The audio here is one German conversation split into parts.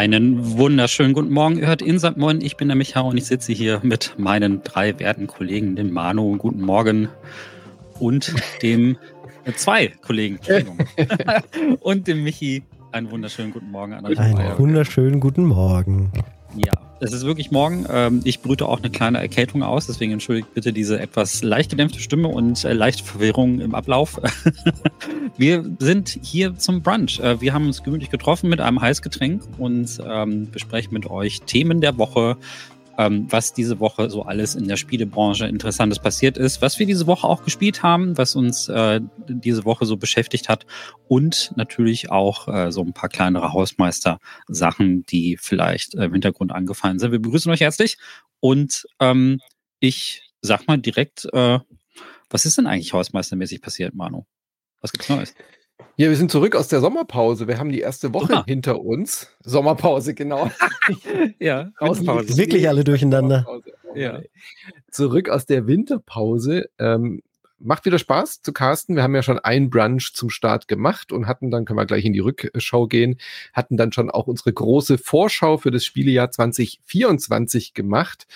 Einen wunderschönen guten Morgen. Ihr hört Insert Moin. Ich bin der Micha und ich sitze hier mit meinen drei werten Kollegen, dem Manu, guten Morgen, und dem äh, zwei Kollegen, und dem Michi. Einen wunderschönen guten Morgen an euch. Einen wunderschönen guten Morgen. Ja, es ist wirklich morgen. Ähm, ich brüte auch eine kleine Erkältung aus, deswegen entschuldigt bitte diese etwas leicht gedämpfte Stimme und äh, leichte Verwirrung im Ablauf. wir sind hier zum Brunch. Äh, wir haben uns gemütlich getroffen mit einem Heißgetränk und ähm, besprechen mit euch Themen der Woche, ähm, was diese Woche so alles in der Spielebranche Interessantes passiert ist, was wir diese Woche auch gespielt haben, was uns äh, diese Woche so beschäftigt hat und natürlich auch äh, so ein paar kleinere Hausmeister-Sachen, die vielleicht äh, im Hintergrund angefallen sind. Wir begrüßen euch herzlich und ähm, ich sag mal direkt, äh, was ist denn eigentlich hausmeistermäßig passiert, Manu? Was gibt's Neues? Ja, wir sind zurück aus der Sommerpause. Wir haben die erste Woche Super. hinter uns. Sommerpause, genau. ja, Winterpause. Wirklich alle durcheinander. Ja. Zurück aus der Winterpause. Ähm, macht wieder Spaß zu casten. Wir haben ja schon ein Brunch zum Start gemacht und hatten dann, können wir gleich in die Rückschau gehen, hatten dann schon auch unsere große Vorschau für das Spielejahr 2024 gemacht,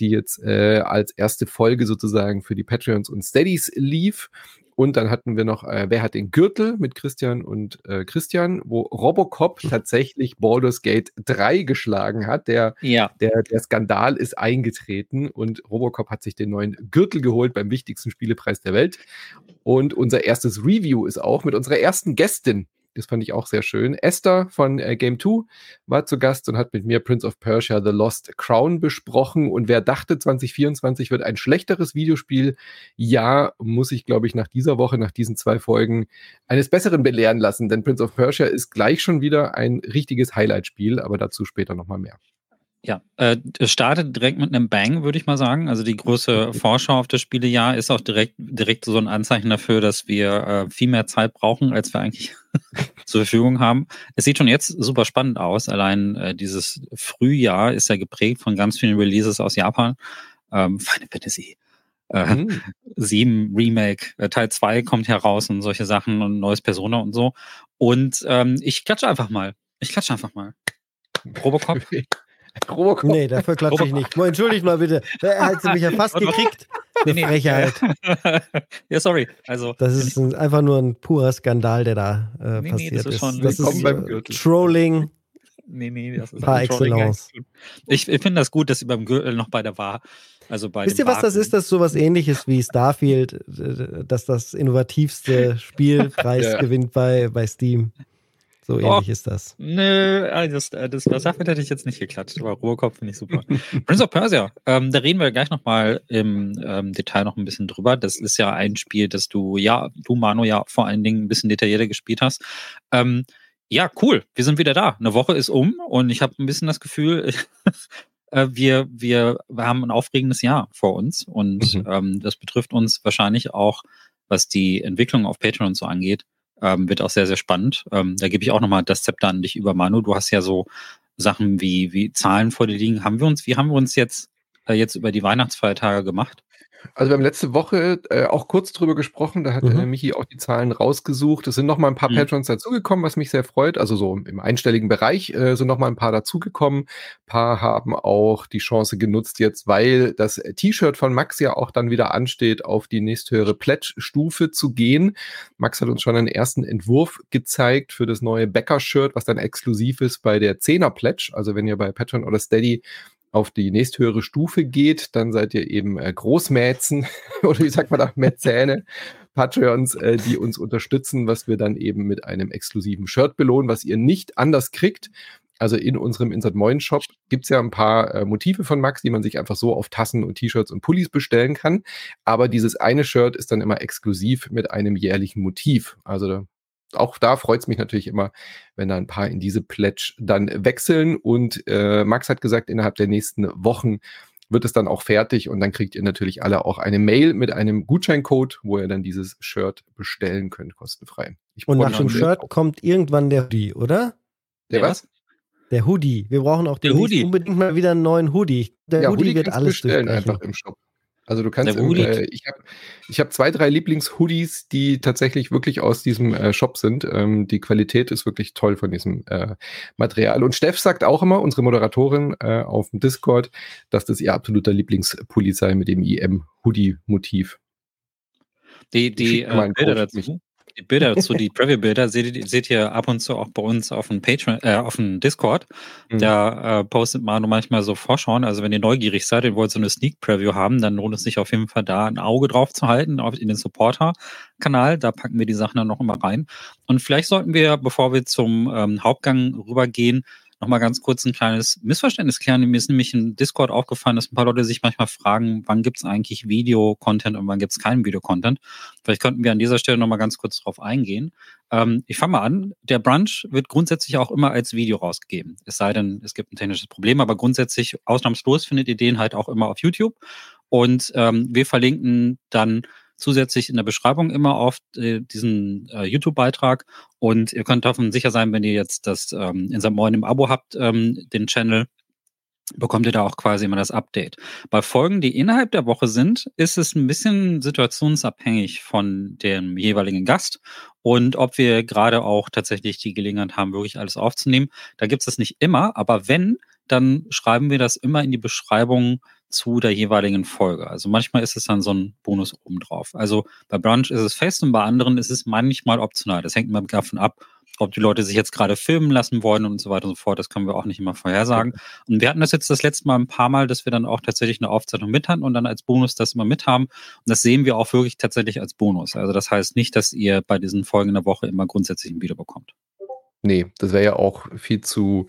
die jetzt äh, als erste Folge sozusagen für die Patreons und Steadies lief. Und dann hatten wir noch, äh, wer hat den Gürtel mit Christian und äh, Christian, wo Robocop hm. tatsächlich Baldur's Gate 3 geschlagen hat. Der, ja. der, der Skandal ist eingetreten und Robocop hat sich den neuen Gürtel geholt beim wichtigsten Spielepreis der Welt. Und unser erstes Review ist auch mit unserer ersten Gästin das fand ich auch sehr schön. Esther von äh, Game 2 war zu Gast und hat mit mir Prince of Persia The Lost Crown besprochen. Und wer dachte, 2024 wird ein schlechteres Videospiel, ja, muss ich, glaube ich, nach dieser Woche, nach diesen zwei Folgen, eines Besseren belehren lassen. Denn Prince of Persia ist gleich schon wieder ein richtiges Highlight-Spiel, aber dazu später nochmal mehr. Ja, äh, es startet direkt mit einem Bang, würde ich mal sagen. Also die große Vorschau auf das Spielejahr ist auch direkt, direkt so ein Anzeichen dafür, dass wir äh, viel mehr Zeit brauchen, als wir eigentlich zur Verfügung haben. Es sieht schon jetzt super spannend aus. Allein äh, dieses Frühjahr ist ja geprägt von ganz vielen Releases aus Japan. Ähm, Final Fantasy äh, mhm. 7 Remake, äh, Teil 2 kommt heraus und solche Sachen und neues Persona und so. Und ähm, ich klatsche einfach mal. Ich klatsche einfach mal. Robocop. Robocop. Nee, dafür klatsche ich nicht. Entschuldigt mal bitte. Er hat sie mich ja fast gekriegt. Eine nee, Frechheit. ja, sorry. Also, das ist ein, einfach nur ein purer Skandal, der da äh, nee, passiert nee, das ist. Schon, das ist äh, Trolling. Nee, nee, das ist par excellence. Ich, ich finde das gut, dass sie beim Gürtel noch bei der war. Also bei Wisst ihr, was das ist? Das ist sowas ähnliches wie Starfield, dass das innovativste Spielpreis ja. gewinnt bei, bei Steam. So ähnlich oh, ist das. Nö, das, äh, das, das Sache hätte ich jetzt nicht geklatscht, aber Ruhrkopf finde ich super. Prince of Persia, ähm, da reden wir gleich nochmal im ähm, Detail noch ein bisschen drüber. Das ist ja ein Spiel, das du, ja, du, Manu, ja vor allen Dingen ein bisschen detaillierter gespielt hast. Ähm, ja, cool, wir sind wieder da. Eine Woche ist um und ich habe ein bisschen das Gefühl, äh, wir, wir, wir haben ein aufregendes Jahr vor uns und mhm. ähm, das betrifft uns wahrscheinlich auch, was die Entwicklung auf Patreon so angeht, ähm, wird auch sehr, sehr spannend. Ähm, da gebe ich auch nochmal das Zepter an dich über, Manu. Du hast ja so Sachen wie, wie Zahlen vor dir liegen. Haben wir uns, wie haben wir uns jetzt, äh, jetzt über die Weihnachtsfeiertage gemacht? Also wir haben letzte Woche äh, auch kurz drüber gesprochen, da hat mhm. äh, Michi auch die Zahlen rausgesucht. Es sind noch mal ein paar mhm. Patrons dazugekommen, was mich sehr freut. Also so im einstelligen Bereich äh, sind noch mal ein paar dazugekommen. Ein paar haben auch die Chance genutzt jetzt, weil das T-Shirt von Max ja auch dann wieder ansteht, auf die nächsthöhere Pledge-Stufe zu gehen. Max hat uns schon einen ersten Entwurf gezeigt für das neue Bäcker-Shirt, was dann exklusiv ist bei der 10er Pledge. Also wenn ihr bei Patreon oder Steady auf die nächsthöhere Stufe geht, dann seid ihr eben äh, Großmäzen oder wie sagt man da, Mäzäne, Patreons, äh, die uns unterstützen, was wir dann eben mit einem exklusiven Shirt belohnen, was ihr nicht anders kriegt. Also in unserem Insert Moin Shop gibt es ja ein paar äh, Motive von Max, die man sich einfach so auf Tassen und T-Shirts und Pullis bestellen kann. Aber dieses eine Shirt ist dann immer exklusiv mit einem jährlichen Motiv. Also auch da freut es mich natürlich immer, wenn da ein paar in diese Pledge dann wechseln. Und äh, Max hat gesagt, innerhalb der nächsten Wochen wird es dann auch fertig und dann kriegt ihr natürlich alle auch eine Mail mit einem Gutscheincode, wo ihr dann dieses Shirt bestellen könnt, kostenfrei. Ich und nach dem Shirt auch. kommt irgendwann der Hoodie, oder? Der, der was? Der Hoodie. Wir brauchen auch unbedingt mal wieder einen neuen Hoodie. Der ja, Hoodie, Hoodie wird alles bestellen einfach im Shop. Also du kannst, im, äh, ich habe ich hab zwei, drei Lieblings-Hoodies, die tatsächlich wirklich aus diesem äh, Shop sind. Ähm, die Qualität ist wirklich toll von diesem äh, Material. Und Steff sagt auch immer, unsere Moderatorin äh, auf dem Discord, dass das ihr absoluter Lieblingspulli sei mit dem IM-Hoodie-Motiv. Die, die äh, Bilder dazu, die Bilder dazu, die Preview-Bilder, seht, seht, ihr ab und zu auch bei uns auf dem Patreon, äh, auf dem Discord. Mhm. Da äh, postet Manu manchmal so Vorschauen. Also wenn ihr neugierig seid und wollt so eine Sneak-Preview haben, dann lohnt es sich auf jeden Fall da ein Auge drauf zu halten, auf, in den Supporter-Kanal. Da packen wir die Sachen dann noch immer rein. Und vielleicht sollten wir, bevor wir zum ähm, Hauptgang rübergehen, nochmal ganz kurz ein kleines Missverständnis klären. Mir ist nämlich in Discord aufgefallen, dass ein paar Leute sich manchmal fragen, wann gibt es eigentlich Video-Content und wann gibt es keinen Video-Content. Vielleicht könnten wir an dieser Stelle nochmal ganz kurz drauf eingehen. Ähm, ich fange mal an. Der Brunch wird grundsätzlich auch immer als Video rausgegeben. Es sei denn, es gibt ein technisches Problem, aber grundsätzlich ausnahmslos findet ihr den halt auch immer auf YouTube. Und ähm, wir verlinken dann zusätzlich in der Beschreibung immer auf äh, diesen äh, YouTube-Beitrag. Und ihr könnt davon sicher sein, wenn ihr jetzt das ähm, in St. Moin im Abo habt, ähm, den Channel, bekommt ihr da auch quasi immer das Update. Bei Folgen, die innerhalb der Woche sind, ist es ein bisschen situationsabhängig von dem jeweiligen Gast und ob wir gerade auch tatsächlich die Gelegenheit haben, wirklich alles aufzunehmen. Da gibt es das nicht immer, aber wenn, dann schreiben wir das immer in die Beschreibung zu der jeweiligen Folge. Also manchmal ist es dann so ein Bonus obendrauf. Also bei Brunch ist es fest und bei anderen ist es manchmal optional. Das hängt immer davon ab, ob die Leute sich jetzt gerade filmen lassen wollen und so weiter und so fort. Das können wir auch nicht immer vorhersagen. Und wir hatten das jetzt das letzte Mal ein paar Mal, dass wir dann auch tatsächlich eine Aufzeichnung mit hatten und dann als Bonus das immer mit haben. Und das sehen wir auch wirklich tatsächlich als Bonus. Also das heißt nicht, dass ihr bei diesen Folgen in der Woche immer grundsätzlich ein Video bekommt. Nee, das wäre ja auch viel zu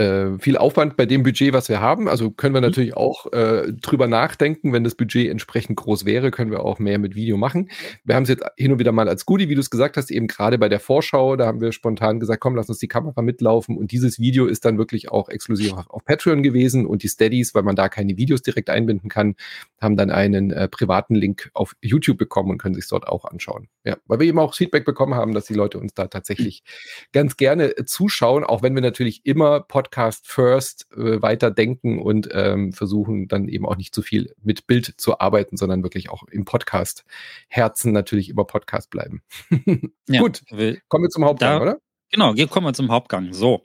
äh, viel Aufwand bei dem Budget, was wir haben. Also können wir mhm. natürlich auch äh, drüber nachdenken. Wenn das Budget entsprechend groß wäre, können wir auch mehr mit Video machen. Wir haben es jetzt hin und wieder mal als Goodie, wie du es gesagt hast, eben gerade bei der Vorschau, da haben wir spontan gesagt, komm, lass uns die Kamera mitlaufen. Und dieses Video ist dann wirklich auch exklusiv auf Patreon gewesen und die Steadies, weil man da keine Videos direkt einbinden kann, haben dann einen äh, privaten Link auf YouTube bekommen und können sich dort auch anschauen. Ja, weil wir eben auch Feedback bekommen haben, dass die Leute uns da tatsächlich ganz gerne äh, zuschauen, auch wenn wir natürlich immer Podcast Podcast First äh, weiter denken und ähm, versuchen dann eben auch nicht zu viel mit Bild zu arbeiten, sondern wirklich auch im Podcast Herzen natürlich immer Podcast bleiben. ja, Gut, kommen wir zum Hauptgang, da, oder? Genau, kommen wir zum Hauptgang. So,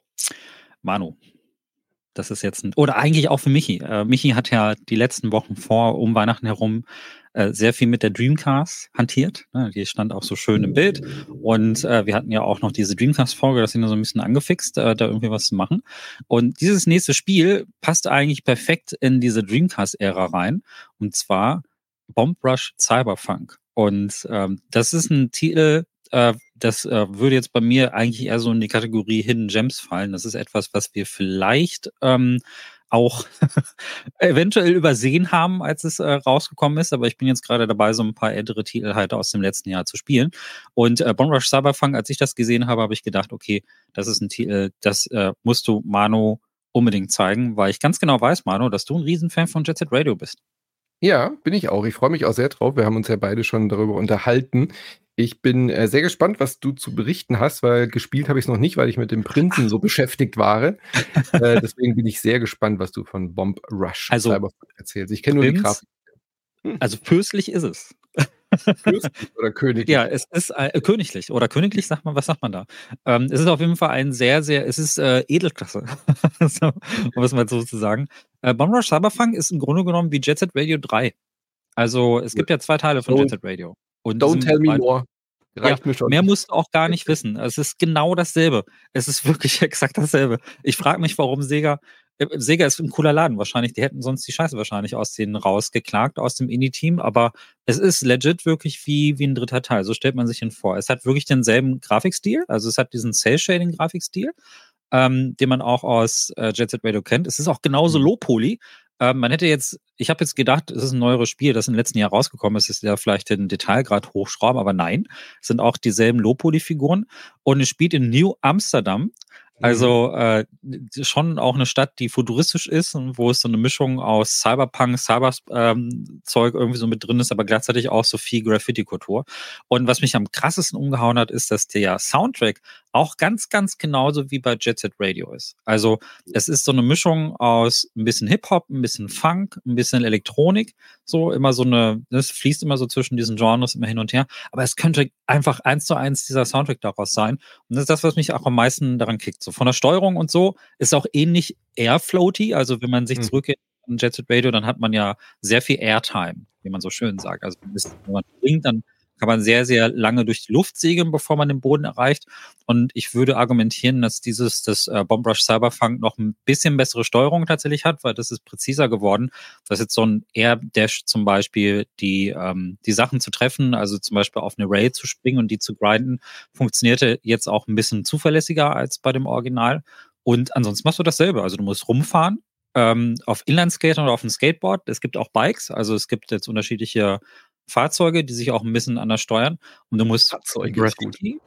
Manu, das ist jetzt ein, oder eigentlich auch für Michi. Äh, Michi hat ja die letzten Wochen vor, um Weihnachten herum, äh, sehr viel mit der Dreamcast hantiert. Ne? Die stand auch so schön im Bild. Und äh, wir hatten ja auch noch diese Dreamcast-Folge, das sind ja so ein bisschen angefixt, äh, da irgendwie was zu machen. Und dieses nächste Spiel passt eigentlich perfekt in diese Dreamcast-Ära rein. Und zwar Bomb Rush Cyberpunk. Und ähm, das ist ein Titel, das äh, würde jetzt bei mir eigentlich eher so in die Kategorie Hidden Gems fallen. Das ist etwas, was wir vielleicht ähm, auch eventuell übersehen haben, als es äh, rausgekommen ist. Aber ich bin jetzt gerade dabei, so ein paar ältere Titel halt aus dem letzten Jahr zu spielen. Und äh, Bomb Rush Cyberpunk, als ich das gesehen habe, habe ich gedacht, okay, das ist ein Titel, das äh, musst du Manu unbedingt zeigen, weil ich ganz genau weiß, Manu, dass du ein Riesenfan von Jet Set Radio bist. Ja, bin ich auch. Ich freue mich auch sehr drauf. Wir haben uns ja beide schon darüber unterhalten. Ich bin äh, sehr gespannt, was du zu berichten hast, weil gespielt habe ich es noch nicht, weil ich mit dem Prinzen so beschäftigt war. äh, deswegen bin ich sehr gespannt, was du von Bomb Rush also, Cyberpunk erzählst. Ich kenne nur die Grafik. Hm. Also fürstlich ist es. Fürstlich oder königlich? Ja, es ist äh, königlich oder königlich, sagt man, was sagt man da? Ähm, es ist auf jeden Fall ein sehr, sehr, es ist äh, Edelklasse, so, um es mal so zu sagen. Äh, Bomb Rush Cyberpunk ist im Grunde genommen wie Jet Set Radio 3. Also es gibt ja zwei Teile von Jet Set Radio. Und Don't tell me more. Reicht ja, mir schon. Mehr musst du auch gar nicht wissen. Es ist genau dasselbe. Es ist wirklich exakt dasselbe. Ich frage mich, warum Sega. Äh, Sega ist ein cooler Laden wahrscheinlich. Die hätten sonst die Scheiße wahrscheinlich aus denen rausgeklagt, aus dem Indie-Team. Aber es ist legit wirklich wie, wie ein dritter Teil. So stellt man sich ihn vor. Es hat wirklich denselben Grafikstil. Also es hat diesen Cell-Shading-Grafikstil, ähm, den man auch aus äh, Jet Set Radio kennt. Es ist auch genauso mhm. Low-Poly. Ähm, man hätte jetzt, ich habe jetzt gedacht, es ist ein neueres Spiel, das im letzten Jahr rausgekommen ist, ist ja vielleicht den Detailgrad hochschrauben, aber nein, es sind auch dieselben Low-Poly-Figuren und es spielt in New Amsterdam. Also äh, schon auch eine Stadt, die futuristisch ist und wo es so eine Mischung aus Cyberpunk, Cyberzeug ähm, irgendwie so mit drin ist, aber gleichzeitig auch so viel Graffiti-Kultur. Und was mich am krassesten umgehauen hat, ist, dass der Soundtrack auch ganz, ganz genauso wie bei Jet Set Radio ist. Also es ist so eine Mischung aus ein bisschen Hip-Hop, ein bisschen Funk, ein bisschen Elektronik, so immer so eine, es fließt immer so zwischen diesen Genres immer hin und her, aber es könnte einfach eins zu eins dieser Soundtrack daraus sein. Und das ist das, was mich auch am meisten daran kickt. So von der Steuerung und so ist auch ähnlich airfloaty, also wenn man sich mhm. zurückgeht an Jet Set Radio, dann hat man ja sehr viel Airtime, wie man so schön sagt. Also wenn man springt, dann kann man sehr, sehr lange durch die Luft segeln, bevor man den Boden erreicht. Und ich würde argumentieren, dass dieses, das äh, Bombrush Cyberfunk noch ein bisschen bessere Steuerung tatsächlich hat, weil das ist präziser geworden. Das ist jetzt so ein Air Dash zum Beispiel, die, ähm, die Sachen zu treffen, also zum Beispiel auf eine Rail zu springen und die zu grinden, funktionierte jetzt auch ein bisschen zuverlässiger als bei dem Original. Und ansonsten machst du dasselbe. Also du musst rumfahren, ähm, auf Inlandskater oder auf dem Skateboard. Es gibt auch Bikes, also es gibt jetzt unterschiedliche Fahrzeuge, die sich auch ein bisschen anders steuern. Und du musst Fahrzeuge Graffiti.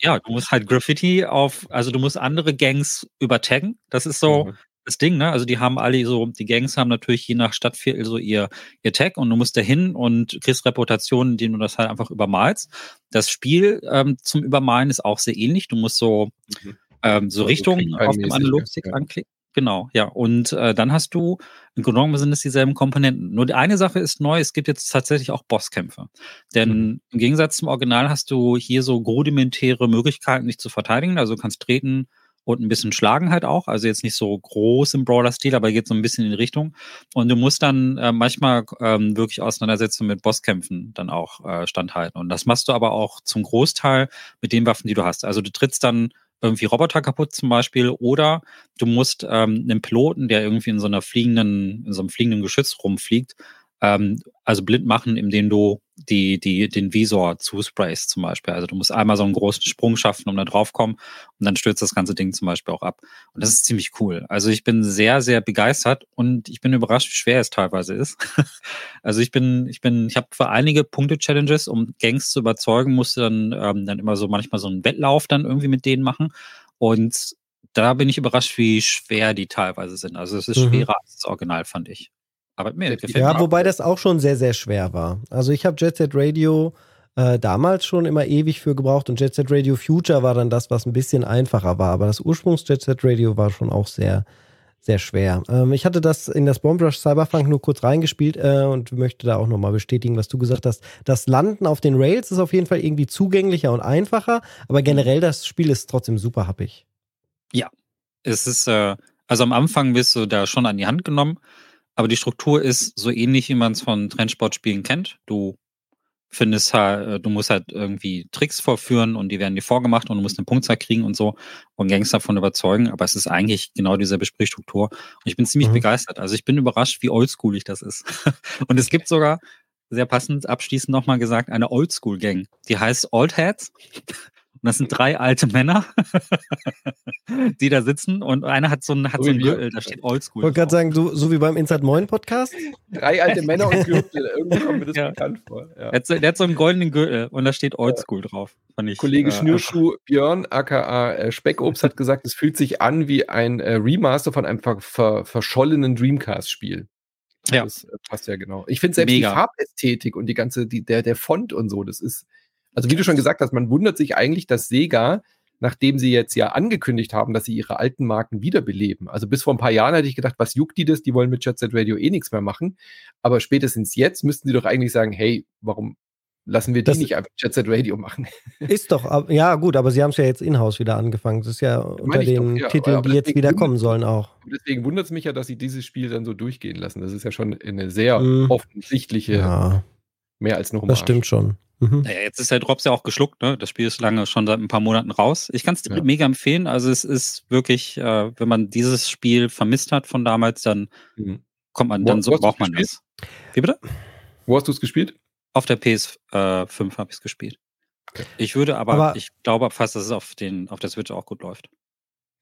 Ja, du musst halt Graffiti auf, also du musst andere Gangs übertaggen. Das ist so mhm. das Ding, ne? Also die haben alle so, die Gangs haben natürlich je nach Stadtviertel so ihr, ihr Tag und du musst da hin und kriegst Reputationen, indem du das halt einfach übermalst. Das Spiel ähm, zum Übermalen ist auch sehr ähnlich. Du musst so, mhm. ähm, so also Richtungen auf dem Analogstick ja. anklicken. Genau, ja. Und äh, dann hast du, im Grunde genommen sind es dieselben Komponenten. Nur die eine Sache ist neu, es gibt jetzt tatsächlich auch Bosskämpfe. Denn mhm. im Gegensatz zum Original hast du hier so rudimentäre Möglichkeiten, dich zu verteidigen. Also du kannst treten und ein bisschen schlagen halt auch. Also jetzt nicht so groß im Brawler-Stil, aber geht so ein bisschen in die Richtung. Und du musst dann äh, manchmal ähm, wirklich Auseinandersetzungen mit Bosskämpfen dann auch äh, standhalten. Und das machst du aber auch zum Großteil mit den Waffen, die du hast. Also du trittst dann irgendwie Roboter kaputt zum Beispiel, oder du musst ähm, einen Piloten, der irgendwie in so einer fliegenden, in so einem fliegenden Geschütz rumfliegt, ähm, also blind machen, indem du die, die, den Visor zusprayst zum Beispiel. Also du musst einmal so einen großen Sprung schaffen, um da drauf kommen und dann stürzt das ganze Ding zum Beispiel auch ab. Und das ist ziemlich cool. Also ich bin sehr, sehr begeistert und ich bin überrascht, wie schwer es teilweise ist. also ich bin, ich bin, ich habe für einige Punkte-Challenges, um Gangs zu überzeugen, musste dann, ähm, dann immer so manchmal so einen Wettlauf dann irgendwie mit denen machen. Und da bin ich überrascht, wie schwer die teilweise sind. Also es ist mhm. schwerer als das Original, fand ich. Aber mir gefällt Ja, wobei das auch schon sehr, sehr schwer war. Also ich habe Jet Set Radio äh, damals schon immer ewig für gebraucht und Jet Set Radio Future war dann das, was ein bisschen einfacher war. Aber das Ursprungs Jet Set Radio war schon auch sehr, sehr schwer. Ähm, ich hatte das in das Bomb Rush Cyberpunk nur kurz reingespielt äh, und möchte da auch nochmal bestätigen, was du gesagt hast. Das Landen auf den Rails ist auf jeden Fall irgendwie zugänglicher und einfacher, aber generell das Spiel ist trotzdem super happig. Ja, es ist, äh, also am Anfang wirst du da schon an die Hand genommen. Aber die Struktur ist so ähnlich, wie man es von Trendsportspielen kennt. Du findest halt, du musst halt irgendwie Tricks vorführen und die werden dir vorgemacht und du musst eine Punktzahl kriegen und so und Gangster davon überzeugen. Aber es ist eigentlich genau diese Besprechstruktur. Und ich bin ziemlich mhm. begeistert. Also ich bin überrascht, wie oldschoolig das ist. und es gibt sogar, sehr passend abschließend nochmal gesagt, eine Oldschool-Gang. Die heißt Old Heads. Und das sind drei alte Männer, die da sitzen und einer hat so ein, hat so ein Gürtel, da steht Oldschool. Ich wollte gerade sagen, du, so wie beim Inside Moin Podcast? Drei alte Männer und Gürtel, irgendwie kommt mir das ja. bekannt vor. Ja. Der, hat so, der, hat so, einen goldenen Gürtel und da steht Oldschool ja. drauf. Ich, Kollege äh, Schnürschuh Björn, aka äh, Speckobst, hat gesagt, es fühlt sich an wie ein äh, Remaster von einem ver ver verschollenen Dreamcast-Spiel. Ja. Das äh, passt ja genau. Ich finde selbst Mega. die Farbästhetik und die ganze, die, der, der Font und so, das ist also wie du schon gesagt hast, man wundert sich eigentlich, dass Sega, nachdem sie jetzt ja angekündigt haben, dass sie ihre alten Marken wiederbeleben. Also bis vor ein paar Jahren hätte ich gedacht, was juckt die das? Die wollen mit Jet Set Radio eh nichts mehr machen. Aber spätestens jetzt müssten sie doch eigentlich sagen, hey, warum lassen wir die das nicht einfach Jet Set Radio machen? Ist doch, ja gut, aber sie haben es ja jetzt in-house wieder angefangen. Das ist ja unter den doch, ja, Titeln, die jetzt wieder kommen sollen auch. Deswegen wundert es mich ja, dass sie dieses Spiel dann so durchgehen lassen. Das ist ja schon eine sehr mhm. offensichtliche, ja. Mehr als nur Das stimmt schon. Mhm. Naja, jetzt ist der Drops ja auch geschluckt, ne? Das Spiel ist lange schon seit ein paar Monaten raus. Ich kann es ja. mega empfehlen. Also es ist wirklich, äh, wenn man dieses Spiel vermisst hat von damals, dann mhm. kommt man, dann wo, so braucht man das. Wie bitte? Wo hast du es gespielt? Auf der PS5 äh, habe ich es gespielt. Okay. Ich würde aber, aber, ich glaube fast, dass es auf, den, auf der Switch auch gut läuft.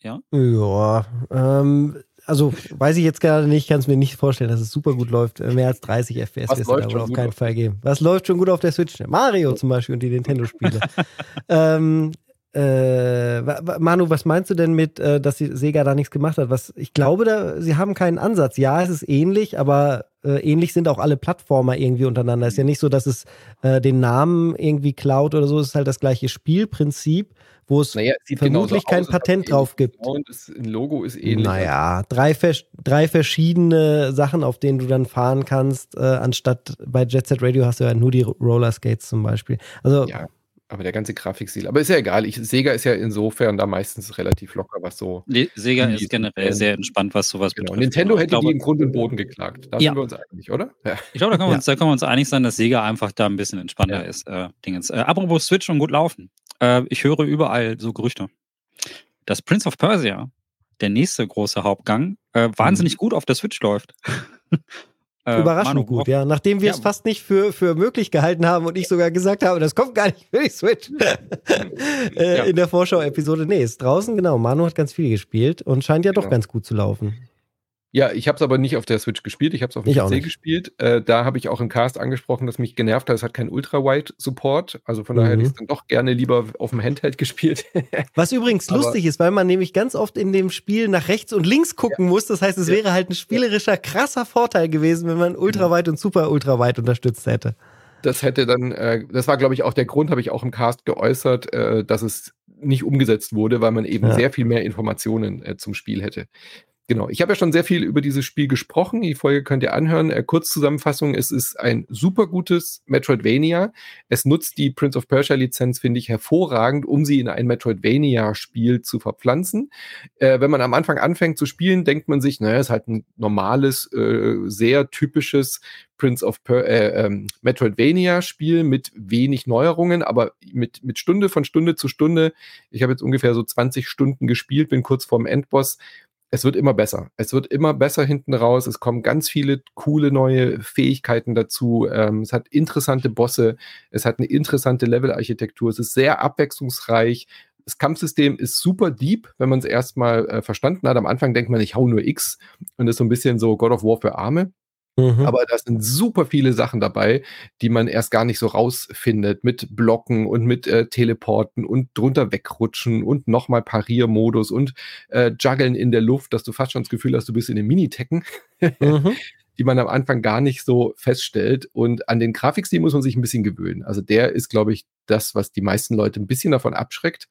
Ja? Ja. Ähm, also weiß ich jetzt gerade nicht, kann es mir nicht vorstellen, dass es super gut läuft. Äh, mehr als 30 FPS wird es da wohl auf keinen auf? Fall geben. Was läuft schon gut auf der Switch? Mario zum Beispiel und die Nintendo-Spiele. ähm, äh, Manu, was meinst du denn mit, äh, dass die Sega da nichts gemacht hat? Was, ich glaube, da, sie haben keinen Ansatz. Ja, es ist ähnlich, aber äh, ähnlich sind auch alle Plattformer irgendwie untereinander. Es ist ja nicht so, dass es äh, den Namen irgendwie klaut oder so. Es ist halt das gleiche Spielprinzip, wo es naja, vermutlich kein aus, Patent drauf gibt. Genau, das Logo ist ähnlich. Naja, drei, drei verschiedene Sachen, auf denen du dann fahren kannst, äh, anstatt bei Jet Set Radio hast du ja nur die Roller Skates zum Beispiel. Also ja aber der ganze Grafikstil. Aber ist ja egal. Ich, Sega ist ja insofern da meistens relativ locker, was so. Nee, Sega ist generell sehr entspannt, was sowas genau. betrifft. Nintendo hätte glaube, die im Grund und Boden geklagt. Da ja. sind wir uns einig, oder? Ja. Ich glaube, da können, wir uns, da können wir uns einig sein, dass Sega einfach da ein bisschen entspannter ja. ist. Äh, Dingens. Äh, apropos Switch und gut laufen. Äh, ich höre überall so Gerüchte. Dass Prince of Persia, der nächste große Hauptgang, äh, wahnsinnig mhm. gut auf der Switch läuft. Äh, Überraschend Manu, gut, ja. Nachdem wir ja. es fast nicht für, für möglich gehalten haben und ich sogar gesagt habe, das kommt gar nicht für die Switch. äh, ja. In der Vorschau-Episode. Nee, ist draußen, genau. Manu hat ganz viel gespielt und scheint ja genau. doch ganz gut zu laufen. Ja, ich habe es aber nicht auf der Switch gespielt, ich habe es auf dem PC gespielt. Äh, da habe ich auch im Cast angesprochen, dass mich genervt hat, es hat keinen Ultra-Wide-Support. Also von mhm. daher hätte ich es dann doch gerne lieber auf dem Handheld gespielt. Was übrigens aber lustig ist, weil man nämlich ganz oft in dem Spiel nach rechts und links gucken ja. muss. Das heißt, es ja. wäre halt ein spielerischer krasser Vorteil gewesen, wenn man Ultra-Wide und Super-Ultra-Wide unterstützt hätte. Das hätte dann, äh, das war, glaube ich, auch der Grund, habe ich auch im Cast geäußert, äh, dass es nicht umgesetzt wurde, weil man eben ja. sehr viel mehr Informationen äh, zum Spiel hätte. Genau, ich habe ja schon sehr viel über dieses Spiel gesprochen. Die Folge könnt ihr anhören. Äh, Kurzzusammenfassung, es ist ein super gutes Metroidvania. Es nutzt die Prince of Persia Lizenz, finde ich, hervorragend, um sie in ein Metroidvania-Spiel zu verpflanzen. Äh, wenn man am Anfang anfängt zu spielen, denkt man sich, naja, ist halt ein normales, äh, sehr typisches Prince of per äh, ähm, Metroidvania-Spiel mit wenig Neuerungen, aber mit, mit Stunde von Stunde zu Stunde. Ich habe jetzt ungefähr so 20 Stunden gespielt, bin kurz vorm Endboss es wird immer besser. Es wird immer besser hinten raus. Es kommen ganz viele coole neue Fähigkeiten dazu. Ähm, es hat interessante Bosse. Es hat eine interessante Levelarchitektur. Es ist sehr abwechslungsreich. Das Kampfsystem ist super deep, wenn man es erstmal äh, verstanden hat. Am Anfang denkt man, ich hau nur X und ist so ein bisschen so God of War für Arme. Mhm. Aber da sind super viele Sachen dabei, die man erst gar nicht so rausfindet, mit Blocken und mit äh, Teleporten und drunter wegrutschen und nochmal Pariermodus und äh, Juggeln in der Luft, dass du fast schon das Gefühl hast, du bist in den Minitecken. Mhm. die man am Anfang gar nicht so feststellt. Und an den Grafikstil muss man sich ein bisschen gewöhnen. Also der ist, glaube ich, das, was die meisten Leute ein bisschen davon abschreckt.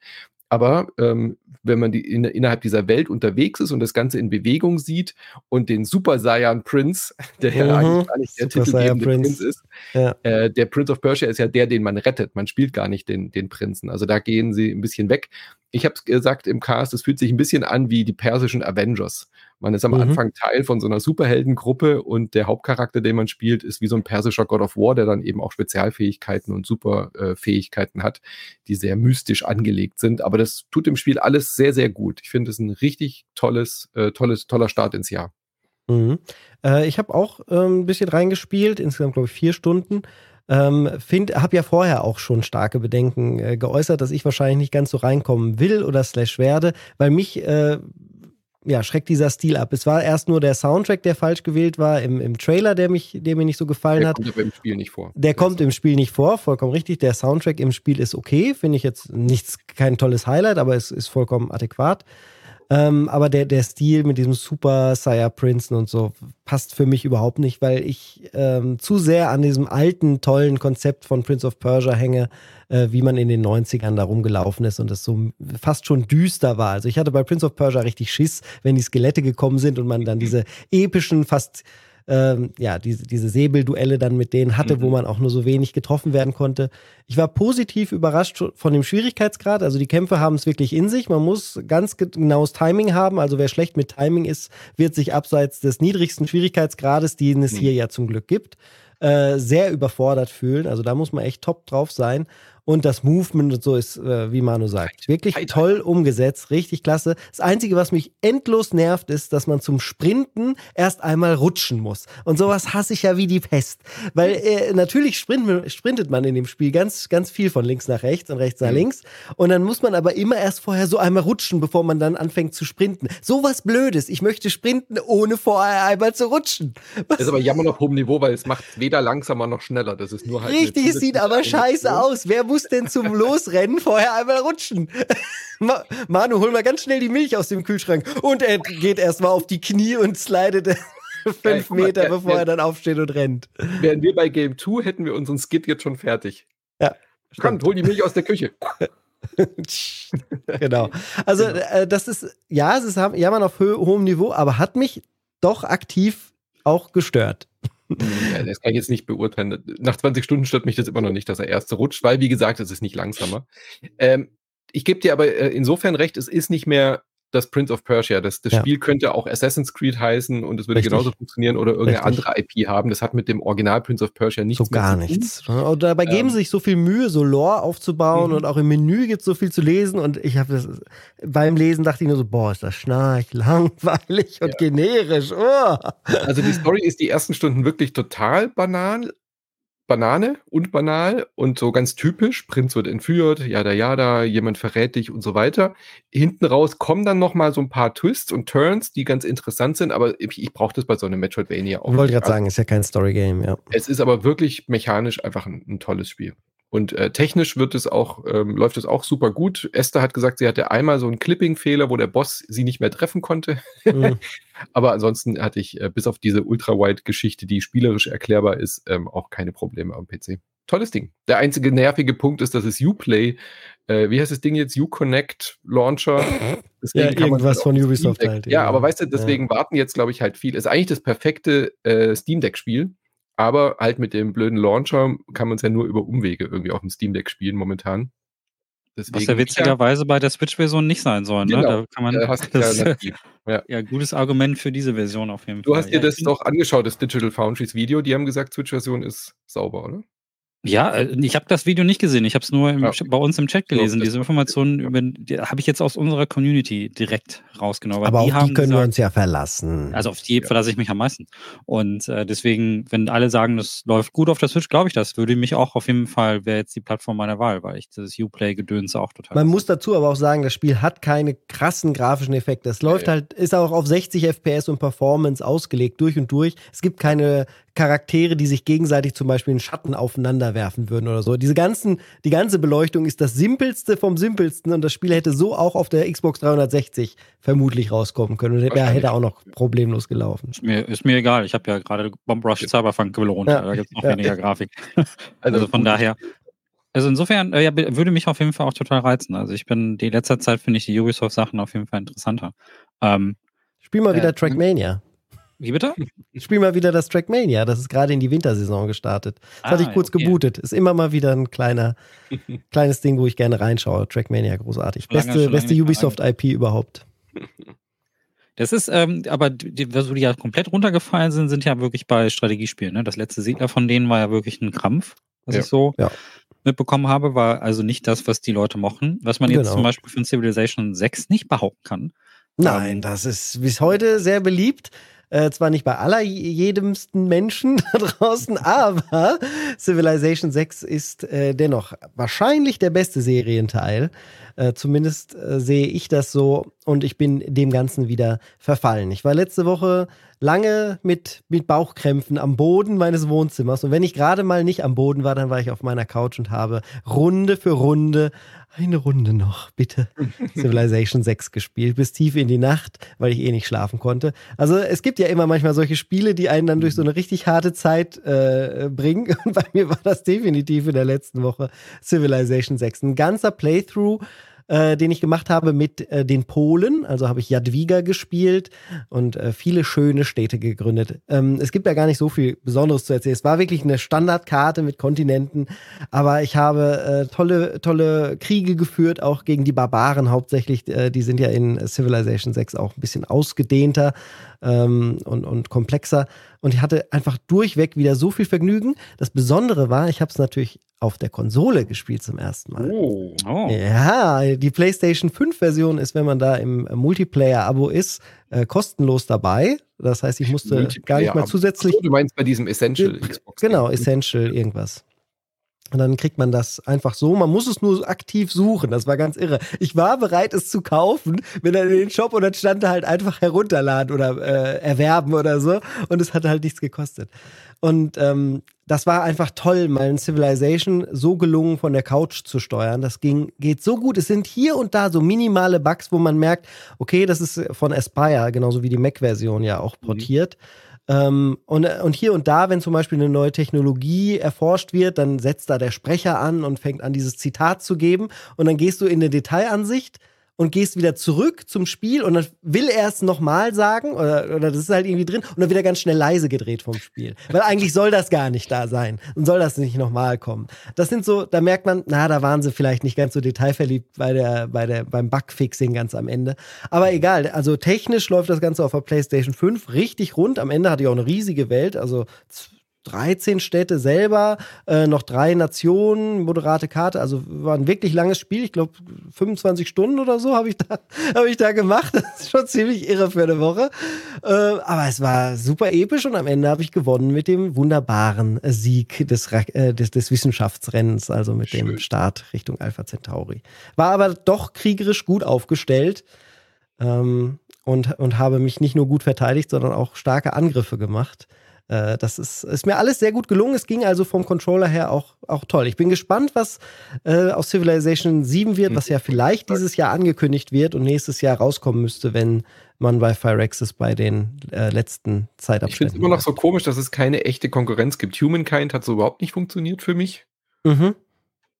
Aber ähm, wenn man die in, innerhalb dieser Welt unterwegs ist und das Ganze in Bewegung sieht und den Super Saiyan Prince, der mhm. ja eigentlich gar nicht der Super titelgebende Prince. Prinz ist, ja. äh, der Prince of Persia ist ja der, den man rettet. Man spielt gar nicht den, den Prinzen. Also da gehen sie ein bisschen weg. Ich habe es gesagt im Cast, es fühlt sich ein bisschen an wie die persischen Avengers. Man ist am mhm. Anfang Teil von so einer Superheldengruppe und der Hauptcharakter, den man spielt, ist wie so ein persischer God of War, der dann eben auch Spezialfähigkeiten und Superfähigkeiten äh, hat, die sehr mystisch angelegt sind. Aber das tut im Spiel alles sehr, sehr gut. Ich finde es ein richtig tolles, äh, tolles, toller Start ins Jahr. Mhm. Äh, ich habe auch äh, ein bisschen reingespielt, insgesamt glaube ich vier Stunden. Ähm, habe ja vorher auch schon starke Bedenken äh, geäußert, dass ich wahrscheinlich nicht ganz so reinkommen will oder slash werde, weil mich äh, ja, schreckt dieser Stil ab. Es war erst nur der Soundtrack, der falsch gewählt war, im, im Trailer, der, mich, der mir nicht so gefallen der hat. Der kommt aber im Spiel nicht vor. Der kommt im Spiel nicht vor, vollkommen richtig. Der Soundtrack im Spiel ist okay, finde ich jetzt nichts, kein tolles Highlight, aber es ist vollkommen adäquat. Ähm, aber der, der Stil mit diesem Super Sire Princeton und so passt für mich überhaupt nicht, weil ich ähm, zu sehr an diesem alten, tollen Konzept von Prince of Persia hänge, äh, wie man in den 90ern da rumgelaufen ist und es so fast schon düster war. Also ich hatte bei Prince of Persia richtig Schiss, wenn die Skelette gekommen sind und man dann diese epischen, fast ähm, ja, diese, diese Säbelduelle dann mit denen hatte, mhm. wo man auch nur so wenig getroffen werden konnte. Ich war positiv überrascht von dem Schwierigkeitsgrad. Also die Kämpfe haben es wirklich in sich. Man muss ganz genaues Timing haben. Also wer schlecht mit Timing ist, wird sich abseits des niedrigsten Schwierigkeitsgrades, den es mhm. hier ja zum Glück gibt, äh, sehr überfordert fühlen. Also da muss man echt top drauf sein. Und das Movement und so ist, äh, wie Manu sagt, wirklich toll umgesetzt, richtig klasse. Das Einzige, was mich endlos nervt, ist, dass man zum Sprinten erst einmal rutschen muss. Und sowas hasse ich ja wie die Pest. Weil äh, natürlich sprint, sprintet man in dem Spiel ganz, ganz viel von links nach rechts und rechts nach mhm. links. Und dann muss man aber immer erst vorher so einmal rutschen, bevor man dann anfängt zu sprinten. Sowas Blödes. Ich möchte sprinten, ohne vorher einmal zu rutschen. Was? Das ist aber jammer auf hohem Niveau, weil es macht weder langsamer noch schneller. Das ist nur halt. Richtig, es sieht aber scheiße aus. Wer muss denn zum Losrennen vorher einmal rutschen? Manu, hol mal ganz schnell die Milch aus dem Kühlschrank. Und er geht erstmal auf die Knie und slidet fünf ja, Meter, mal, bevor ja, er dann aufsteht und rennt. Wären wir bei Game 2, hätten wir unseren Skit jetzt schon fertig. Ja. Komm, hol die Milch aus der Küche. genau. Also, genau. Äh, das ist, ja, es ist ja man auf ho hohem Niveau, aber hat mich doch aktiv auch gestört. Das kann ich jetzt nicht beurteilen. Nach 20 Stunden stört mich das immer noch nicht, dass er erste rutscht, weil, wie gesagt, es ist nicht langsamer. Ähm, ich gebe dir aber äh, insofern recht, es ist nicht mehr das Prince of Persia. Das, das ja. Spiel könnte auch Assassin's Creed heißen und es würde Richtig. genauso funktionieren oder irgendeine Richtig. andere IP haben. Das hat mit dem Original Prince of Persia nichts so gar nichts. Und dabei geben ähm, sie sich so viel Mühe, so Lore aufzubauen mhm. und auch im Menü gibt es so viel zu lesen und ich habe das beim Lesen dachte ich nur so, boah, ist das schnarch, langweilig und ja. generisch. Oh. Also die Story ist die ersten Stunden wirklich total banal, Banane und banal und so ganz typisch. Prinz wird entführt, jada jada, jemand verrät dich und so weiter. Hinten raus kommen dann noch mal so ein paar Twists und Turns, die ganz interessant sind, aber ich, ich brauche das bei so einem Metroidvania auch. Ich wollte gerade sagen, ist ja kein Story-Game, ja. Es ist aber wirklich mechanisch einfach ein, ein tolles Spiel. Und äh, technisch wird es auch, ähm, läuft es auch super gut. Esther hat gesagt, sie hatte einmal so einen Clipping-Fehler, wo der Boss sie nicht mehr treffen konnte. Mhm. Aber ansonsten hatte ich äh, bis auf diese Ultra-Wide-Geschichte, die spielerisch erklärbar ist, ähm, auch keine Probleme am PC. Tolles Ding. Der einzige nervige Punkt ist, dass es Uplay, äh, wie heißt das Ding jetzt? Uconnect Launcher. Deswegen ja, irgendwas von Ubisoft halt. Ja, aber weißt du, deswegen ja. warten jetzt, glaube ich, halt viel. Ist eigentlich das perfekte äh, Steam Deck-Spiel aber halt mit dem blöden Launcher kann man es ja nur über Umwege irgendwie auf dem Steam Deck spielen momentan. Deswegen, Was ja witzigerweise ja, bei der Switch-Version nicht sein soll. Ne? Genau, da kann man, das, ja, ja, gutes Argument für diese Version auf jeden du Fall. Du hast dir das doch angeschaut, das Digital Foundries Video. Die haben gesagt, Switch-Version ist sauber, oder? Ja, äh, ich habe das Video nicht gesehen. Ich habe es nur im, ja. bei uns im Chat gelesen. Diese Informationen die habe ich jetzt aus unserer Community direkt rausgenommen. Aber die auf die können gesagt, wir uns ja verlassen. Also auf die ja. verlasse ich mich am meisten. Und äh, deswegen, wenn alle sagen, das läuft gut auf der Switch, glaube ich das. Würde mich auch auf jeden Fall, wäre jetzt die Plattform meiner Wahl, weil ich das Uplay-Gedöns auch total. Man muss dazu aber auch sagen, das Spiel hat keine krassen grafischen Effekte. Es läuft ja, halt, ist auch auf 60 FPS und Performance ausgelegt, durch und durch. Es gibt keine Charaktere, die sich gegenseitig zum Beispiel in Schatten aufeinander werfen würden oder so. Diese ganzen, die ganze Beleuchtung ist das simpelste vom simpelsten und das Spiel hätte so auch auf der Xbox 360 vermutlich rauskommen können und er hätte auch noch problemlos gelaufen. Ist mir, ist mir egal. Ich habe ja gerade Bomb Rush Cyberpunk gelohnt. Ja. Da gibt es noch ja. weniger Grafik. Also, also von daher. Also insofern äh, ja, würde mich auf jeden Fall auch total reizen. Also ich bin, die letzter Zeit finde ich die Ubisoft-Sachen auf jeden Fall interessanter. Ähm, Spiel mal wieder äh, Trackmania. Wie bitte? Ich spiele mal wieder das Trackmania. Das ist gerade in die Wintersaison gestartet. Das ah, hatte ich kurz okay. gebootet. Ist immer mal wieder ein kleiner, kleines Ding, wo ich gerne reinschaue. Trackmania, großartig. Beste, beste Ubisoft-IP überhaupt. Das ist, ähm, aber die, die ja komplett runtergefallen sind, sind ja wirklich bei Strategiespielen. Ne? Das letzte Siedler von denen war ja wirklich ein Krampf, was ja. ich so ja. mitbekommen habe, war also nicht das, was die Leute mochten. Was man jetzt genau. zum Beispiel von Civilization 6 nicht behaupten kann. Nein, das ist bis heute sehr beliebt. Äh, zwar nicht bei aller jedemsten Menschen da draußen, aber Civilization 6 ist äh, dennoch wahrscheinlich der beste Serienteil. Äh, zumindest äh, sehe ich das so und ich bin dem Ganzen wieder verfallen. Ich war letzte Woche lange mit, mit Bauchkrämpfen am Boden meines Wohnzimmers und wenn ich gerade mal nicht am Boden war, dann war ich auf meiner Couch und habe Runde für Runde eine Runde noch, bitte. Civilization 6 gespielt, bis tief in die Nacht, weil ich eh nicht schlafen konnte. Also es gibt ja immer manchmal solche Spiele, die einen dann durch so eine richtig harte Zeit äh, bringen. Und bei mir war das definitiv in der letzten Woche Civilization 6. Ein ganzer Playthrough äh, den ich gemacht habe mit äh, den Polen. Also habe ich Jadwiga gespielt und äh, viele schöne Städte gegründet. Ähm, es gibt ja gar nicht so viel Besonderes zu erzählen. Es war wirklich eine Standardkarte mit Kontinenten, aber ich habe äh, tolle, tolle Kriege geführt, auch gegen die Barbaren hauptsächlich. Äh, die sind ja in Civilization 6 auch ein bisschen ausgedehnter ähm, und, und komplexer. Und ich hatte einfach durchweg wieder so viel Vergnügen. Das Besondere war, ich habe es natürlich auf der Konsole gespielt zum ersten Mal. Oh. oh. Ja, die PlayStation 5 Version ist, wenn man da im Multiplayer-Abo ist, äh, kostenlos dabei. Das heißt, ich musste gar nicht mal zusätzlich. du meinst bei diesem Essential Xbox. Genau, Essential irgendwas. Und dann kriegt man das einfach so. Man muss es nur aktiv suchen. Das war ganz irre. Ich war bereit, es zu kaufen, bin dann in den Shop und dann stand da halt einfach herunterladen oder äh, erwerben oder so. Und es hat halt nichts gekostet. Und ähm, das war einfach toll, mal ein Civilization so gelungen von der Couch zu steuern. Das ging, geht so gut. Es sind hier und da so minimale Bugs, wo man merkt, okay, das ist von Aspire, genauso wie die Mac-Version ja auch mhm. portiert. Mhm. Ähm, und, und hier und da, wenn zum Beispiel eine neue Technologie erforscht wird, dann setzt da der Sprecher an und fängt an, dieses Zitat zu geben. Und dann gehst du in eine Detailansicht und gehst wieder zurück zum Spiel und dann will er es nochmal sagen oder, oder das ist halt irgendwie drin und dann wird er ganz schnell leise gedreht vom Spiel. Weil eigentlich soll das gar nicht da sein und soll das nicht nochmal kommen. Das sind so, da merkt man, na, da waren sie vielleicht nicht ganz so detailverliebt bei der, bei der, beim Bugfixing ganz am Ende. Aber egal, also technisch läuft das Ganze auf der PlayStation 5 richtig rund. Am Ende hatte ich auch eine riesige Welt, also 13 Städte selber, äh, noch drei Nationen, moderate Karte. Also war ein wirklich langes Spiel. Ich glaube, 25 Stunden oder so habe ich, da, hab ich da gemacht. Das ist schon ziemlich irre für eine Woche. Äh, aber es war super episch und am Ende habe ich gewonnen mit dem wunderbaren Sieg des, äh, des, des Wissenschaftsrennens, also mit Schön. dem Start Richtung Alpha Centauri. War aber doch kriegerisch gut aufgestellt. Ähm, und, und habe mich nicht nur gut verteidigt, sondern auch starke Angriffe gemacht. Äh, das ist, ist mir alles sehr gut gelungen. Es ging also vom Controller her auch, auch toll. Ich bin gespannt, was äh, aus Civilization 7 wird, was ja vielleicht dieses Jahr angekündigt wird und nächstes Jahr rauskommen müsste, wenn man bei Firaxis bei den äh, letzten Zeitabständen. Ich finde es immer noch so komisch, dass es keine echte Konkurrenz gibt. Humankind hat so überhaupt nicht funktioniert für mich. Mhm.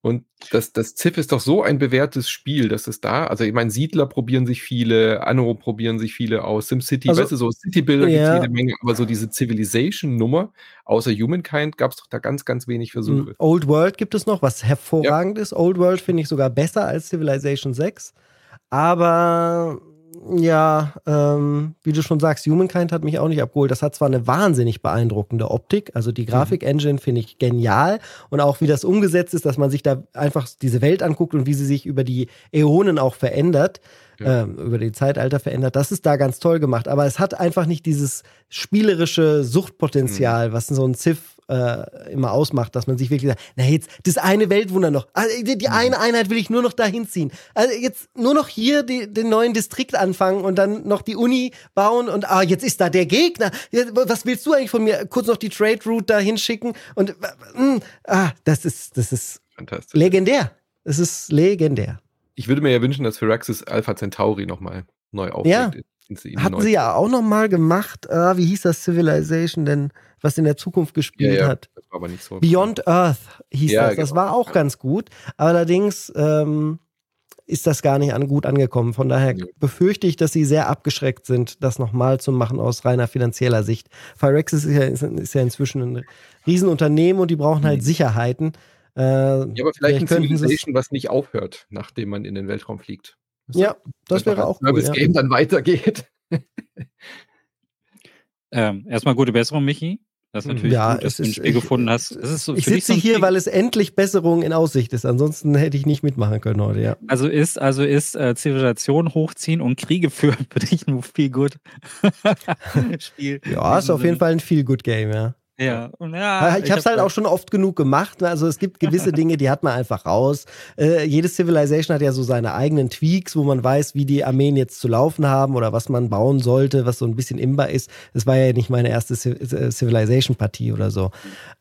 Und das, das Ziff ist doch so ein bewährtes Spiel, dass es da, also ich meine, Siedler probieren sich viele, Anno probieren sich viele aus, SimCity, also, weißt du, so City-Builder ja. gibt jede Menge, aber so diese Civilization-Nummer, außer Humankind, gab es doch da ganz, ganz wenig Versuche. Hm, Old World gibt es noch, was hervorragend ja. ist. Old World finde ich sogar besser als Civilization 6. Aber ja, ähm, wie du schon sagst, Humankind hat mich auch nicht abgeholt. Das hat zwar eine wahnsinnig beeindruckende Optik, also die Grafik-Engine finde ich genial und auch wie das umgesetzt ist, dass man sich da einfach diese Welt anguckt und wie sie sich über die Äonen auch verändert, ja. ähm, über die Zeitalter verändert. Das ist da ganz toll gemacht, aber es hat einfach nicht dieses spielerische Suchtpotenzial, mhm. was so ein Civ äh, immer ausmacht, dass man sich wirklich sagt, na jetzt, das eine Weltwunder noch, also die eine Einheit will ich nur noch dahin ziehen. Also jetzt nur noch hier die, den neuen Distrikt anfangen und dann noch die Uni bauen und ah, jetzt ist da der Gegner. Was willst du eigentlich von mir? Kurz noch die Trade Route da hinschicken und mh, ah, das ist, das ist legendär. Es ist legendär. Ich würde mir ja wünschen, dass Firaxis Alpha Centauri nochmal neu auflegt. Ja. Hatten sie ja auch nochmal gemacht. Ah, wie hieß das Civilization denn? was in der Zukunft gespielt ja, ja. hat. So Beyond Earth hieß ja, das. Das genau. war auch ganz gut. Allerdings ähm, ist das gar nicht an, gut angekommen. Von daher befürchte ich, dass sie sehr abgeschreckt sind, das nochmal zu machen aus reiner finanzieller Sicht. Phyrexis ist ja, ist ja inzwischen ein Riesenunternehmen und die brauchen halt mhm. Sicherheiten. Äh, ja, aber vielleicht ein Civilization, was nicht aufhört, nachdem man in den Weltraum fliegt. Ja, das wäre auch cool. Bis ja. Game dann weitergeht. ähm, erstmal gute Besserung, Michi. Das ist natürlich ja, gut, dass du ein Spiel ich, gefunden hast. So, ich sitze hier, weil es endlich Besserung in Aussicht ist. Ansonsten hätte ich nicht mitmachen können heute, ja. Also ist, also ist äh, Zivilisation hochziehen und Kriege führen für dich ein viel gut Spiel. Ja, ist auf jeden Fall ein viel gut Game, ja. Ja, und ja. Ich, ich habe es halt auch schon oft genug gemacht. Also es gibt gewisse Dinge, die hat man einfach raus. Äh, jedes Civilization hat ja so seine eigenen Tweaks, wo man weiß, wie die Armeen jetzt zu laufen haben oder was man bauen sollte, was so ein bisschen imbar ist. Das war ja nicht meine erste äh, Civilization-Partie oder so.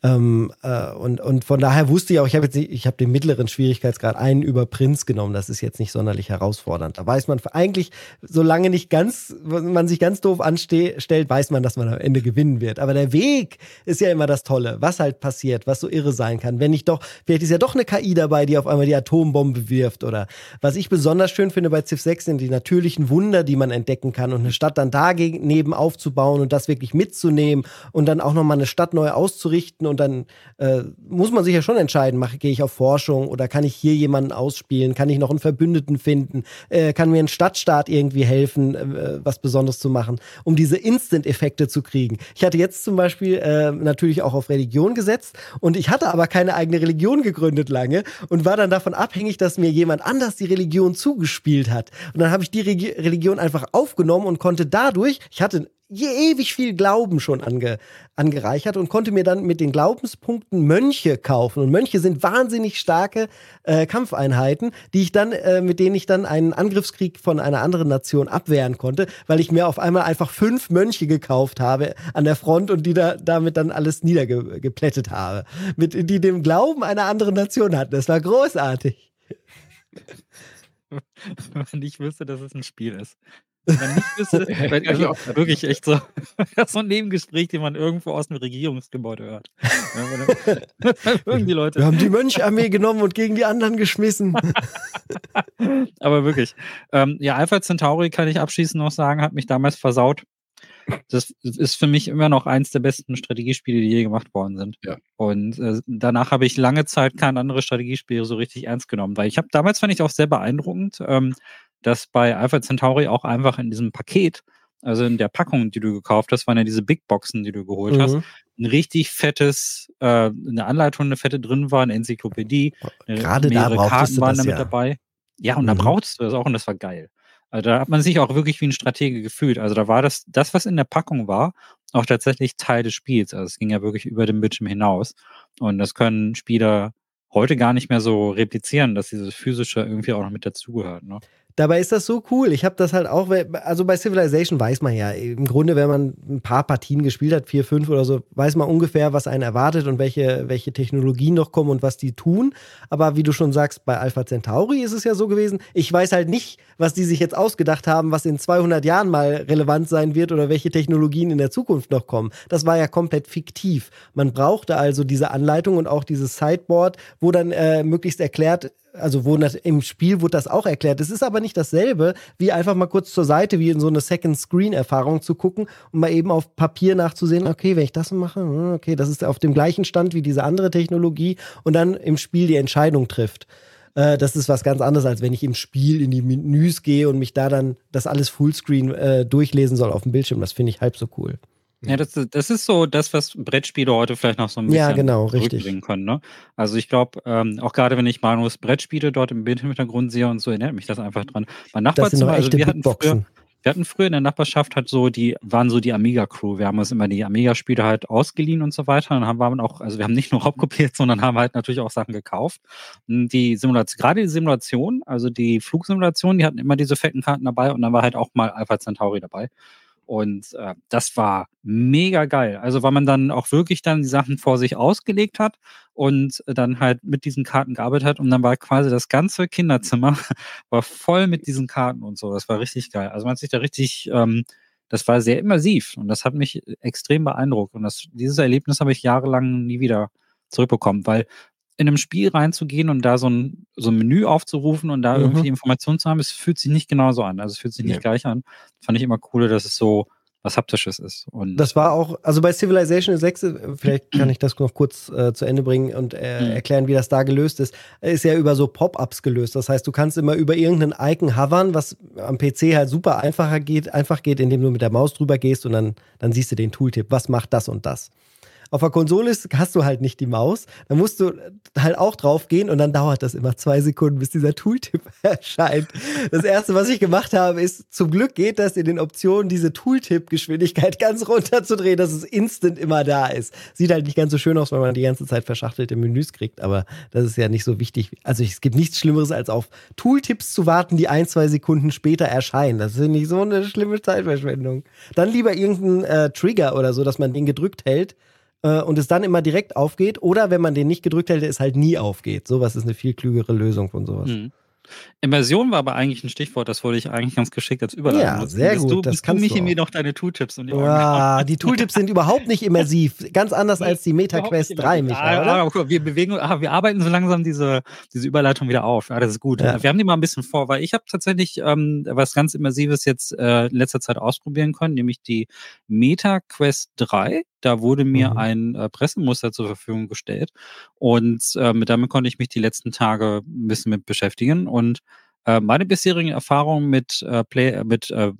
Ähm, äh, und, und von daher wusste ich auch, ich habe jetzt ich habe den mittleren Schwierigkeitsgrad einen über Prinz genommen. Das ist jetzt nicht sonderlich herausfordernd. Da weiß man eigentlich, solange nicht ganz, man sich ganz doof anstellt, weiß man, dass man am Ende gewinnen wird. Aber der Weg ist ja immer das Tolle, was halt passiert, was so irre sein kann. Wenn ich doch, vielleicht ist ja doch eine KI dabei, die auf einmal die Atombombe wirft oder was ich besonders schön finde bei Civ 6 sind die natürlichen Wunder, die man entdecken kann und eine Stadt dann dagegen aufzubauen und das wirklich mitzunehmen und dann auch nochmal eine Stadt neu auszurichten und dann äh, muss man sich ja schon entscheiden, mache, gehe ich auf Forschung oder kann ich hier jemanden ausspielen, kann ich noch einen Verbündeten finden, äh, kann mir ein Stadtstaat irgendwie helfen, äh, was Besonderes zu machen, um diese Instant-Effekte zu kriegen. Ich hatte jetzt zum Beispiel äh, natürlich auch auf Religion gesetzt und ich hatte aber keine eigene Religion gegründet lange und war dann davon abhängig, dass mir jemand anders die Religion zugespielt hat. Und dann habe ich die Re Religion einfach aufgenommen und konnte dadurch, ich hatte ewig viel Glauben schon ange, angereichert und konnte mir dann mit den Glaubenspunkten Mönche kaufen. Und Mönche sind wahnsinnig starke äh, Kampfeinheiten, die ich dann, äh, mit denen ich dann einen Angriffskrieg von einer anderen Nation abwehren konnte, weil ich mir auf einmal einfach fünf Mönche gekauft habe an der Front und die da damit dann alles niedergeplättet habe. Mit, die dem Glauben einer anderen Nation hatten. Das war großartig. Wenn nicht wüsste, dass es ein Spiel ist. Wenn man nicht wüsste, weil, also wirklich echt so, so ein Nebengespräch, den man irgendwo aus dem Regierungsgebäude hört. irgendwie Leute. Wir haben die Möncharmee genommen und gegen die anderen geschmissen. Aber wirklich. Ähm, ja, Alpha Centauri kann ich abschließend noch sagen, hat mich damals versaut. Das ist für mich immer noch eins der besten Strategiespiele, die je gemacht worden sind. Ja. Und äh, danach habe ich lange Zeit kein anderes Strategiespiel so richtig ernst genommen, weil ich habe damals fand ich auch sehr beeindruckend. Ähm, dass bei Alpha Centauri auch einfach in diesem Paket, also in der Packung, die du gekauft hast, waren ja diese Big Boxen, die du geholt mhm. hast, ein richtig fettes, äh, eine Anleitung, eine fette drin war, eine Enzyklopädie, Gerade da Karten waren damit ja. dabei. Ja, und mhm. da brauchtest du das auch und das war geil. Also da hat man sich auch wirklich wie ein Stratege gefühlt. Also da war das, das, was in der Packung war, auch tatsächlich Teil des Spiels. Also es ging ja wirklich über den Bildschirm hinaus. Und das können Spieler heute gar nicht mehr so replizieren, dass dieses physische irgendwie auch noch mit dazugehört. Ne? Dabei ist das so cool. Ich habe das halt auch, also bei Civilization weiß man ja, im Grunde, wenn man ein paar Partien gespielt hat, vier, fünf oder so, weiß man ungefähr, was einen erwartet und welche, welche Technologien noch kommen und was die tun. Aber wie du schon sagst, bei Alpha Centauri ist es ja so gewesen, ich weiß halt nicht, was die sich jetzt ausgedacht haben, was in 200 Jahren mal relevant sein wird oder welche Technologien in der Zukunft noch kommen. Das war ja komplett fiktiv. Man brauchte also diese Anleitung und auch dieses Sideboard, wo dann äh, möglichst erklärt also wo das, im Spiel wurde das auch erklärt. Es ist aber nicht dasselbe, wie einfach mal kurz zur Seite, wie in so eine Second-Screen-Erfahrung zu gucken und mal eben auf Papier nachzusehen, okay, wenn ich das mache, hm, okay, das ist auf dem gleichen Stand wie diese andere Technologie und dann im Spiel die Entscheidung trifft. Äh, das ist was ganz anderes, als wenn ich im Spiel in die Menüs gehe und mich da dann das alles Fullscreen äh, durchlesen soll auf dem Bildschirm. Das finde ich halb so cool. Ja, das, das ist so das, was Brettspiele heute vielleicht noch so ein bisschen ja, genau, richtig. können. Ne? Also ich glaube, ähm, auch gerade wenn ich Manus Brettspiele dort im Bildhintergrund sehe und so, erinnert mich das einfach dran. Mein Nachbarzimmer, also wir hatten, früher, wir hatten früher in der Nachbarschaft halt so die, waren so die Amiga-Crew. Wir haben uns immer die Amiga-Spiele halt ausgeliehen und so weiter. Und haben wir auch, also wir haben nicht nur raubkopiert, sondern haben halt natürlich auch Sachen gekauft. Und die Simulation, gerade die Simulation, also die Flugsimulation, die hatten immer diese fetten Karten dabei und dann war halt auch mal Alpha Centauri dabei. Und äh, das war mega geil. Also weil man dann auch wirklich dann die Sachen vor sich ausgelegt hat und dann halt mit diesen Karten gearbeitet hat und dann war quasi das ganze Kinderzimmer war voll mit diesen Karten und so. Das war richtig geil. Also man hat sich da richtig, ähm, das war sehr immersiv und das hat mich extrem beeindruckt. Und das, dieses Erlebnis habe ich jahrelang nie wieder zurückbekommen, weil in einem Spiel reinzugehen und da so ein, so ein Menü aufzurufen und da mhm. irgendwie Informationen zu haben, es fühlt sich nicht genauso an. Also es fühlt sich nicht nee. gleich an. Fand ich immer cooler, dass es so was Haptisches ist. Und das war auch, also bei Civilization 6, äh, vielleicht kann ich das noch kurz äh, zu Ende bringen und äh, mhm. erklären, wie das da gelöst ist, ist ja über so Pop-ups gelöst. Das heißt, du kannst immer über irgendeinen Icon hovern, was am PC halt super einfacher geht, einfach geht, indem du mit der Maus drüber gehst und dann, dann siehst du den Tooltip, was macht das und das. Auf der Konsole ist, hast du halt nicht die Maus. Da musst du halt auch drauf gehen und dann dauert das immer zwei Sekunden, bis dieser Tooltip erscheint. Das erste, was ich gemacht habe, ist, zum Glück geht das in den Optionen, diese Tooltip-Geschwindigkeit ganz runterzudrehen, dass es instant immer da ist. Sieht halt nicht ganz so schön aus, weil man die ganze Zeit verschachtelte Menüs kriegt, aber das ist ja nicht so wichtig. Also es gibt nichts Schlimmeres, als auf Tooltips zu warten, die ein, zwei Sekunden später erscheinen. Das ist nicht so eine schlimme Zeitverschwendung. Dann lieber irgendein äh, Trigger oder so, dass man den gedrückt hält und es dann immer direkt aufgeht. Oder wenn man den nicht gedrückt hält, es halt nie aufgeht. Sowas ist eine viel klügere Lösung von sowas. Mhm. Immersion war aber eigentlich ein Stichwort, das wollte ich eigentlich ganz geschickt als Überleitung Ja, sehr gut. Du, das kannst du mir noch deine Tooltips und die ja, Die Tooltips sind überhaupt nicht immersiv. Ganz anders nee, als die MetaQuest 3, Michael, ah, oder? wir bewegen, ah, wir arbeiten so langsam diese, diese Überleitung wieder auf. Ja, das ist gut. Ja. Wir haben die mal ein bisschen vor, weil ich habe tatsächlich ähm, was ganz Immersives jetzt äh, in letzter Zeit ausprobieren können, nämlich die MetaQuest 3. Da wurde mir mhm. ein äh, Pressemuster zur Verfügung gestellt und äh, damit konnte ich mich die letzten Tage ein bisschen mit beschäftigen und Äh, meine bisherigen Erfahrungen mit, äh, Play, mit äh,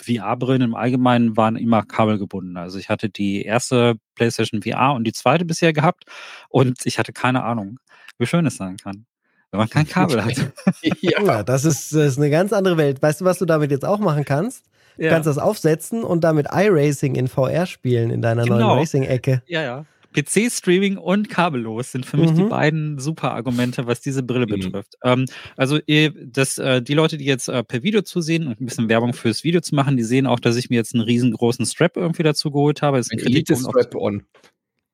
VR-Brillen im Allgemeinen waren immer kabelgebunden. Also ich hatte die erste PlayStation VR und die zweite bisher gehabt und ich hatte keine Ahnung, wie schön es sein kann wenn man kein Kabel hat. ja, das ist, das ist eine ganz andere Welt. Weißt du, was du damit jetzt auch machen kannst? Du ja. kannst das aufsetzen und damit iRacing in VR spielen in deiner genau. neuen Racing-Ecke. Ja, ja. PC-Streaming und kabellos sind für mich mhm. die beiden super Argumente, was diese Brille mhm. betrifft. Ähm, also das, äh, die Leute, die jetzt äh, per Video zusehen und ein bisschen Werbung fürs Video zu machen, die sehen auch, dass ich mir jetzt einen riesengroßen Strap irgendwie dazu geholt habe. Das ist ein Elite-Strap-on.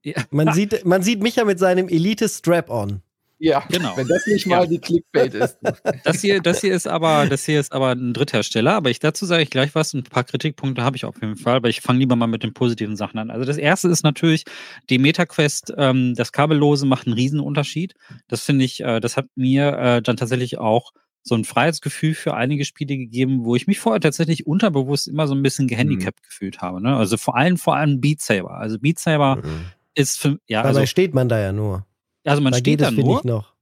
Ja. Man, sieht, man sieht mich ja mit seinem Elite-Strap-on. Ja, genau. Wenn das nicht mal ja. die Clickbait ist. Das hier, das hier ist aber, das hier ist aber ein Dritthersteller, aber ich dazu sage ich gleich was. Ein paar Kritikpunkte habe ich auf jeden Fall, aber ich fange lieber mal mit den positiven Sachen an. Also das erste ist natürlich die MetaQuest, ähm, das Kabellose macht einen riesen Unterschied. Das finde ich, äh, das hat mir äh, dann tatsächlich auch so ein Freiheitsgefühl für einige Spiele gegeben, wo ich mich vorher tatsächlich unterbewusst immer so ein bisschen gehandicapt mhm. gefühlt habe. Ne? Also vor allem, vor allem Beat Saber. Also Beat Saber mhm. ist für, ja. Dabei also, steht man da ja nur. Also man da steht da nur. Ich noch.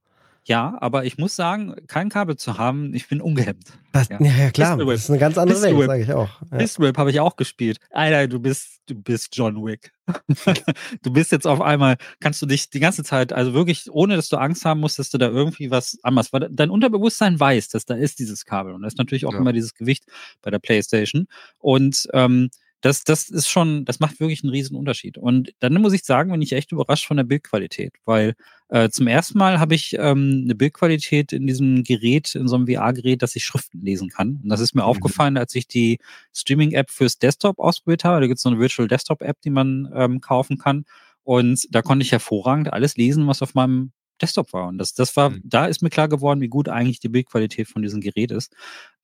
Ja, aber ich muss sagen, kein Kabel zu haben, ich bin ungehemmt. Das, ja. ja, klar, das ist eine ganz andere Welt, sage ich auch. Ja. Pistol habe ich auch gespielt. Alter, du bist, du bist John Wick. du bist jetzt auf einmal, kannst du dich die ganze Zeit, also wirklich, ohne dass du Angst haben musst, dass du da irgendwie was anders, weil dein Unterbewusstsein weiß, dass da ist dieses Kabel und da ist natürlich auch ja. immer dieses Gewicht bei der Playstation und ähm, das, das ist schon, das macht wirklich einen riesen Unterschied. Und dann muss ich sagen, bin ich echt überrascht von der Bildqualität, weil äh, zum ersten Mal habe ich ähm, eine Bildqualität in diesem Gerät, in so einem VR-Gerät, dass ich Schriften lesen kann. Und das ist mir mhm. aufgefallen, als ich die Streaming-App fürs Desktop ausprobiert habe. Da gibt es so eine Virtual Desktop-App, die man ähm, kaufen kann. Und da konnte ich hervorragend alles lesen, was auf meinem Desktop war. Und das, das war, mhm. da ist mir klar geworden, wie gut eigentlich die Bildqualität von diesem Gerät ist.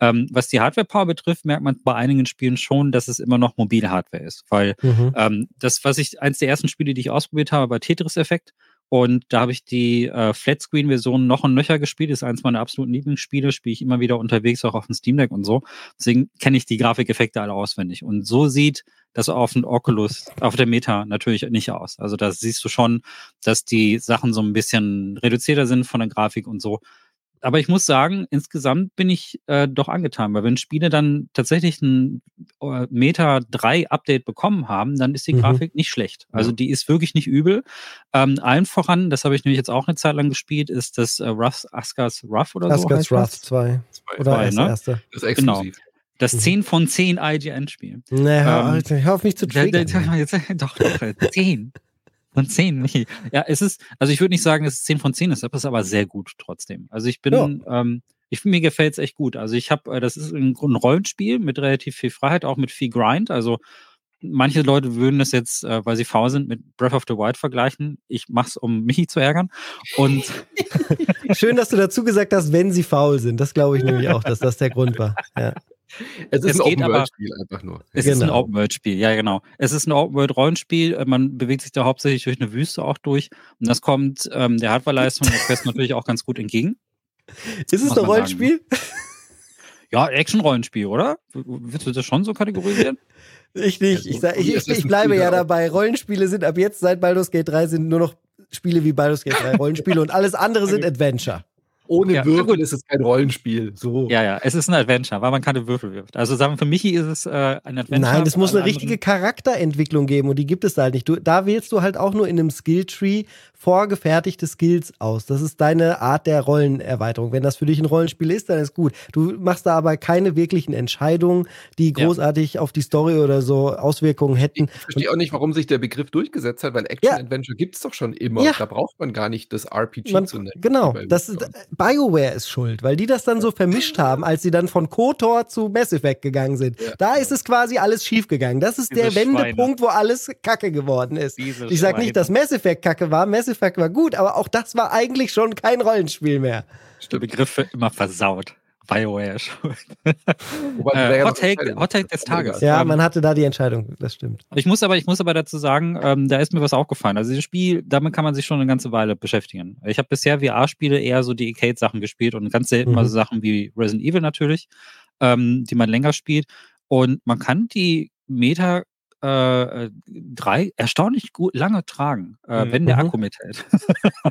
Ähm, was die Hardware-Power betrifft, merkt man bei einigen Spielen schon, dass es immer noch mobile Hardware ist. Weil mhm. ähm, das, was ich, eins der ersten Spiele, die ich ausprobiert habe, war Tetris-Effekt. Und da habe ich die äh, Flatscreen-Version noch und nöcher gespielt. Ist eins meiner absoluten Lieblingsspiele. Spiele ich immer wieder unterwegs, auch auf dem Steam Deck und so. Deswegen kenne ich die Grafikeffekte alle auswendig. Und so sieht das auf dem Oculus, auf der Meta natürlich nicht aus. Also da siehst du schon, dass die Sachen so ein bisschen reduzierter sind von der Grafik und so aber ich muss sagen, insgesamt bin ich äh, doch angetan, weil wenn Spiele dann tatsächlich ein äh, Meta 3 Update bekommen haben, dann ist die mhm. Grafik nicht schlecht. Also die ist wirklich nicht übel. Ähm, allen voran, das habe ich nämlich jetzt auch eine Zeit lang gespielt, ist das äh, Ruff's, Askas Ruff oder Askas so. Askas Ruff 2. Oder zwei, das ne? erste. Das ist genau. exklusiv. Genau. Das mhm. 10 von 10 IGN-Spiel. Nee, hör, ähm, hör auf mich zu triggern. Doch, doch, 10 von 10, Michi. Ja, es ist, also ich würde nicht sagen, dass es 10 von 10 ist, aber es ist aber sehr gut trotzdem. Also ich bin, ja. ähm, ich, mir gefällt es echt gut. Also ich habe, äh, das ist ein, ein Rollenspiel mit relativ viel Freiheit, auch mit viel Grind. Also manche Leute würden das jetzt, äh, weil sie faul sind, mit Breath of the Wild vergleichen. Ich mache es, um Michi zu ärgern. Und Schön, dass du dazu gesagt hast, wenn sie faul sind. Das glaube ich nämlich auch, dass das der Grund war. Ja. Es ist es ein Open-World-Spiel einfach nur. Es genau. ist ein genau. Open-World-Spiel, ja genau. Es ist ein Open-World-Rollenspiel. Äh, man bewegt sich da hauptsächlich durch eine Wüste auch durch. Und das kommt ähm, der Hardware-Leistung der Quest natürlich auch ganz gut entgegen. Ist es ein Rollenspiel? Ja, Action-Rollenspiel, oder? Willst du das schon so kategorisieren? Ich nicht. Ich, sag, ich, ich, ich bleibe ja dabei. Rollenspiele sind ab jetzt, seit Baldur's Gate 3, sind nur noch Spiele wie Baldur's Gate 3 Rollenspiele und alles andere sind Adventure. Ohne ja, Würfel ist es kein Rollenspiel. So. Ja, ja, es ist ein Adventure, weil man keine Würfel wirft. Also sagen wir, für Michi ist es äh, ein Adventure. Nein, es muss eine richtige Charakterentwicklung geben und die gibt es da halt nicht. Du, da wählst du halt auch nur in einem Skilltree vorgefertigte Skills aus. Das ist deine Art der Rollenerweiterung. Wenn das für dich ein Rollenspiel ist, dann ist gut. Du machst da aber keine wirklichen Entscheidungen, die großartig ja. auf die Story oder so Auswirkungen hätten. Ich verstehe auch nicht, warum sich der Begriff durchgesetzt hat, weil Action-Adventure ja. gibt es doch schon immer. Ja. Da braucht man gar nicht das RPG man, zu nennen. Genau, das ist, BioWare ist schuld, weil die das dann so vermischt haben, als sie dann von KOTOR zu Mass Effect gegangen sind. Da ist es quasi alles schiefgegangen. Das ist Diese der Wendepunkt, wo alles Kacke geworden ist. Diese ich sage nicht, dass Mass Effect Kacke war. Mass Effect war gut, aber auch das war eigentlich schon kein Rollenspiel mehr. Der Begriff wird immer versaut. BioWare schuld. äh, Hot, Take, Hot Take des Tages. Ja, ähm, man hatte da die Entscheidung, das stimmt. Ich muss aber, ich muss aber dazu sagen, ähm, da ist mir was aufgefallen. Also dieses Spiel, damit kann man sich schon eine ganze Weile beschäftigen. Ich habe bisher VR-Spiele eher so die Arcade-Sachen gespielt und ganz selten mhm. mal so Sachen wie Resident Evil natürlich, ähm, die man länger spielt. Und man kann die Meta äh, 3 erstaunlich gut lange tragen, äh, mhm. wenn der mhm. Akku mithält.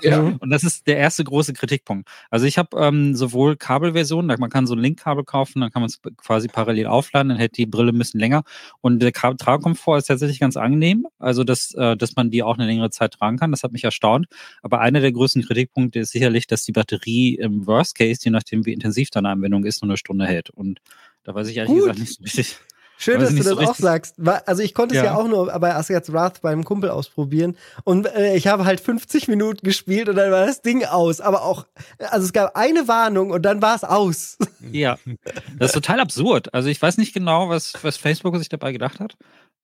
ja. Und das ist der erste große Kritikpunkt. Also ich habe ähm, sowohl Kabelversionen, man kann so ein Link-Kabel kaufen, dann kann man es quasi parallel aufladen, dann hält die Brille ein bisschen länger. Und der Tragkomfort ist tatsächlich ganz angenehm, also dass, äh, dass man die auch eine längere Zeit tragen kann. Das hat mich erstaunt. Aber einer der größten Kritikpunkte ist sicherlich, dass die Batterie im Worst Case, je nachdem wie intensiv deine Anwendung ist, nur eine Stunde hält. Und da weiß ich ehrlich Gut. gesagt nicht so richtig. Schön, dass du das so auch sagst. Also ich konnte es ja. ja auch nur bei Asgard's Wrath beim Kumpel ausprobieren. Und äh, ich habe halt 50 Minuten gespielt und dann war das Ding aus. Aber auch, also es gab eine Warnung und dann war es aus. Ja, das ist total absurd. Also ich weiß nicht genau, was, was Facebook sich dabei gedacht hat.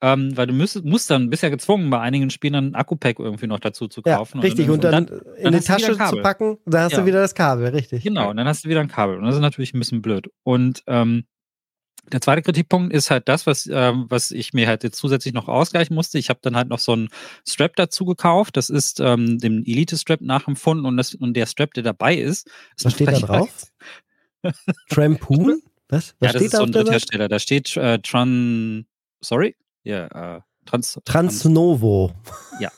Ähm, weil du müsst, musst dann, bist ja gezwungen, bei einigen Spielen ein Akku-Pack irgendwie noch dazu zu kaufen. Ja, richtig, und dann, und dann, und dann in die Tasche zu packen, da hast ja. du wieder das Kabel, richtig. Genau, und dann hast du wieder ein Kabel. Und das ist natürlich ein bisschen blöd. Und ähm, der zweite Kritikpunkt ist halt das, was, ähm, was ich mir halt jetzt zusätzlich noch ausgleichen musste. Ich habe dann halt noch so einen Strap dazu gekauft. Das ist ähm, dem Elite-Strap nachempfunden und, das, und der Strap, der dabei ist. ist was steht da drauf? Trampoon? Was? was ja, das ist so ein Dritthersteller. Da steht äh, Tran. Sorry? Ja, yeah, äh, Trans. Transnovo. Ja.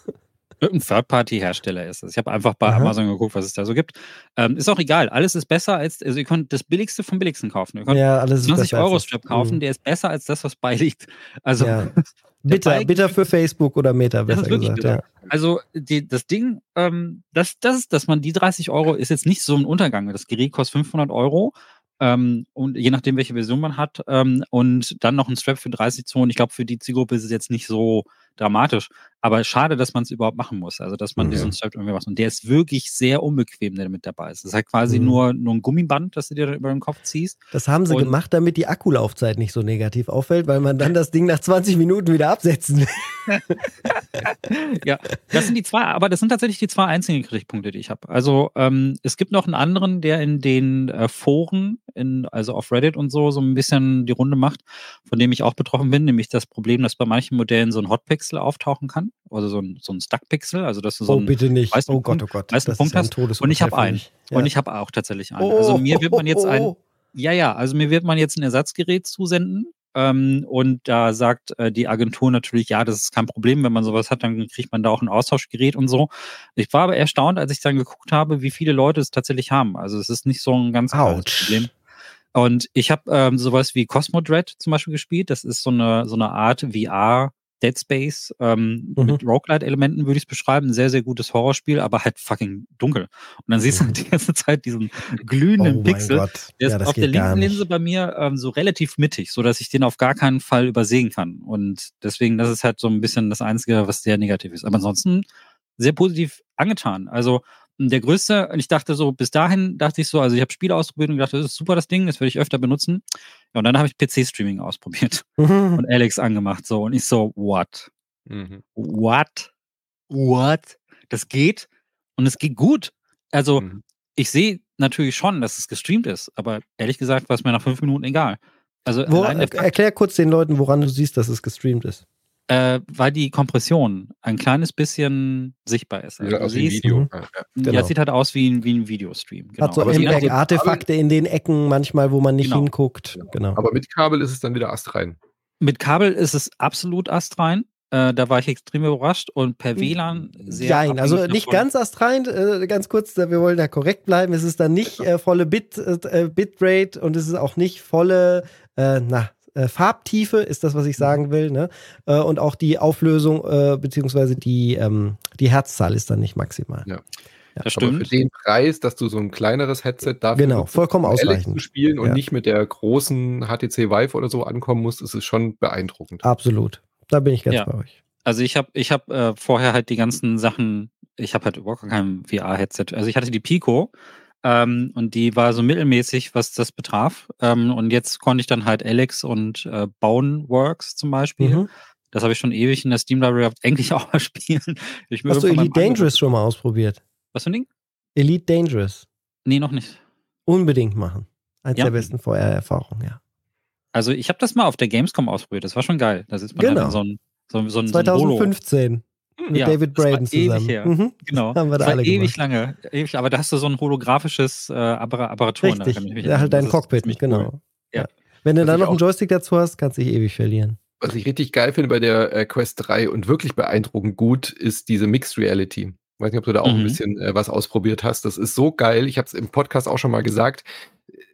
Irgendein Third-Party-Hersteller ist es. Ich habe einfach bei Aha. Amazon geguckt, was es da so gibt. Ähm, ist auch egal. Alles ist besser als, also ihr könnt das Billigste vom Billigsten kaufen. Ihr könnt ja, alles 20 Euro Strap kaufen, mhm. der ist besser als das, was beiliegt. Also. Ja. Bitter, bitter für Facebook oder Meta, besser gesagt. Ja. Also die, das Ding, ähm, das, das, dass man die 30 Euro ist jetzt nicht so ein Untergang. Das Gerät kostet 500 Euro ähm, und je nachdem, welche Version man hat. Ähm, und dann noch ein Strap für 30 Zonen. Ich glaube, für die Zielgruppe ist es jetzt nicht so dramatisch. Aber schade, dass man es überhaupt machen muss. Also, dass man mhm. diesen Strap irgendwie macht. Und der ist wirklich sehr unbequem, der mit dabei ist. Das ist halt quasi mhm. nur, nur ein Gummiband, das du dir über den Kopf ziehst. Das haben sie und gemacht, damit die Akkulaufzeit nicht so negativ auffällt, weil man dann das Ding nach 20 Minuten wieder absetzen will. ja, das sind die zwei, aber das sind tatsächlich die zwei einzigen Kritikpunkte, die ich habe. Also, ähm, es gibt noch einen anderen, der in den äh, Foren, in, also auf Reddit und so, so ein bisschen die Runde macht, von dem ich auch betroffen bin, nämlich das Problem, dass bei manchen Modellen so ein Hotpixel auftauchen kann also so ein, so ein Stuck-Pixel, also dass du so oh, bitte nicht. oh Gott, oh Gott, das Punkt hast. Und ich habe einen. Ja. Und ich habe auch tatsächlich einen. Also mir wird man jetzt ein, ja, ja, also mir wird man jetzt ein Ersatzgerät zusenden. Ähm, und da sagt äh, die Agentur natürlich, ja, das ist kein Problem, wenn man sowas hat, dann kriegt man da auch ein Austauschgerät und so. Ich war aber erstaunt, als ich dann geguckt habe, wie viele Leute es tatsächlich haben. Also es ist nicht so ein ganz Problem. Und ich habe ähm, sowas wie Cosmo Dread zum Beispiel gespielt. Das ist so eine, so eine Art VR Dead Space ähm, mhm. mit Roguelite-Elementen würde ich es beschreiben. Ein sehr, sehr gutes Horrorspiel, aber halt fucking dunkel. Und dann siehst du halt die ganze Zeit diesen glühenden oh Pixel. Gott. Der ist ja, auf der linken Linse bei mir ähm, so relativ mittig, so dass ich den auf gar keinen Fall übersehen kann. Und deswegen, das ist halt so ein bisschen das Einzige, was sehr negativ ist. Aber ansonsten sehr positiv angetan. Also der größte, und ich dachte so, bis dahin dachte ich so, also ich habe Spiele ausprobiert und gedacht, das ist super das Ding, das würde ich öfter benutzen. Ja, und dann habe ich PC-Streaming ausprobiert und Alex angemacht so und ich so, what? Mhm. What? What? Das geht und es geht gut. Also mhm. ich sehe natürlich schon, dass es gestreamt ist, aber ehrlich gesagt war es mir nach fünf Minuten egal. Also Wo, erklär kurz den Leuten, woran du siehst, dass es gestreamt ist äh, weil die Kompression ein kleines bisschen sichtbar ist. Also ja, aus wie ein Video. Mhm. Ja, genau. ja, sieht halt aus wie ein, wie ein Videostream. Genau. Hat so MPEG-Artefakte in den Ecken manchmal, wo man nicht genau. hinguckt. Genau. genau. Aber mit Kabel ist es dann wieder astrein. Mit Kabel ist es absolut astrein. Äh, da war ich extrem überrascht und per hm. WLAN sehr. Nein, also nicht davon. ganz astrein, äh, ganz kurz, wir wollen da korrekt bleiben. Es ist dann nicht äh, volle Bit, äh, Bitrate und es ist auch nicht volle, äh, na, äh, Farbtiefe ist das, was ich sagen will. Ne? Äh, und auch die Auflösung äh, beziehungsweise die, ähm, die Herzzahl ist dann nicht maximal. Ja. Ja, das stimmt. Aber für den Preis, dass du so ein kleineres Headset dafür genau, vollkommen ausreichend spielen und ja. nicht mit der großen HTC Vive oder so ankommen musst, ist es schon beeindruckend. Absolut. Da bin ich ganz ja. bei euch. Also ich habe ich hab, äh, vorher halt die ganzen Sachen, ich habe halt überhaupt kein VR-Headset. Also ich hatte die Pico, ähm, und die war so mittelmäßig, was das betraf. Ähm, und jetzt konnte ich dann halt Alex und äh, Boneworks zum Beispiel. Mhm. Das habe ich schon ewig in der Steam Library eigentlich auch mal spielen. Ich Hast du Elite Dangerous schon mal ausprobiert? Was für ein Ding? Elite Dangerous. Nee, noch nicht. Unbedingt machen. Eins ja. der besten VR-Erfahrungen, ja. Also ich habe das mal auf der Gamescom ausprobiert. Das war schon geil. Da sitzt man genau. halt in so ein, so, so ein 2015. Mit ja, David Braden zusammen. Her. Mhm. Genau. Haben wir da das war ewig gemacht. lange. Ewig, aber da hast du so ein holographisches äh, Apparatur. Richtig. Da, ja, halt dein Cockpit, genau. Cool. Ja. Wenn du dann noch einen Joystick dazu hast, kannst du dich ewig verlieren. Was ich richtig geil finde bei der äh, Quest 3 und wirklich beeindruckend gut, ist diese Mixed Reality. Ich weiß nicht, ob du da auch mhm. ein bisschen äh, was ausprobiert hast. Das ist so geil. Ich habe es im Podcast auch schon mal gesagt.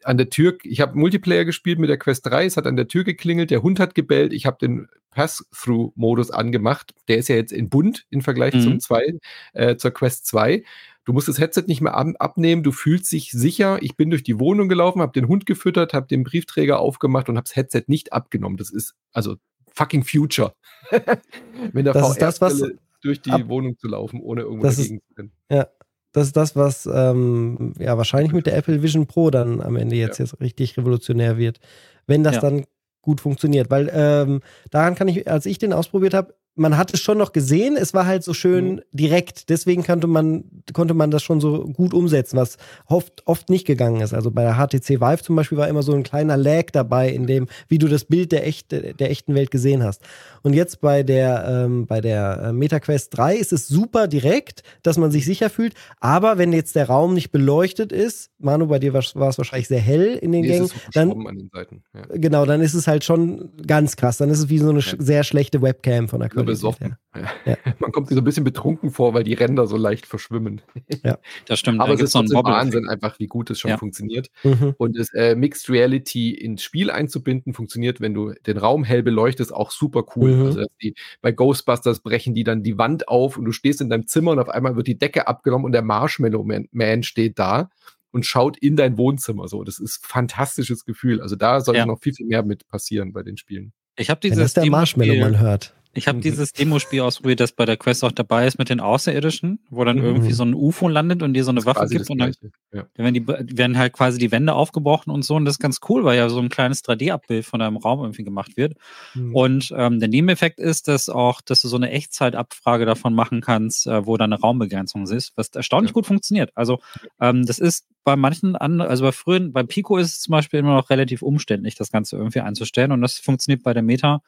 An der Tür, ich habe Multiplayer gespielt mit der Quest 3, es hat an der Tür geklingelt, der Hund hat gebellt, ich habe den Pass-Through-Modus angemacht. Der ist ja jetzt in bunt im Vergleich mhm. zum 2, äh, zur Quest 2. Du musst das Headset nicht mehr ab abnehmen, du fühlst dich sicher. Ich bin durch die Wohnung gelaufen, habe den Hund gefüttert, habe den Briefträger aufgemacht und habe das Headset nicht abgenommen. Das ist also fucking Future. Wenn der das ist das, was durch die ab, Wohnung zu laufen, ohne irgendwo dagegen zu können. Ja, das ist das, was ähm, ja wahrscheinlich mit der Apple Vision Pro dann am Ende jetzt, ja. jetzt richtig revolutionär wird. Wenn das ja. dann gut funktioniert. Weil ähm, daran kann ich, als ich den ausprobiert habe, man hat es schon noch gesehen, es war halt so schön mhm. direkt. Deswegen konnte man, konnte man das schon so gut umsetzen, was oft, oft nicht gegangen ist. Also bei der HTC Vive zum Beispiel war immer so ein kleiner Lag dabei, in dem, wie du das Bild der, echt, der echten Welt gesehen hast. Und jetzt bei der, ähm, bei der äh, MetaQuest 3 ist es super direkt, dass man sich sicher fühlt. Aber wenn jetzt der Raum nicht beleuchtet ist, Manu, bei dir war, war es wahrscheinlich sehr hell in den nee, Gängen, dann, ja. genau, dann ist es halt schon ganz krass. Dann ist es wie so eine ja. sehr schlechte Webcam von der Qualität. Besoffen. Ja. Ja. Man kommt sich so ein bisschen betrunken vor, weil die Ränder so leicht verschwimmen. Ja, das stimmt. Aber da es ist trotzdem Wahnsinn einfach, wie gut es schon funktioniert. Mhm. Und das äh, Mixed Reality ins Spiel einzubinden, funktioniert, wenn du den Raum hell beleuchtest, auch super cool. Mhm. Also die, bei Ghostbusters brechen die dann die Wand auf und du stehst in deinem Zimmer und auf einmal wird die Decke abgenommen und der Marshmallow Man steht da und schaut in dein Wohnzimmer. So, das ist ein fantastisches Gefühl. Also da sollte ja. noch viel, viel mehr mit passieren bei den Spielen. Ich habe dieses Wenn das der Marshmallow man hört. Ich habe mhm. dieses Demospiel ausprobiert, das bei der Quest auch dabei ist mit den Außerirdischen, wo dann mhm. irgendwie so ein UFO landet und dir so eine Waffe gibt und dann ja. werden, die, werden halt quasi die Wände aufgebrochen und so. Und das ist ganz cool, weil ja so ein kleines 3D-Abbild von deinem Raum irgendwie gemacht wird. Mhm. Und ähm, der Nebeneffekt ist, dass auch, dass du so eine Echtzeitabfrage davon machen kannst, äh, wo deine Raumbegrenzung ist, was erstaunlich ja. gut funktioniert. Also ähm, das ist bei manchen anderen, also bei früheren, bei Pico ist es zum Beispiel immer noch relativ umständlich, das Ganze irgendwie einzustellen. Und das funktioniert bei der Meta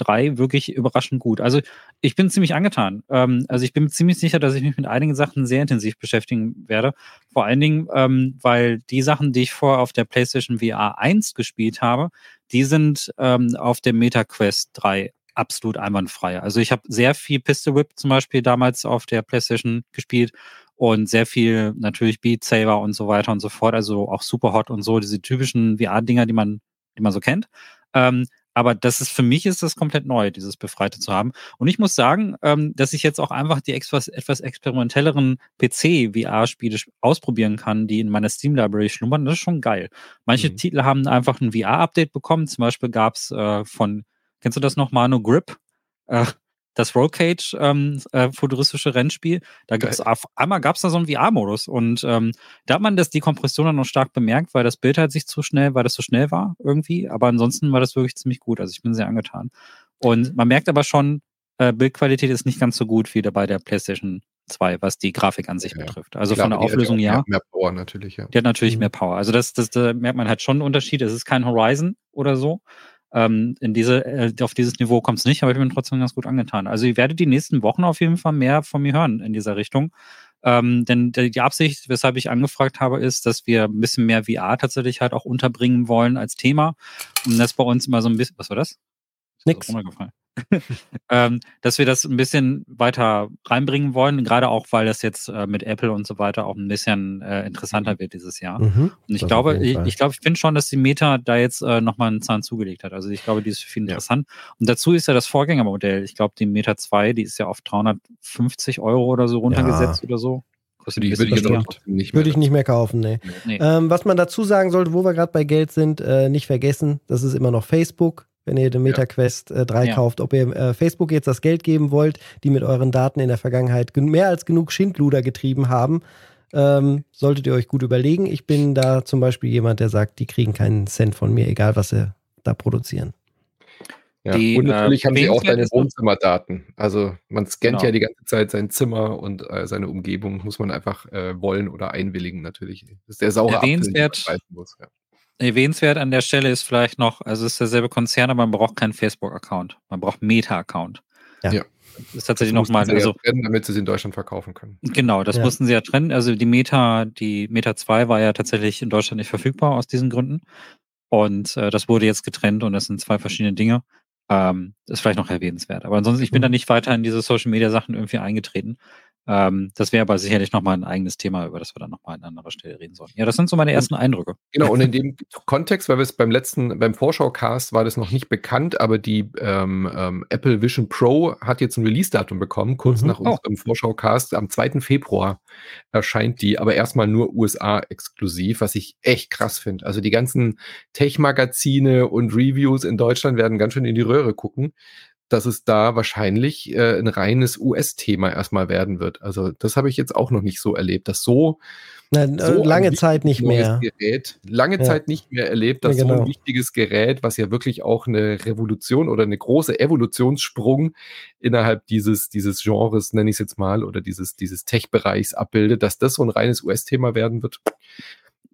3 wirklich überraschend gut. Also ich bin ziemlich angetan. Ähm, also ich bin ziemlich sicher, dass ich mich mit einigen Sachen sehr intensiv beschäftigen werde. Vor allen Dingen, ähm, weil die Sachen, die ich vorher auf der PlayStation VR 1 gespielt habe, die sind ähm, auf der MetaQuest 3 absolut einwandfrei. Also ich habe sehr viel Pistol Whip zum Beispiel damals auf der PlayStation gespielt und sehr viel natürlich Beat Saber und so weiter und so fort. Also auch Superhot und so, diese typischen VR-Dinger, die man, die man so kennt. Ähm, aber das ist für mich ist das komplett neu, dieses Befreite zu haben. Und ich muss sagen, ähm, dass ich jetzt auch einfach die etwas, etwas experimentelleren PC-VR-Spiele ausprobieren kann, die in meiner Steam-Library schlummern. Das ist schon geil. Manche mhm. Titel haben einfach ein VR-Update bekommen. Zum Beispiel gab es äh, von, kennst du das noch, Mano Grip? Äh, das Roll Cage ähm, äh, futuristische Rennspiel. Da gibt's auf einmal gab es da so einen VR-Modus und ähm, da hat man das die Kompression dann noch stark bemerkt, weil das Bild halt sich zu schnell, weil das so schnell war irgendwie. Aber ansonsten war das wirklich ziemlich gut. Also ich bin sehr angetan. Und man merkt aber schon, äh, Bildqualität ist nicht ganz so gut wie bei der PlayStation 2, was die Grafik an sich ja, betrifft. Also klar, von der Auflösung ja. Mehr, mehr Power natürlich, ja. Die hat natürlich mhm. mehr Power. Also das, das, da merkt man halt schon einen Unterschied. Es ist kein Horizon oder so. Ähm, in diese, äh, auf dieses Niveau kommt es nicht, aber ich bin trotzdem ganz gut angetan. Also ihr werdet die nächsten Wochen auf jeden Fall mehr von mir hören in dieser Richtung. Ähm, denn die Absicht, weshalb ich angefragt habe, ist, dass wir ein bisschen mehr VR tatsächlich halt auch unterbringen wollen als Thema. Und das bei uns immer so ein bisschen, was war das? Nix. Das ähm, dass wir das ein bisschen weiter reinbringen wollen, gerade auch, weil das jetzt äh, mit Apple und so weiter auch ein bisschen äh, interessanter wird dieses Jahr. Mhm, und ich glaube, ich, ich glaube, ich finde schon, dass die Meta da jetzt äh, nochmal einen Zahn zugelegt hat. Also ich glaube, die ist für viel interessant. Ja. Und dazu ist ja das Vorgängermodell. Ich glaube, die Meta 2, die ist ja auf 350 Euro oder so runtergesetzt ja. oder so. Kostet die würde ich, nicht würde ich nicht mehr kaufen, nee. nee. Ähm, was man dazu sagen sollte, wo wir gerade bei Geld sind, äh, nicht vergessen, das ist immer noch Facebook wenn ihr den MetaQuest äh, 3 ja. kauft, ob ihr äh, Facebook jetzt das Geld geben wollt, die mit euren Daten in der Vergangenheit mehr als genug Schindluder getrieben haben. Ähm, solltet ihr euch gut überlegen. Ich bin da zum Beispiel jemand, der sagt, die kriegen keinen Cent von mir, egal was sie da produzieren. Ja, die, und natürlich äh, haben sie auch deine Wohnzimmerdaten. Also man scannt genau. ja die ganze Zeit sein Zimmer und äh, seine Umgebung, muss man einfach äh, wollen oder einwilligen natürlich. Das ist der saure Erwähnenswert, Apfel, muss, ja. Erwähnenswert an der Stelle ist vielleicht noch, also es ist derselbe Konzern, aber man braucht keinen Facebook-Account. Man braucht Meta-Account. Ja. ja. Das ist tatsächlich nochmal. Also, ja trennen, damit sie sie in Deutschland verkaufen können. Genau, das ja. mussten sie ja trennen. Also die Meta, die Meta 2 war ja tatsächlich in Deutschland nicht verfügbar aus diesen Gründen. Und äh, das wurde jetzt getrennt und das sind zwei verschiedene Dinge. Ähm, ist vielleicht noch erwähnenswert. Aber ansonsten, ich bin mhm. da nicht weiter in diese Social Media Sachen irgendwie eingetreten. Ähm, das wäre aber sicherlich nochmal ein eigenes Thema, über das wir dann nochmal an anderer Stelle reden sollen. Ja, das sind so meine ersten Eindrücke. Genau, und in dem Kontext, weil wir es beim letzten, beim Vorschau-Cast war das noch nicht bekannt, aber die ähm, ähm, Apple Vision Pro hat jetzt ein Release-Datum bekommen, kurz mhm. nach oh. unserem Vorschau-Cast. Am 2. Februar erscheint die, aber erstmal nur USA-exklusiv, was ich echt krass finde. Also die ganzen Tech-Magazine und Reviews in Deutschland werden ganz schön in die Röhre gucken dass es da wahrscheinlich äh, ein reines US-Thema erstmal werden wird. Also das habe ich jetzt auch noch nicht so erlebt, dass so, Na, äh, so lange Zeit nicht mehr Gerät, lange ja. Zeit nicht mehr erlebt, dass ja, genau. so ein genau. wichtiges Gerät, was ja wirklich auch eine Revolution oder eine große Evolutionssprung innerhalb dieses dieses Genres nenne ich es jetzt mal oder dieses dieses Tech-Bereichs abbildet, dass das so ein reines US-Thema werden wird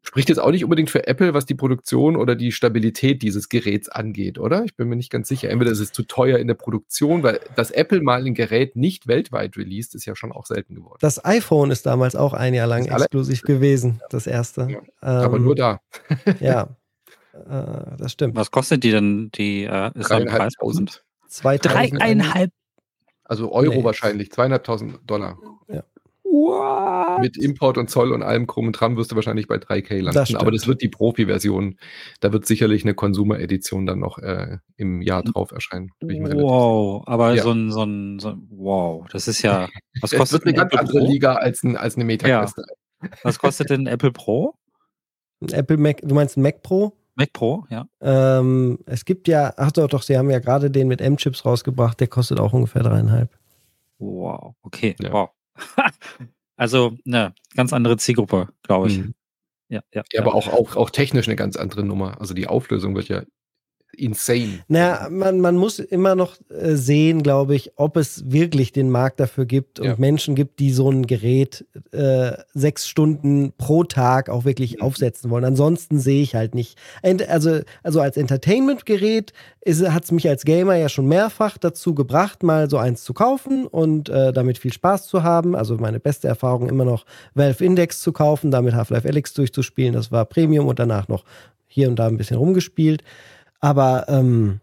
spricht jetzt auch nicht unbedingt für Apple, was die Produktion oder die Stabilität dieses Geräts angeht, oder? Ich bin mir nicht ganz sicher. Entweder ist es zu teuer in der Produktion, weil das Apple mal ein Gerät nicht weltweit released, ist ja schon auch selten geworden. Das iPhone ist damals auch ein Jahr lang exklusiv gewesen, das erste. Ja, ähm, aber nur da. ja, äh, das stimmt. Was kostet die denn? Die äh, ist Dreieinhalbtausend. Dreieinhalb. Also Euro nee. wahrscheinlich, zweieinhalbtausend Dollar. Ja. What? Mit Import und Zoll und allem krum und dran wirst du wahrscheinlich bei 3K landen. Das aber das wird die Profi-Version. Da wird sicherlich eine Consumer-Edition dann noch äh, im Jahr drauf erscheinen. Wow, aber ja. so, ein, so, ein, so ein, wow, das ist ja, was kostet es wird eine ganz Apple andere Pro? Liga als, ein, als eine meta ja. Was kostet denn Apple Pro? Apple Mac, du meinst ein Mac Pro? Mac Pro, ja. Ähm, es gibt ja, ach doch, doch, sie haben ja gerade den mit M-Chips rausgebracht, der kostet auch ungefähr dreieinhalb. Wow, okay, ja. wow. also, eine ganz andere Zielgruppe, glaube ich. Mhm. Ja, ja, ja, aber auch, auch, auch technisch eine ganz andere Nummer. Also die Auflösung wird ja insane. Naja, man, man muss immer noch äh, sehen, glaube ich, ob es wirklich den Markt dafür gibt und ja. Menschen gibt, die so ein Gerät äh, sechs Stunden pro Tag auch wirklich mhm. aufsetzen wollen. Ansonsten sehe ich halt nicht. Also, also als Entertainment-Gerät hat es mich als Gamer ja schon mehrfach dazu gebracht, mal so eins zu kaufen und äh, damit viel Spaß zu haben. Also meine beste Erfahrung immer noch Valve Index zu kaufen, damit Half-Life Alyx durchzuspielen. Das war Premium und danach noch hier und da ein bisschen rumgespielt. Aber ähm,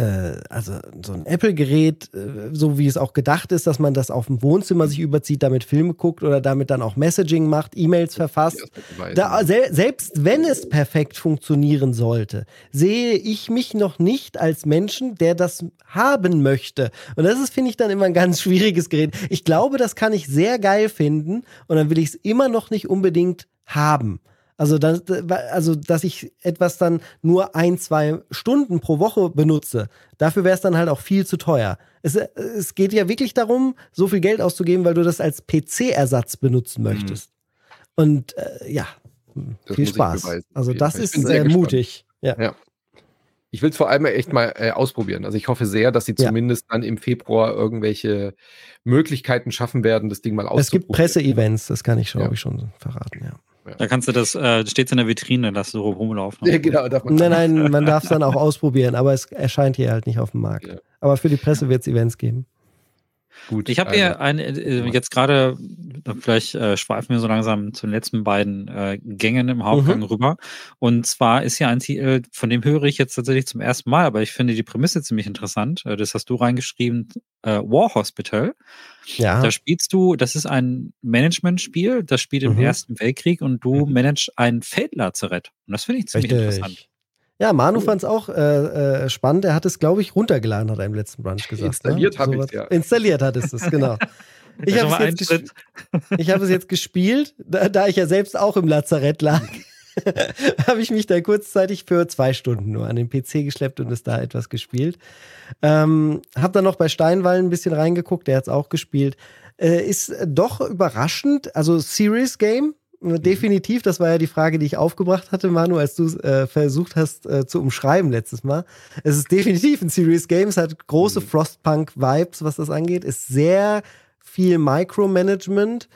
äh, also so ein Apple-Gerät, äh, so wie es auch gedacht ist, dass man das auf dem Wohnzimmer sich überzieht, damit Filme guckt oder damit dann auch Messaging macht, E-Mails verfasst. Da, sel selbst wenn es perfekt funktionieren sollte, sehe ich mich noch nicht als Menschen, der das haben möchte. Und das ist, finde ich, dann immer ein ganz schwieriges Gerät. Ich glaube, das kann ich sehr geil finden und dann will ich es immer noch nicht unbedingt haben. Also, das, also, dass ich etwas dann nur ein, zwei Stunden pro Woche benutze, dafür wäre es dann halt auch viel zu teuer. Es, es geht ja wirklich darum, so viel Geld auszugeben, weil du das als PC-Ersatz benutzen möchtest. Mhm. Und äh, ja, das viel Spaß. Also, das ist äh, mutig. Ja. ja. Ich will es vor allem echt mal äh, ausprobieren. Also ich hoffe sehr, dass sie ja. zumindest dann im Februar irgendwelche Möglichkeiten schaffen werden, das Ding mal auszuprobieren. Es gibt Presseevents, das kann ich, glaube ja. ich, schon verraten, ja. Da kannst du das, äh, steht in der Vitrine, dass du rumlaufen. Ja, genau, darf man nein, nein, man darf es dann auch ausprobieren, aber es erscheint hier halt nicht auf dem Markt. Ja. Aber für die Presse wird es Events geben. Gut. Ich habe hier eine, äh, jetzt gerade, vielleicht äh, schweifen wir so langsam zu den letzten beiden äh, Gängen im Hauptgang mhm. rüber. Und zwar ist hier ein Titel, von dem höre ich jetzt tatsächlich zum ersten Mal, aber ich finde die Prämisse ziemlich interessant. Äh, das hast du reingeschrieben, äh, War Hospital. Ja. Da spielst du, das ist ein Management-Spiel, das spielt im mhm. Ersten Weltkrieg und du mhm. managst ein Feldlazarett. Und das finde ich ziemlich Richtig. interessant. Ja, Manu fand es auch äh, äh, spannend. Er hat es, glaube ich, runtergeladen, hat er im letzten Brunch gesagt. Ne? Installiert ne? habe so ich es, ja. Installiert hat es, genau. Ich habe es, jetzt hab es jetzt gespielt, da, da, ich ja selbst auch im Lazarett lag, habe ich mich da kurzzeitig für zwei Stunden nur an den PC geschleppt und es da etwas gespielt. Ähm, habe dann noch bei Steinwall ein bisschen reingeguckt, der hat es auch gespielt. Äh, ist doch überraschend, also Serious Game, definitiv, das war ja die Frage, die ich aufgebracht hatte, Manu, als du äh, versucht hast äh, zu umschreiben letztes Mal. Es ist definitiv ein Serious Game, es hat große mhm. Frostpunk-Vibes, was das angeht, ist sehr viel Micromanagement,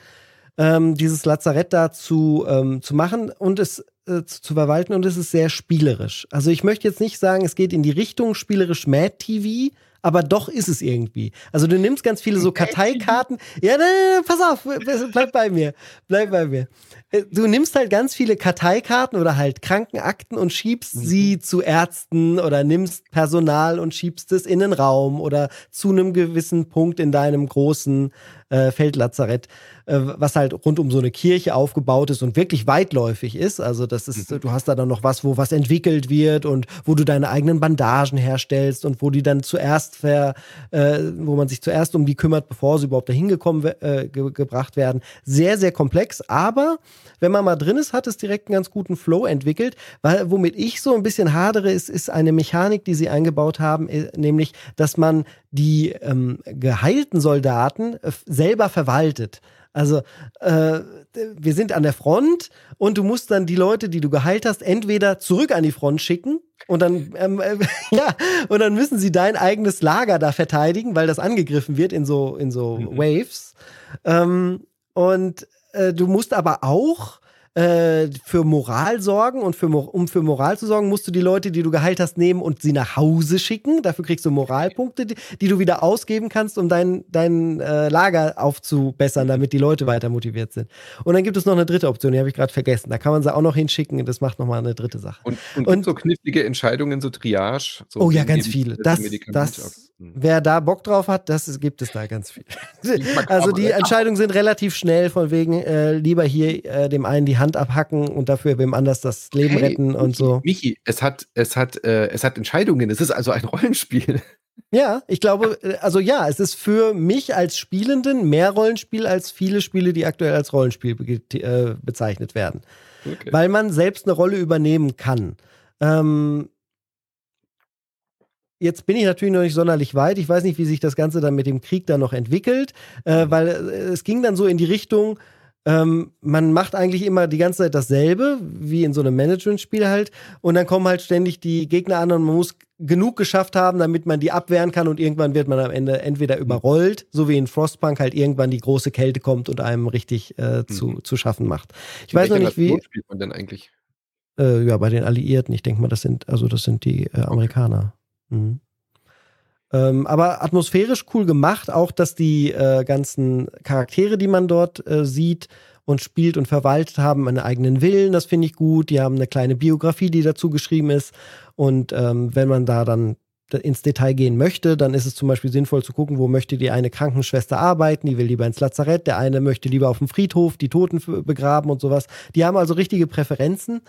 ähm, dieses Lazarett da zu, ähm, zu machen und es äh, zu, zu, verwalten und es ist sehr spielerisch. Also ich möchte jetzt nicht sagen, es geht in die Richtung spielerisch Mad TV, aber doch ist es irgendwie. Also du nimmst ganz viele so Karteikarten. Ja, nein, nein, pass auf, bleib bei mir. Bleib bei mir. Äh, du nimmst halt ganz viele Karteikarten oder halt Krankenakten und schiebst mhm. sie zu Ärzten oder nimmst Personal und schiebst es in den Raum oder zu einem gewissen Punkt in deinem großen äh, Feldlazarett, äh, was halt rund um so eine Kirche aufgebaut ist und wirklich weitläufig ist. Also das ist, mhm. du hast da dann noch was, wo was entwickelt wird und wo du deine eigenen Bandagen herstellst und wo die dann zuerst ver, äh, wo man sich zuerst um die kümmert, bevor sie überhaupt dahin gekommen äh, ge gebracht werden. Sehr, sehr komplex, aber wenn man mal drin ist, hat es direkt einen ganz guten Flow entwickelt. Weil, womit ich so ein bisschen hadere, ist, ist eine Mechanik, die sie eingebaut haben, äh, nämlich, dass man die ähm, geheilten Soldaten äh, selber verwaltet. Also äh, wir sind an der Front und du musst dann die Leute, die du geheilt hast, entweder zurück an die Front schicken und dann ähm, äh, ja und dann müssen sie dein eigenes Lager da verteidigen, weil das angegriffen wird in so in so mhm. Waves. Ähm, und äh, du musst aber auch äh, für Moral sorgen und für, um für Moral zu sorgen, musst du die Leute, die du geheilt hast, nehmen und sie nach Hause schicken. Dafür kriegst du Moralpunkte, die, die du wieder ausgeben kannst, um dein, dein äh, Lager aufzubessern, damit die Leute weiter motiviert sind. Und dann gibt es noch eine dritte Option, die habe ich gerade vergessen. Da kann man sie auch noch hinschicken und das macht nochmal eine dritte Sache. Und, und, und so knifflige Entscheidungen, so Triage. So oh ja, ganz viele. Das, das, wer da Bock drauf hat, das gibt es da ganz viel. also die Entscheidungen sind relativ schnell, von wegen äh, lieber hier äh, dem einen die Hand Hand abhacken und dafür wem anders das Leben hey, retten und so. Michi, es hat, es hat, äh, es hat Entscheidungen. Es ist also ein Rollenspiel. Ja, ich glaube, äh, also ja, es ist für mich als Spielenden mehr Rollenspiel als viele Spiele, die aktuell als Rollenspiel be äh, bezeichnet werden. Okay. Weil man selbst eine Rolle übernehmen kann. Ähm, Jetzt bin ich natürlich noch nicht sonderlich weit. Ich weiß nicht, wie sich das Ganze dann mit dem Krieg dann noch entwickelt, äh, weil äh, es ging dann so in die Richtung, ähm, man macht eigentlich immer die ganze Zeit dasselbe, wie in so einem Management-Spiel halt. Und dann kommen halt ständig die Gegner an und man muss genug geschafft haben, damit man die abwehren kann und irgendwann wird man am Ende entweder überrollt, so wie in Frostpunk halt irgendwann die große Kälte kommt und einem richtig äh, zu, mhm. zu schaffen macht. Ich in weiß noch nicht, wie. spielt man denn eigentlich? Äh, ja, bei den Alliierten. Ich denke mal, das sind, also das sind die äh, Amerikaner. Mhm. Ähm, aber atmosphärisch cool gemacht, auch dass die äh, ganzen Charaktere, die man dort äh, sieht und spielt und verwaltet haben, einen eigenen Willen, das finde ich gut. Die haben eine kleine Biografie, die dazu geschrieben ist. Und ähm, wenn man da dann ins Detail gehen möchte, dann ist es zum Beispiel sinnvoll zu gucken, wo möchte die eine Krankenschwester arbeiten, die will lieber ins Lazarett, der eine möchte lieber auf dem Friedhof die Toten begraben und sowas. Die haben also richtige Präferenzen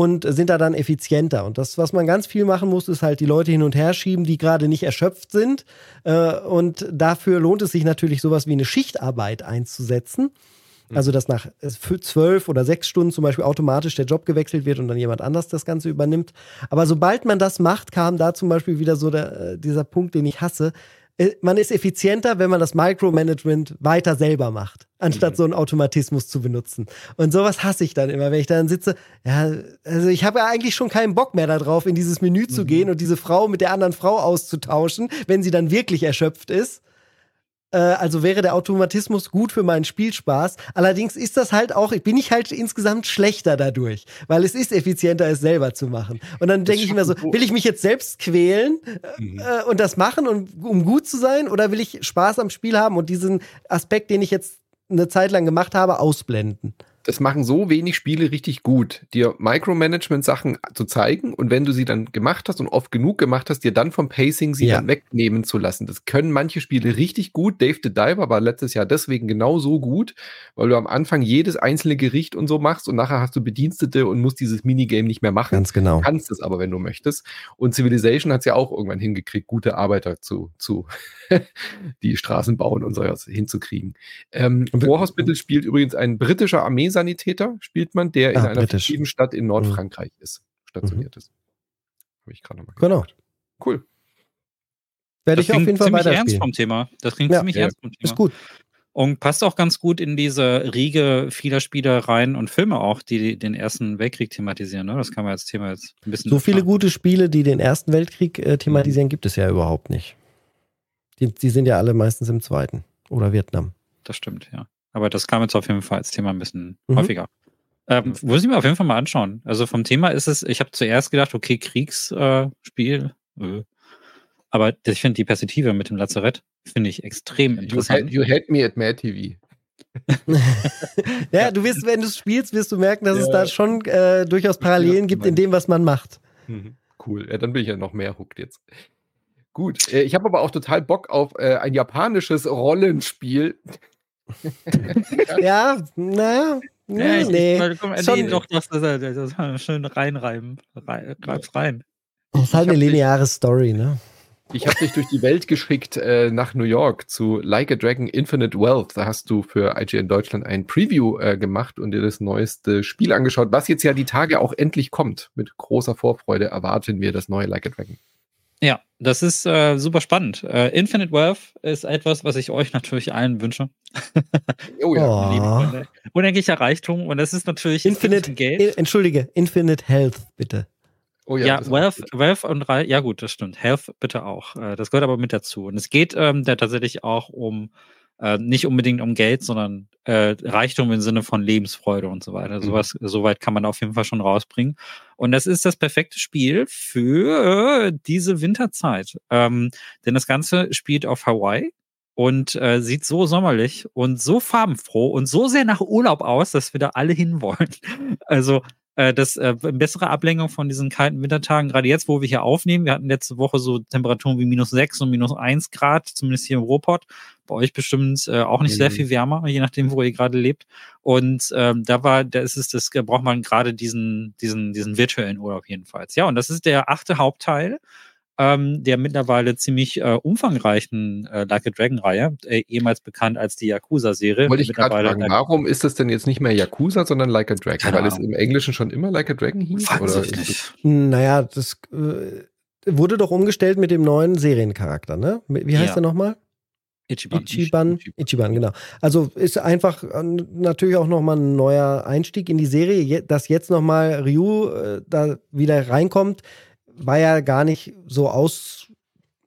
und sind da dann effizienter. Und das, was man ganz viel machen muss, ist halt die Leute hin und her schieben, die gerade nicht erschöpft sind. Äh, und dafür lohnt es sich natürlich, sowas wie eine Schichtarbeit einzusetzen. Mhm. Also, dass nach zwölf oder sechs Stunden zum Beispiel automatisch der Job gewechselt wird und dann jemand anders das Ganze übernimmt. Aber sobald man das macht, kam da zum Beispiel wieder so der, äh, dieser Punkt, den ich hasse. Äh, man ist effizienter, wenn man das Micromanagement weiter selber macht, anstatt mhm. so einen Automatismus zu benutzen. Und sowas hasse ich dann immer, wenn ich dann sitze. Ja, also ich habe ja eigentlich schon keinen Bock mehr darauf, in dieses Menü zu mhm. gehen und diese Frau mit der anderen Frau auszutauschen, wenn sie dann wirklich erschöpft ist. Äh, also wäre der Automatismus gut für meinen Spielspaß. Allerdings ist das halt auch, bin ich halt insgesamt schlechter dadurch, weil es ist effizienter, es selber zu machen. Und dann denke ich mir so, will ich mich jetzt selbst quälen mhm. äh, und das machen, um gut zu sein, oder will ich Spaß am Spiel haben und diesen Aspekt, den ich jetzt eine Zeit lang gemacht habe, ausblenden? Das machen so wenig Spiele richtig gut, dir Micromanagement-Sachen zu zeigen und wenn du sie dann gemacht hast und oft genug gemacht hast, dir dann vom Pacing sie ja. dann wegnehmen zu lassen. Das können manche Spiele richtig gut. Dave the Diver war letztes Jahr deswegen genau so gut, weil du am Anfang jedes einzelne Gericht und so machst und nachher hast du Bedienstete und musst dieses Minigame nicht mehr machen. Ganz genau. Du kannst es aber, wenn du möchtest. Und Civilization hat es ja auch irgendwann hingekriegt, gute Arbeiter zu, zu die Straßen bauen und so hinzukriegen. Ähm, War Hospital spielt übrigens ein britischer Armee Sanitäter spielt man, der ah, in einer fiktiven Stadt in Nordfrankreich mhm. ist, stationiert ist. Habe ich gerade nochmal Genau. Cool. Werde ich auf jeden Fall weiter ernst vom Thema. Das klingt ja, ziemlich ja. ernst vom Thema. Ist gut. Und passt auch ganz gut in diese Riege vieler Spielereien und Filme auch, die den Ersten Weltkrieg thematisieren. Ne? Das kann man als Thema jetzt ein bisschen. So viele gute Spiele, die den Ersten Weltkrieg äh, thematisieren, gibt es ja überhaupt nicht. Die, die sind ja alle meistens im Zweiten oder Vietnam. Das stimmt, ja. Aber das kam jetzt auf jeden Fall als Thema ein bisschen mhm. häufiger. Ähm, muss ich mir auf jeden Fall mal anschauen. Also vom Thema ist es, ich habe zuerst gedacht, okay, Kriegsspiel. Äh, äh. Aber ich finde die Perspektive mit dem Lazarett, finde ich extrem interessant. You had, you had me at Mad TV. ja, du wirst, wenn du es spielst, wirst du merken, dass ja. es da schon äh, durchaus Parallelen gibt in dem, was man macht. Mhm. Cool. Ja, dann bin ich ja noch mehr hooked jetzt. Gut. Äh, ich habe aber auch total Bock auf äh, ein japanisches Rollenspiel. ja, naja. Ja, nee. Ich, komm, nee, doch, das, das, das, das schön reinreiben. Reib's rein. Das ist halt eine lineare Story, ne? Ich habe dich durch die Welt geschickt äh, nach New York zu Like a Dragon Infinite Wealth. Da hast du für IGN Deutschland ein Preview äh, gemacht und dir das neueste Spiel angeschaut, was jetzt ja die Tage auch endlich kommt. Mit großer Vorfreude erwarten wir das neue Like a Dragon. Ja, das ist äh, super spannend. Äh, Infinite Wealth ist etwas, was ich euch natürlich allen wünsche. oh ja. Oh. Unendlicher Reichtum und das ist natürlich Infinite Geld. In, entschuldige, Infinite Health, bitte. Oh ja, ja Wealth, Wealth und Re ja gut, das stimmt. Health bitte auch. Äh, das gehört aber mit dazu. Und es geht ähm, da tatsächlich auch um äh, nicht unbedingt um Geld, sondern äh, Reichtum im Sinne von Lebensfreude und so weiter. Mhm. Sowas, soweit kann man auf jeden Fall schon rausbringen. Und das ist das perfekte Spiel für diese Winterzeit. Ähm, denn das Ganze spielt auf Hawaii und äh, sieht so sommerlich und so farbenfroh und so sehr nach Urlaub aus, dass wir da alle hinwollen. Also äh, das äh, bessere Ablenkung von diesen kalten Wintertagen, gerade jetzt, wo wir hier aufnehmen. Wir hatten letzte Woche so Temperaturen wie minus sechs und minus eins Grad, zumindest hier im Ruhrpott. Bei euch bestimmt äh, auch nicht mhm. sehr viel wärmer, je nachdem, wo ihr gerade lebt. Und ähm, da war, da ist es, das braucht man gerade diesen, diesen, diesen virtuellen Urlaub jedenfalls. Ja, und das ist der achte Hauptteil ähm, der mittlerweile ziemlich äh, umfangreichen äh, Like a Dragon-Reihe, äh, ehemals bekannt als die Yakuza-Serie. Wollte ich gerade fragen, warum ist das denn jetzt nicht mehr Yakuza, sondern Like a Dragon? Keine Weil Ahnung. es im Englischen schon immer Like a Dragon hieß? Oder nicht. Naja, das äh, wurde doch umgestellt mit dem neuen Seriencharakter, ne? Wie heißt ja. der nochmal? Ichiban. Ichiban. Ichiban, genau. Also ist einfach äh, natürlich auch nochmal ein neuer Einstieg in die Serie, dass jetzt nochmal Ryu äh, da wieder reinkommt war ja gar nicht so aus.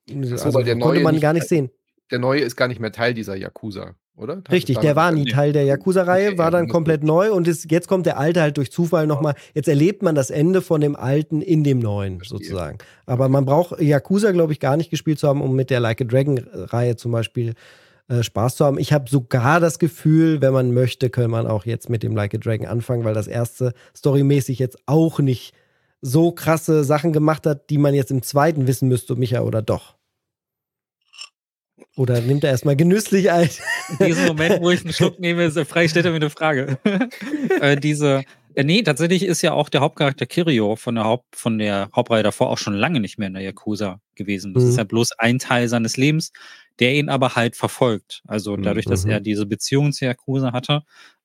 Also, so, konnte man gar nicht sehen. Der neue ist gar nicht mehr Teil dieser Yakuza, oder? Hat Richtig, der war nie Teil der Yakuza-Reihe, okay, war dann komplett neu und ist, jetzt kommt der alte halt durch Zufall nochmal. Jetzt erlebt man das Ende von dem alten in dem neuen sozusagen. Aber man braucht Yakuza, glaube ich, gar nicht gespielt zu haben, um mit der Like a Dragon-Reihe zum Beispiel äh, Spaß zu haben. Ich habe sogar das Gefühl, wenn man möchte, kann man auch jetzt mit dem Like a Dragon anfangen, weil das erste storymäßig jetzt auch nicht so krasse Sachen gemacht hat, die man jetzt im zweiten wissen müsste, Micha, oder doch? Oder nimmt er erstmal genüsslich ein? In diesem Moment, wo ich einen Schluck nehme, frage stellt er mir eine Frage. äh, diese, äh, nee, tatsächlich ist ja auch der Hauptcharakter Kirio von der, Haupt, von der Hauptreihe davor auch schon lange nicht mehr in der Yakuza gewesen. Das mhm. ist ja bloß ein Teil seines Lebens, der ihn aber halt verfolgt. Also dadurch, dass mhm. er diese Beziehung zu Yakuza hatte,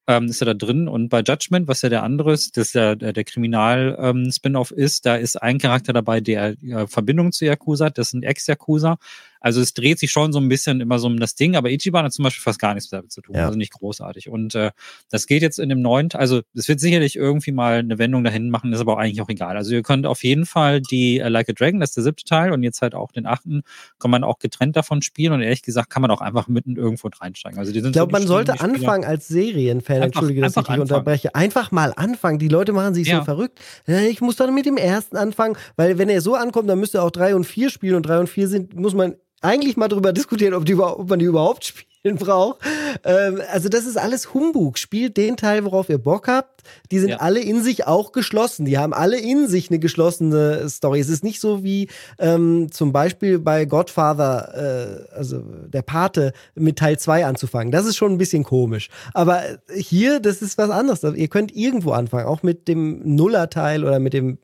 ähm, ist er da drin. Und bei Judgment, was ja der andere ist, das ja der, der Kriminal-Spin-Off ähm, ist, da ist ein Charakter dabei, der äh, Verbindung zu Yakuza hat, das ist ein Ex-Yakuza. Also es dreht sich schon so ein bisschen immer so um das Ding, aber Ichiban hat zum Beispiel fast gar nichts damit zu tun, ja. also nicht großartig. Und äh, das geht jetzt in dem neuen, also es wird sicherlich irgendwie mal eine Wendung dahin machen, ist aber auch eigentlich auch egal. Also ihr könnt auf jeden Fall die uh, Like a Dragon, das ist der siebte Teil und jetzt halt auch den achten, kann man auch getrennt davon spielen und ehrlich gesagt kann man auch einfach mitten irgendwo reinsteigen. Also die sind ich glaube, man sollte anfangen als Serienfan, entschuldige, dass ich dich unterbreche, einfach mal anfangen. Die Leute machen sich ja. so verrückt. Ich muss dann mit dem ersten anfangen, weil wenn er so ankommt, dann müsste er auch drei und vier spielen und drei und vier sind, muss man eigentlich mal darüber diskutieren, ob, die, ob man die überhaupt spielen braucht. Ähm, also das ist alles Humbug. Spielt den Teil, worauf ihr Bock habt. Die sind ja. alle in sich auch geschlossen. Die haben alle in sich eine geschlossene Story. Es ist nicht so wie ähm, zum Beispiel bei Godfather, äh, also der Pate, mit Teil 2 anzufangen. Das ist schon ein bisschen komisch. Aber hier, das ist was anderes. Ihr könnt irgendwo anfangen, auch mit dem Nuller-Teil oder mit dem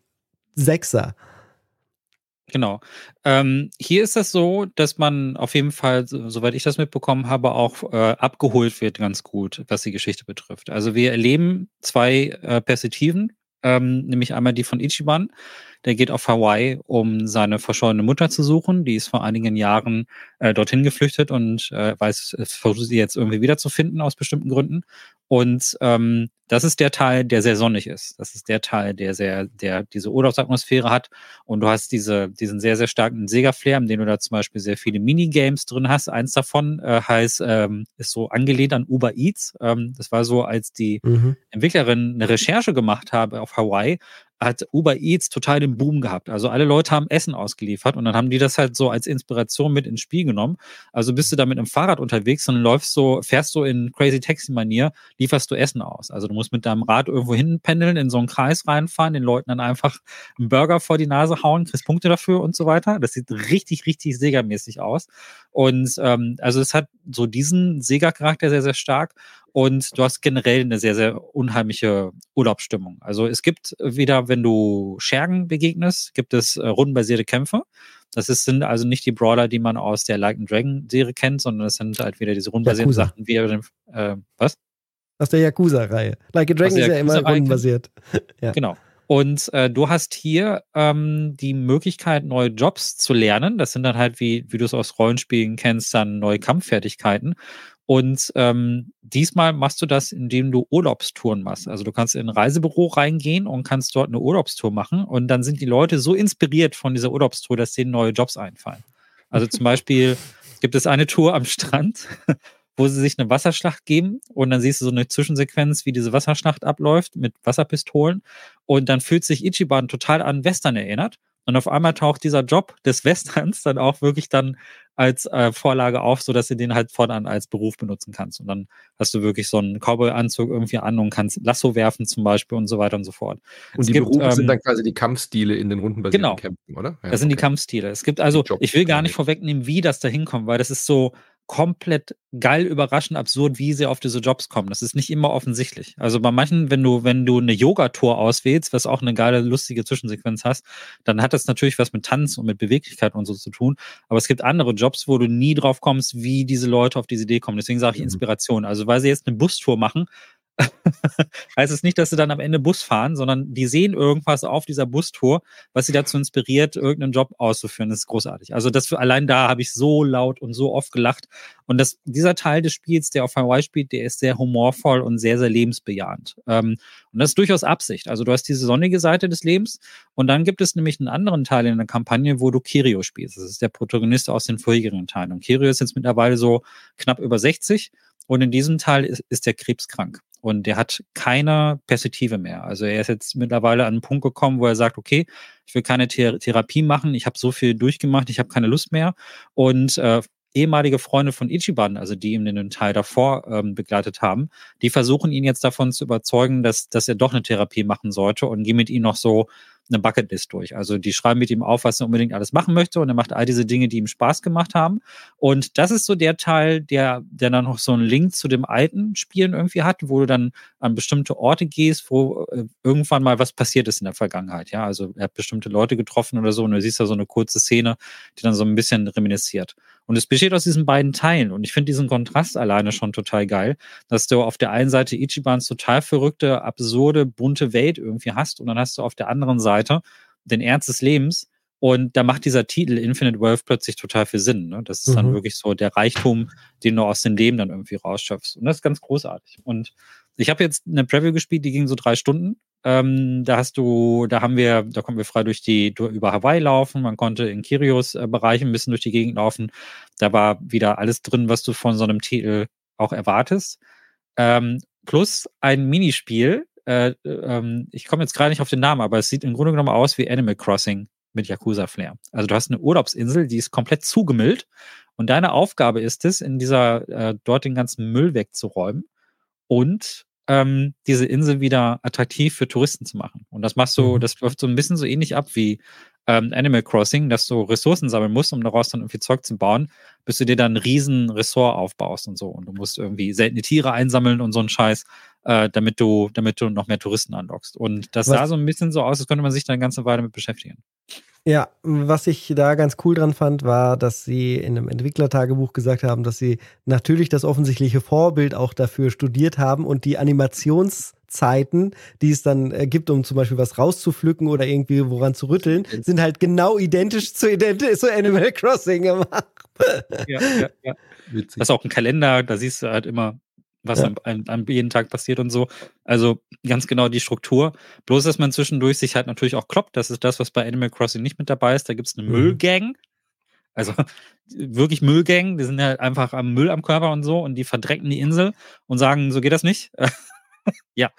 Sechser. Genau. Ähm, hier ist das so, dass man auf jeden Fall, soweit ich das mitbekommen habe, auch äh, abgeholt wird ganz gut, was die Geschichte betrifft. Also wir erleben zwei äh, Perspektiven, ähm, nämlich einmal die von Ichiban, der geht auf Hawaii, um seine verschollene Mutter zu suchen. Die ist vor einigen Jahren äh, dorthin geflüchtet und äh, weiß, versucht sie jetzt irgendwie wiederzufinden aus bestimmten Gründen. Und ähm, das ist der Teil, der sehr sonnig ist. Das ist der Teil, der sehr, der diese Urlaubsatmosphäre hat. Und du hast diese, diesen sehr, sehr starken Sega-Flair, in dem du da zum Beispiel sehr viele Minigames drin hast. Eins davon äh, heißt, ähm, ist so angelehnt an Uber Eats. Ähm, das war so, als die mhm. Entwicklerin eine Recherche gemacht habe auf Hawaii, hat Uber Eats total den Boom gehabt. Also alle Leute haben Essen ausgeliefert und dann haben die das halt so als Inspiration mit ins Spiel genommen. Also bist du da mit einem Fahrrad unterwegs und läufst so, fährst so in Crazy Taxi-Manier, lieferst du Essen aus. Also du musst mit deinem Rad irgendwo hin pendeln, in so einen Kreis reinfahren, den Leuten dann einfach einen Burger vor die Nase hauen, kriegst Punkte dafür und so weiter. Das sieht richtig, richtig Sega-mäßig aus. Und ähm, also es hat so diesen Sega-Charakter sehr, sehr stark. Und du hast generell eine sehr, sehr unheimliche Urlaubsstimmung. Also es gibt wieder, wenn du Schergen begegnest, gibt es äh, rundenbasierte Kämpfe. Das ist, sind also nicht die Brawler, die man aus der Like Dragon Serie kennt, sondern es sind halt wieder diese rundenbasierten Yakuza. Sachen wie äh, was? Aus der Yakuza-Reihe. Like a Dragon ist ja immer rundenbasiert. ja. Genau. Und äh, du hast hier ähm, die Möglichkeit, neue Jobs zu lernen. Das sind dann halt, wie, wie du es aus Rollenspielen kennst, dann neue Kampffertigkeiten. Und ähm, diesmal machst du das, indem du Urlaubstouren machst. Also du kannst in ein Reisebüro reingehen und kannst dort eine Urlaubstour machen. Und dann sind die Leute so inspiriert von dieser Urlaubstour, dass denen neue Jobs einfallen. Also zum Beispiel gibt es eine Tour am Strand, wo sie sich eine Wasserschlacht geben und dann siehst du so eine Zwischensequenz, wie diese Wasserschlacht abläuft mit Wasserpistolen. Und dann fühlt sich Ichiban total an Western erinnert. Und auf einmal taucht dieser Job des Westerns dann auch wirklich dann als äh, Vorlage auf, so dass du den halt fortan als Beruf benutzen kannst. Und dann hast du wirklich so einen Cowboy-Anzug irgendwie an und kannst Lasso werfen zum Beispiel und so weiter und so fort. Und es die gibt, Berufe ähm, sind dann quasi die Kampfstile in den rundenbasierten genau, Kämpfen, oder? Ja, das sind okay. die Kampfstile. Es gibt also, ich will gar nicht vorwegnehmen, wie das da hinkommt, weil das ist so, komplett geil, überraschend, absurd, wie sie auf diese Jobs kommen. Das ist nicht immer offensichtlich. Also bei manchen, wenn du, wenn du eine Yoga-Tour auswählst, was auch eine geile, lustige Zwischensequenz hast, dann hat das natürlich was mit Tanz und mit Beweglichkeit und so zu tun. Aber es gibt andere Jobs, wo du nie drauf kommst, wie diese Leute auf diese Idee kommen. Deswegen sage ich mhm. Inspiration. Also weil sie jetzt eine Bustour machen, heißt es nicht, dass sie dann am Ende Bus fahren, sondern die sehen irgendwas auf dieser Bustour, was sie dazu inspiriert, irgendeinen Job auszuführen. Das ist großartig. Also das für, allein da habe ich so laut und so oft gelacht. Und das, dieser Teil des Spiels, der auf Hawaii spielt, der ist sehr humorvoll und sehr, sehr lebensbejahend. Ähm, und das ist durchaus Absicht. Also du hast diese sonnige Seite des Lebens und dann gibt es nämlich einen anderen Teil in der Kampagne, wo du Kirio spielst. Das ist der Protagonist aus den vorherigen Teilen. Und Kirio ist jetzt mittlerweile so knapp über 60 und in diesem Teil ist, ist der krebskrank und der hat keine Perspektive mehr. Also er ist jetzt mittlerweile an einen Punkt gekommen, wo er sagt, okay, ich will keine Thera Therapie machen, ich habe so viel durchgemacht, ich habe keine Lust mehr. Und äh, ehemalige Freunde von Ichiban, also die ihm den Teil davor ähm, begleitet haben, die versuchen ihn jetzt davon zu überzeugen, dass, dass er doch eine Therapie machen sollte und gehen mit ihm noch so eine Bucketlist durch. Also die schreiben mit ihm auf, was er unbedingt alles machen möchte und er macht all diese Dinge, die ihm Spaß gemacht haben. Und das ist so der Teil, der, der dann noch so einen Link zu dem alten Spielen irgendwie hat, wo du dann an bestimmte Orte gehst, wo äh, irgendwann mal was passiert ist in der Vergangenheit. Ja, also er hat bestimmte Leute getroffen oder so und du siehst da so eine kurze Szene, die dann so ein bisschen reminisziert. Und es besteht aus diesen beiden Teilen. Und ich finde diesen Kontrast alleine schon total geil, dass du auf der einen Seite Ichibans total verrückte, absurde, bunte Welt irgendwie hast und dann hast du auf der anderen Seite den Ernst des Lebens. Und da macht dieser Titel Infinite Wealth plötzlich total viel Sinn. Ne? Das ist mhm. dann wirklich so der Reichtum, den du aus dem Leben dann irgendwie rausschöpfst. Und das ist ganz großartig. Und ich habe jetzt eine Preview gespielt, die ging so drei Stunden. Ähm, da hast du, da haben wir, da konnten wir frei durch die, über Hawaii laufen. Man konnte in Kirios äh, Bereichen ein bisschen durch die Gegend laufen. Da war wieder alles drin, was du von so einem Titel auch erwartest. Ähm, plus ein Minispiel. Äh, ähm, ich komme jetzt gerade nicht auf den Namen, aber es sieht im Grunde genommen aus wie Animal Crossing mit Yakuza Flair. Also du hast eine Urlaubsinsel, die ist komplett zugemüllt und deine Aufgabe ist es, in dieser äh, dort den ganzen Müll wegzuräumen und ähm, diese Insel wieder attraktiv für Touristen zu machen. Und das machst du, mhm. das läuft so ein bisschen so ähnlich ab wie ähm, Animal Crossing, dass du Ressourcen sammeln musst, um daraus dann irgendwie Zeug zu bauen, bis du dir dann ein riesen Ressort aufbaust und so. Und du musst irgendwie seltene Tiere einsammeln und so einen Scheiß, äh, damit du, damit du noch mehr Touristen anlockst. Und das Was? sah so ein bisschen so aus, als könnte man sich da eine ganze Weile mit beschäftigen. Ja, was ich da ganz cool dran fand, war, dass sie in einem Entwicklertagebuch gesagt haben, dass sie natürlich das offensichtliche Vorbild auch dafür studiert haben und die Animationszeiten, die es dann äh, gibt, um zum Beispiel was rauszupflücken oder irgendwie woran zu rütteln, sind halt genau identisch zu, ident zu Animal Crossing gemacht. Ja, ja, ja. Witzig. Das ist auch ein Kalender, da siehst du halt immer, was ja. an, an, jeden Tag passiert und so. Also ganz genau die Struktur. Bloß, dass man zwischendurch sich halt natürlich auch kloppt. Das ist das, was bei Animal Crossing nicht mit dabei ist. Da gibt es eine mhm. Müllgang. Also wirklich Müllgang. Die sind halt einfach am Müll am Körper und so und die verdrecken die Insel und sagen, so geht das nicht. ja.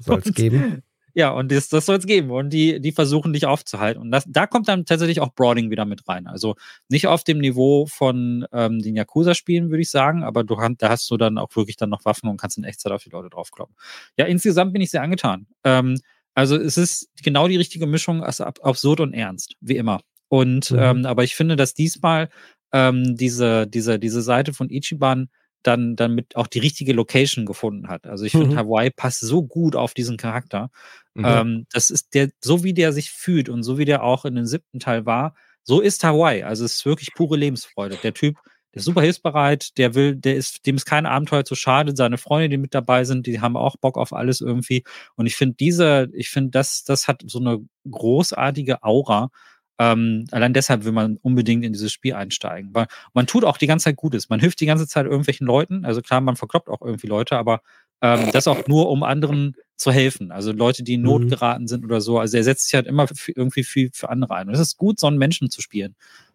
Soll es geben? Ja, und das, das soll es geben. Und die, die versuchen dich aufzuhalten. Und das, da kommt dann tatsächlich auch Broading wieder mit rein. Also nicht auf dem Niveau von ähm, den Yakuza-Spielen, würde ich sagen, aber du, da hast du dann auch wirklich dann noch Waffen und kannst in Echtzeit auf die Leute draufkloppen. Ja, insgesamt bin ich sehr angetan. Ähm, also es ist genau die richtige Mischung aus absurd und ernst, wie immer. Und mhm. ähm, aber ich finde, dass diesmal ähm, diese, diese, diese Seite von Ichiban dann, dann mit auch die richtige Location gefunden hat. Also ich finde, mhm. Hawaii passt so gut auf diesen Charakter. Mhm. Ähm, das ist der, so wie der sich fühlt und so wie der auch in dem siebten Teil war, so ist Hawaii. Also es ist wirklich pure Lebensfreude. Der Typ, der ist super hilfsbereit, der will, der ist, dem ist kein Abenteuer zu schade. Seine Freunde, die mit dabei sind, die haben auch Bock auf alles irgendwie. Und ich finde diese, ich finde, das, das hat so eine großartige Aura. Ähm, allein deshalb will man unbedingt in dieses Spiel einsteigen, weil man tut auch die ganze Zeit Gutes. Man hilft die ganze Zeit irgendwelchen Leuten. Also klar, man verkloppt auch irgendwie Leute, aber ähm, das auch nur, um anderen zu helfen. Also Leute, die in Not mhm. geraten sind oder so. Also er setzt sich halt immer für, irgendwie viel für andere ein. Und es ist gut, so einen Menschen zu spielen,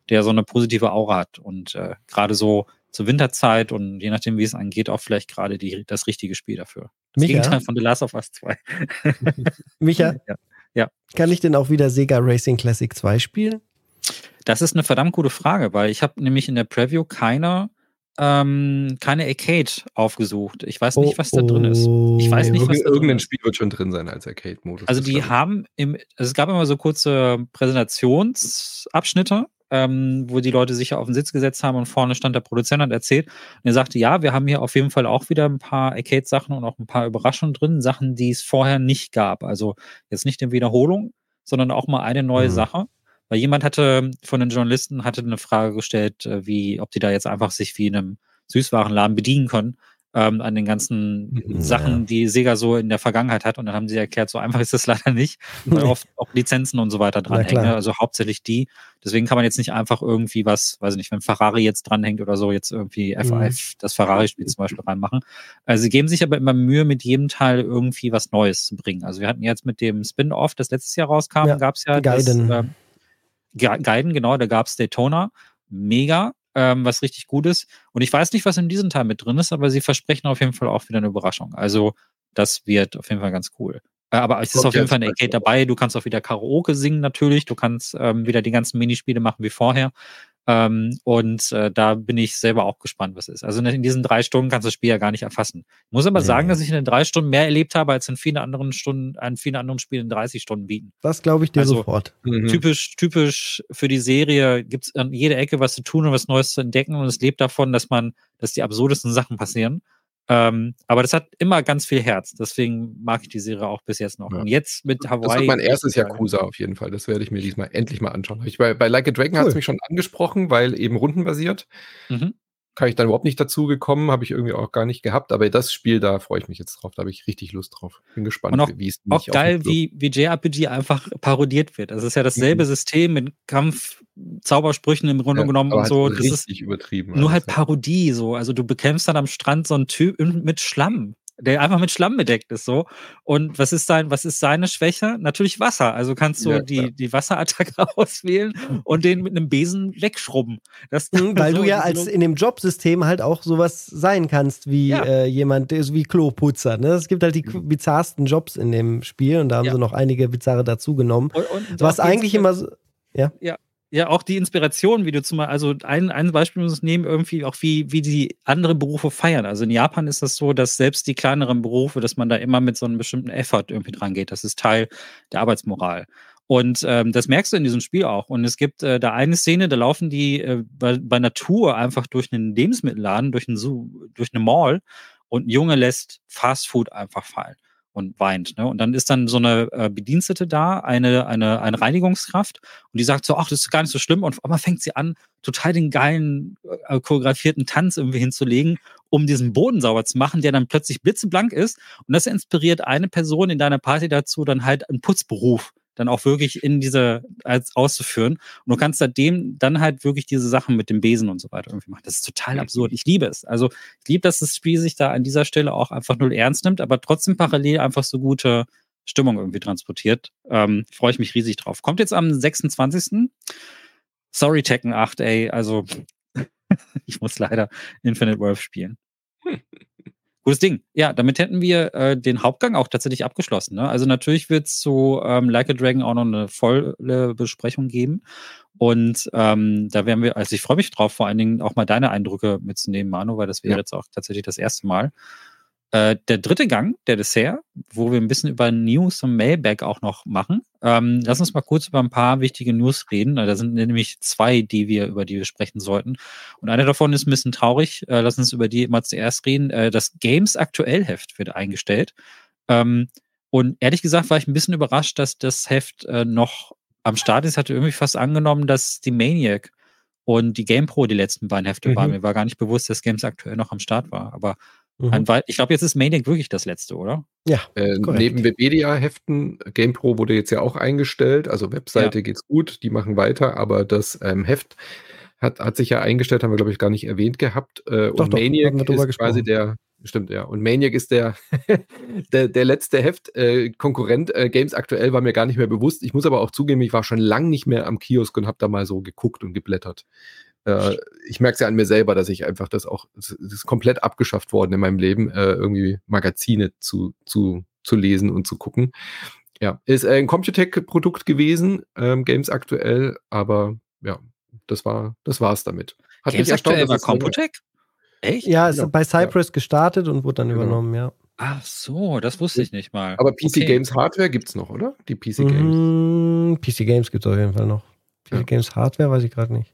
der so eine positive Aura hat. Und äh, gerade so zur Winterzeit und je nachdem, wie es angeht, auch vielleicht gerade die, das richtige Spiel dafür. Das Micha? Gegenteil von The Last of Us 2. Micha, ja. Ja. Kann ich denn auch wieder Sega Racing Classic 2 spielen? Das ist eine verdammt gute Frage, weil ich habe nämlich in der Preview keine, ähm, keine Arcade aufgesucht. Ich weiß nicht, was da drin ist. Ich weiß nicht, was da Irgendein Spiel wird schon drin sein als Arcade-Modus. Also die haben im, also es gab immer so kurze Präsentationsabschnitte ähm, wo die Leute sich auf den Sitz gesetzt haben und vorne stand der Produzent und erzählt. Und er sagte, ja, wir haben hier auf jeden Fall auch wieder ein paar Arcade-Sachen und auch ein paar Überraschungen drin, Sachen, die es vorher nicht gab. Also jetzt nicht in Wiederholung, sondern auch mal eine neue mhm. Sache. Weil jemand hatte von den Journalisten hatte eine Frage gestellt, äh, wie, ob die da jetzt einfach sich wie in einem Süßwarenladen bedienen können ähm, an den ganzen mhm. Sachen, die Sega so in der Vergangenheit hat. Und dann haben sie erklärt, so einfach ist das leider nicht, weil oft auch Lizenzen und so weiter dranhängen. Ne? Also hauptsächlich die. Deswegen kann man jetzt nicht einfach irgendwie was, weiß ich nicht, wenn Ferrari jetzt dranhängt oder so, jetzt irgendwie FIF, mhm. das Ferrari-Spiel zum Beispiel reinmachen. Also sie geben sich aber immer Mühe, mit jedem Teil irgendwie was Neues zu bringen. Also wir hatten jetzt mit dem Spin-Off, das letztes Jahr rauskam, ja, gab es ja Gaiden. Das, äh, Gaiden, genau, da gab es Daytona. Mega ähm, was richtig gut ist. Und ich weiß nicht, was in diesem Teil mit drin ist, aber sie versprechen auf jeden Fall auch wieder eine Überraschung. Also das wird auf jeden Fall ganz cool. Äh, aber es ist auf jeden Fall eine Arcade dabei. Du kannst auch wieder Karaoke singen natürlich. Du kannst ähm, wieder die ganzen Minispiele machen wie vorher. Ähm, und äh, da bin ich selber auch gespannt, was ist. Also in diesen drei Stunden kannst du das Spiel ja gar nicht erfassen. Ich muss aber nee. sagen, dass ich in den drei Stunden mehr erlebt habe, als in vielen anderen Stunden, an vielen anderen Spielen in 30 Stunden bieten. Das glaube ich dir also, sofort. Mhm. Typisch, typisch für die Serie gibt es an jeder Ecke was zu tun und was Neues zu entdecken und es lebt davon, dass man, dass die absurdesten Sachen passieren. Ähm, aber das hat immer ganz viel Herz. Deswegen mag ich die Serie auch bis jetzt noch. Ja. Und jetzt mit Hawaii. Das wird mein erstes Yakuza auf jeden Fall. Das werde ich mir diesmal endlich mal anschauen. Ich, bei, bei Like a Dragon cool. hat es mich schon angesprochen, weil eben rundenbasiert. Mhm kann ich dann überhaupt nicht dazu gekommen, habe ich irgendwie auch gar nicht gehabt. Aber das Spiel, da freue ich mich jetzt drauf. Da habe ich richtig Lust drauf. Bin gespannt, auch, wie es Auch geil, wie, wie JRPG einfach parodiert wird. Das ist ja dasselbe mhm. System mit Kampf, Zaubersprüchen im Grunde ja, genommen und halt so. Das ist übertrieben. Nur halt Parodie so. Also du bekämpfst dann am Strand so einen Typ mit Schlamm der einfach mit Schlamm bedeckt ist so. Und was ist sein, was ist seine Schwäche? Natürlich Wasser. Also kannst du ja, die, die Wasserattacke auswählen und den mit einem Besen wegschrubben. Das, Weil so, du ja als in dem Jobsystem halt auch sowas sein kannst wie ja. äh, jemand, ist wie Kloputzer. Ne? Es gibt halt die mhm. bizarrsten Jobs in dem Spiel und da haben ja. sie noch einige bizarre dazugenommen. Und, und was eigentlich immer so. Ja. ja, ja auch die Inspiration, wie du zum Beispiel, also ein, ein Beispiel muss nehmen, irgendwie auch wie, wie die andere Berufe feiern. Also in Japan ist das so, dass selbst die kleineren Berufe, dass man da immer mit so einem bestimmten Effort irgendwie dran geht. Das ist Teil der Arbeitsmoral. Und ähm, das merkst du in diesem Spiel auch. Und es gibt äh, da eine Szene, da laufen die äh, bei, bei Natur einfach durch einen Lebensmittelladen, durch, einen, durch eine Mall und ein Junge lässt Fast Food einfach fallen und weint. Ne? Und dann ist dann so eine äh, Bedienstete da, eine, eine, eine Reinigungskraft, und die sagt so, ach, das ist gar nicht so schlimm. Und einmal fängt sie an, total den geilen, äh, choreografierten Tanz irgendwie hinzulegen, um diesen Boden sauber zu machen, der dann plötzlich blitzeblank ist. Und das inspiriert eine Person in deiner Party dazu, dann halt einen Putzberuf dann auch wirklich in diese als auszuführen. Und du kannst seitdem dann halt wirklich diese Sachen mit dem Besen und so weiter irgendwie machen. Das ist total absurd. Ich liebe es. Also ich liebe, dass das Spiel sich da an dieser Stelle auch einfach null ernst nimmt, aber trotzdem parallel einfach so gute Stimmung irgendwie transportiert. Ähm, Freue ich mich riesig drauf. Kommt jetzt am 26. Sorry, Tekken 8, ey. Also ich muss leider Infinite World spielen. Gutes Ding. Ja, damit hätten wir äh, den Hauptgang auch tatsächlich abgeschlossen. Ne? Also natürlich wird es zu ähm, Like a Dragon auch noch eine volle Besprechung geben. Und ähm, da werden wir, also ich freue mich drauf, vor allen Dingen auch mal deine Eindrücke mitzunehmen, Manu, weil das wäre ja. jetzt auch tatsächlich das erste Mal. Äh, der dritte Gang, der Dessert, wo wir ein bisschen über News und Mailback auch noch machen. Ähm, lass uns mal kurz über ein paar wichtige News reden. Da sind nämlich zwei, die wir, über die wir sprechen sollten. Und eine davon ist ein bisschen traurig. Äh, lass uns über die mal zuerst reden. Äh, das Games Aktuell Heft wird eingestellt. Ähm, und ehrlich gesagt war ich ein bisschen überrascht, dass das Heft äh, noch am Start ist. Hatte irgendwie fast angenommen, dass die Maniac und die GamePro die letzten beiden Hefte mhm. waren. Mir war gar nicht bewusst, dass Games aktuell noch am Start war. Aber Mhm. ich glaube, jetzt ist Maniac wirklich das letzte, oder? Ja. Äh, neben Webedia-Heften, GamePro wurde jetzt ja auch eingestellt. Also Webseite ja. geht's gut, die machen weiter, aber das ähm, Heft hat, hat sich ja eingestellt, haben wir, glaube ich, gar nicht erwähnt gehabt. Äh, doch, und doch, Maniac ist gesprochen. quasi der, stimmt, ja. Und Maniac ist der, der, der letzte Heft. Äh, Konkurrent äh, Games aktuell war mir gar nicht mehr bewusst. Ich muss aber auch zugeben, ich war schon lange nicht mehr am Kiosk und habe da mal so geguckt und geblättert äh, ich merke es ja an mir selber, dass ich einfach das auch, es ist komplett abgeschafft worden in meinem Leben, äh, irgendwie Magazine zu, zu, zu lesen und zu gucken. Ja, ist ein Computec-Produkt gewesen, ähm, Games aktuell, aber ja, das war, das war's damit. Hat Games aktuell war Computec? Echt? Ja, ist ja. bei Cypress ja. gestartet und wurde dann genau. übernommen, ja. Ach so, das wusste ich nicht mal. Aber PC okay. Games Hardware gibt es noch, oder? Die PC Games. Mm, PC Games gibt es auf jeden Fall noch. PC ja. Games Hardware weiß ich gerade nicht.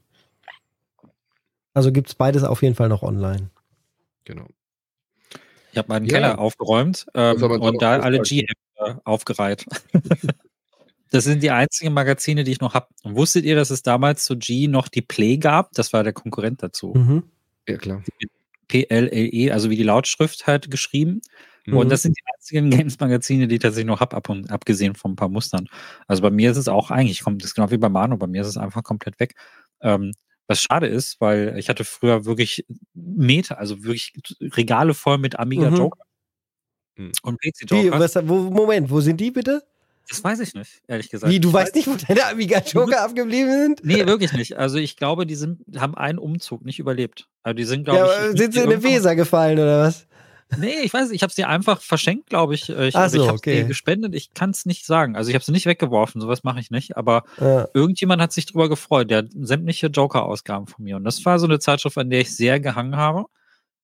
Also gibt es beides auf jeden Fall noch online. Genau. Ich habe meinen ja. Keller aufgeräumt ähm, und da alle G-Hefte aufgereiht. das sind die einzigen Magazine, die ich noch habe. Wusstet ihr, dass es damals zu G noch die Play gab? Das war der Konkurrent dazu. Mhm. Ja, klar. P-L-L-E, also wie die Lautschrift halt geschrieben. Mhm. Und das sind die einzigen Games-Magazine, die ich tatsächlich noch habe, ab und, abgesehen von ein paar Mustern. Also bei mir ist es auch eigentlich, kommt das genau wie bei Manu, bei mir ist es einfach komplett weg. Ähm, was schade ist, weil ich hatte früher wirklich Meter, also wirklich Regale voll mit Amiga mhm. Joker mhm. und PC Joker. Wie, was, wo, Moment, wo sind die bitte? Das weiß ich nicht, ehrlich gesagt. Wie, du weißt nicht, wo deine Amiga Joker abgeblieben sind? Nee, wirklich nicht. Also ich glaube, die sind, haben einen Umzug nicht überlebt. Also die sind, glaube ja, ich. Sind sie in eine Weser gefallen oder was? Nee, ich weiß nicht, ich habe sie einfach verschenkt, glaube ich. Ich, Ach so, ich habe okay. sie gespendet, ich kann es nicht sagen. Also ich habe sie nicht weggeworfen, sowas mache ich nicht. Aber ja. irgendjemand hat sich drüber gefreut. Der hat sämtliche Joker-Ausgaben von mir. Und das war so eine Zeitschrift, an der ich sehr gehangen habe.